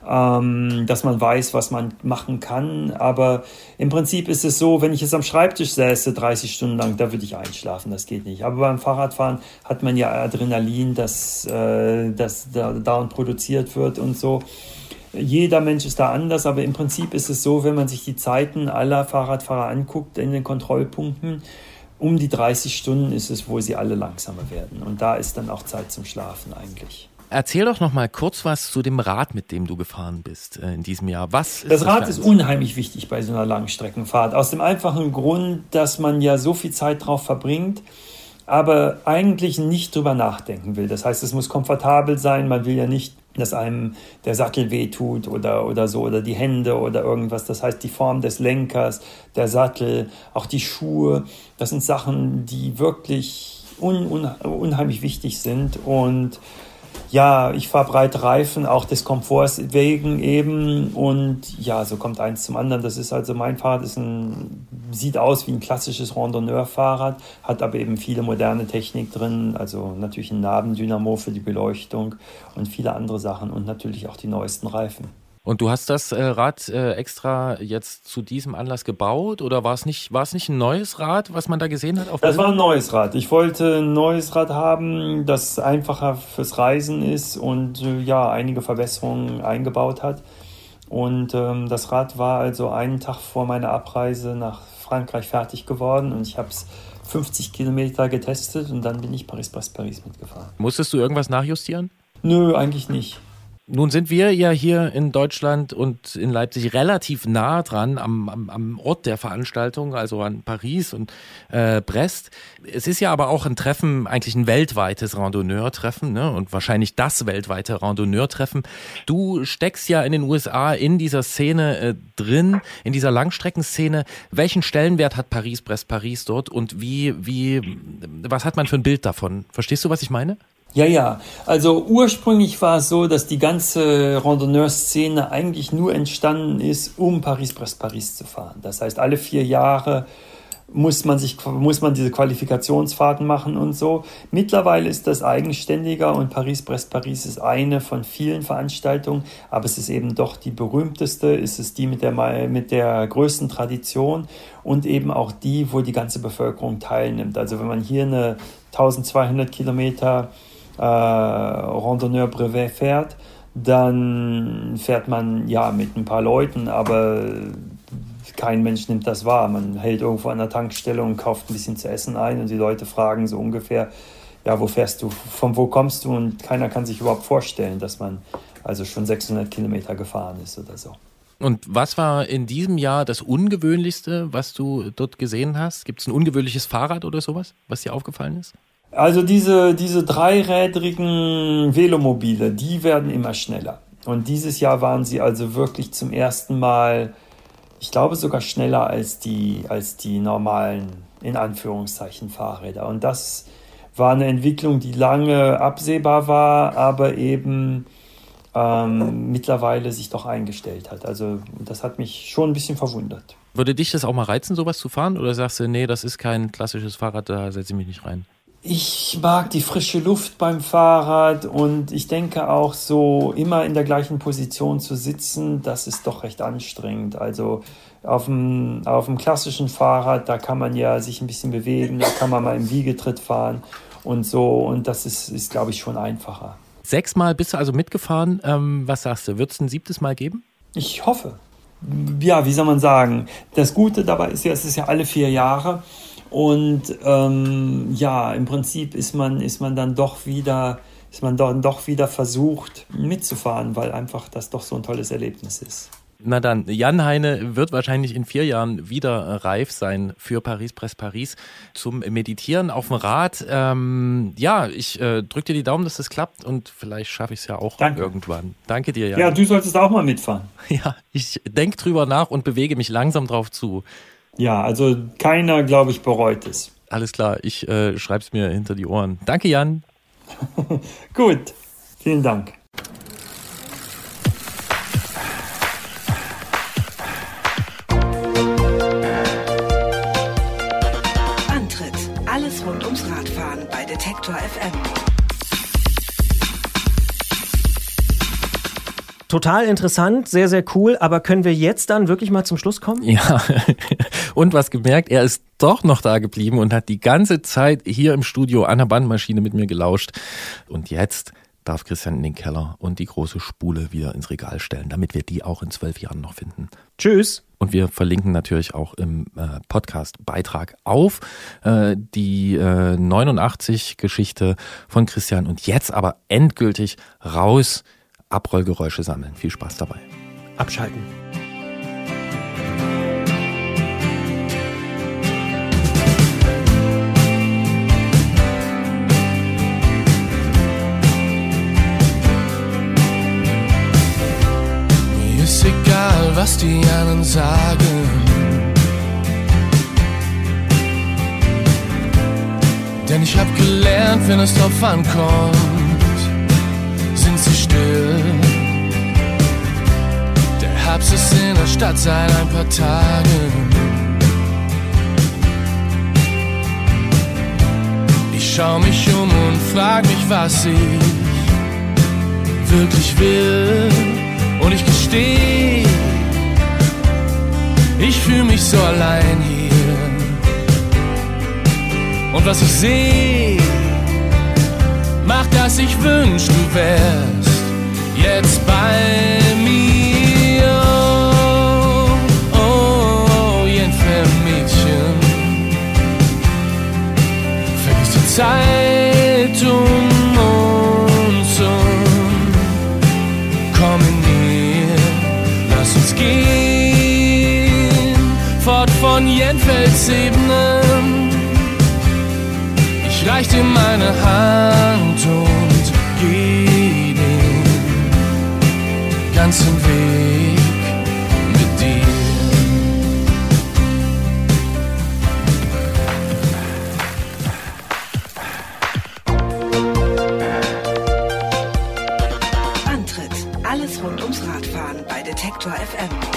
ähm, dass man weiß, was man machen kann. Aber im Prinzip ist es so, wenn ich jetzt am Schreibtisch säße, 30 Stunden lang, da würde ich einschlafen. Das geht nicht. Aber beim Fahrradfahren hat man ja Adrenalin, das, äh, das da, dauernd produziert wird und so. Jeder Mensch ist da anders, aber im Prinzip ist es so, wenn man sich die Zeiten aller Fahrradfahrer anguckt in den Kontrollpunkten, um die 30 Stunden ist es, wo sie alle langsamer werden. Und da ist dann auch Zeit zum Schlafen eigentlich. Erzähl doch noch mal kurz was zu dem Rad, mit dem du gefahren bist äh, in diesem Jahr. Was ist Das Rad für ist unheimlich wichtig bei so einer Langstreckenfahrt. Aus dem einfachen Grund, dass man ja so viel Zeit drauf verbringt, aber eigentlich nicht drüber nachdenken will. Das heißt, es muss komfortabel sein. Man will ja nicht, dass einem der Sattel wehtut oder, oder so oder die Hände oder irgendwas. Das heißt, die Form des Lenkers, der Sattel, auch die Schuhe, das sind Sachen, die wirklich un, un, unheimlich wichtig sind und ja, ich fahre breite Reifen, auch des Komforts wegen eben. Und ja, so kommt eins zum anderen. Das ist also mein Fahrrad, ist ein, sieht aus wie ein klassisches Randonneur-Fahrrad, hat aber eben viele moderne Technik drin. Also natürlich ein Nabendynamo für die Beleuchtung und viele andere Sachen und natürlich auch die neuesten Reifen. Und du hast das äh, Rad äh, extra jetzt zu diesem Anlass gebaut oder war es nicht, war es nicht ein neues Rad, was man da gesehen hat? Auf Das war ein neues Rad. Ich wollte ein neues Rad haben, das einfacher fürs Reisen ist und äh, ja, einige Verbesserungen eingebaut hat. Und ähm, das Rad war also einen Tag vor meiner Abreise nach Frankreich fertig geworden und ich habe es 50 Kilometer getestet und dann bin ich Paris-Brest-Paris mitgefahren. Musstest du irgendwas nachjustieren? Nö, eigentlich nicht. Nun sind wir ja hier in Deutschland und in Leipzig relativ nah dran am, am, am Ort der Veranstaltung, also an Paris und äh, Brest. Es ist ja aber auch ein Treffen, eigentlich ein weltweites Randonneur-Treffen ne? und wahrscheinlich das weltweite Randonneur-Treffen. Du steckst ja in den USA in dieser Szene äh, drin, in dieser Langstreckenszene. Welchen Stellenwert hat Paris, Brest, Paris dort und wie, wie, was hat man für ein Bild davon? Verstehst du, was ich meine? Ja, ja. Also ursprünglich war es so, dass die ganze Randonneur-Szene eigentlich nur entstanden ist, um Paris-Brest-Paris zu fahren. Das heißt, alle vier Jahre muss man sich, muss man diese Qualifikationsfahrten machen und so. Mittlerweile ist das eigenständiger und Paris-Brest-Paris ist eine von vielen Veranstaltungen, aber es ist eben doch die berühmteste, es ist die mit der, mit der größten Tradition und eben auch die, wo die ganze Bevölkerung teilnimmt. Also wenn man hier eine 1200 Kilometer äh, Randonneur-Brevet fährt, dann fährt man ja mit ein paar Leuten, aber kein Mensch nimmt das wahr. Man hält irgendwo an der Tankstelle und kauft ein bisschen zu essen ein und die Leute fragen so ungefähr, ja, wo fährst du, von wo kommst du und keiner kann sich überhaupt vorstellen, dass man also schon 600 Kilometer gefahren ist oder so. Und was war in diesem Jahr das Ungewöhnlichste, was du dort gesehen hast? Gibt es ein ungewöhnliches Fahrrad oder sowas, was dir aufgefallen ist? Also diese, diese dreirädrigen Velomobile, die werden immer schneller. Und dieses Jahr waren sie also wirklich zum ersten Mal, ich glaube sogar schneller als die, als die normalen, in Anführungszeichen, Fahrräder. Und das war eine Entwicklung, die lange absehbar war, aber eben ähm, mittlerweile sich doch eingestellt hat. Also das hat mich schon ein bisschen verwundert. Würde dich das auch mal reizen, sowas zu fahren? Oder sagst du, nee, das ist kein klassisches Fahrrad, da setze ich mich nicht rein? Ich mag die frische Luft beim Fahrrad und ich denke auch so immer in der gleichen Position zu sitzen, das ist doch recht anstrengend. Also auf dem, auf dem klassischen Fahrrad, da kann man ja sich ein bisschen bewegen, da kann man mal im Wiegetritt fahren und so und das ist, ist glaube ich, schon einfacher. Sechsmal bist du also mitgefahren. Ähm, was sagst du? Wird es ein siebtes Mal geben? Ich hoffe. Ja, wie soll man sagen? Das Gute dabei ist ja, es ist ja alle vier Jahre. Und ähm, ja, im Prinzip ist man, ist man dann doch wieder, ist man dann doch wieder versucht mitzufahren, weil einfach das doch so ein tolles Erlebnis ist. Na dann, Jan Heine wird wahrscheinlich in vier Jahren wieder reif sein für Paris Press Paris zum Meditieren auf dem Rad. Ähm, ja, ich äh, drücke dir die Daumen, dass das klappt und vielleicht schaffe ich es ja auch Danke. irgendwann. Danke dir, Jan. Ja, du solltest auch mal mitfahren. Ja, ich denke drüber nach und bewege mich langsam drauf zu. Ja, also keiner, glaube ich, bereut es. Alles klar, ich äh, schreibe es mir hinter die Ohren. Danke, Jan. Gut, vielen Dank. Antritt: Alles rund ums Radfahren bei Detektor FM. Total interessant, sehr, sehr cool. Aber können wir jetzt dann wirklich mal zum Schluss kommen? Ja, und was gemerkt, er ist doch noch da geblieben und hat die ganze Zeit hier im Studio an der Bandmaschine mit mir gelauscht. Und jetzt darf Christian in den Keller und die große Spule wieder ins Regal stellen, damit wir die auch in zwölf Jahren noch finden. Tschüss. Und wir verlinken natürlich auch im äh, Podcast-Beitrag auf äh, die äh, 89-Geschichte von Christian. Und jetzt aber endgültig raus, Abrollgeräusche sammeln. Viel Spaß dabei. Abschalten. Mir ist egal, was die anderen sagen. Denn ich hab gelernt, wenn es drauf ankommt, sie still. Der Herbst ist in der Stadt seit ein paar Tagen. Ich schau mich um und frag mich, was ich wirklich will. Und ich gesteh, ich fühl mich so allein hier. Und was ich seh, macht, dass ich wünsch, du wärst jetzt bei mir. Oh, oh, oh Mädchen. Vergiss die Zeit um uns und komm in mir, lass uns gehen, fort von Jenfelds Ebenen. Ich reich dir meine Hand und geh den ganzen Weg mit dir. Antritt: Alles rund ums Radfahren bei Detektor FM.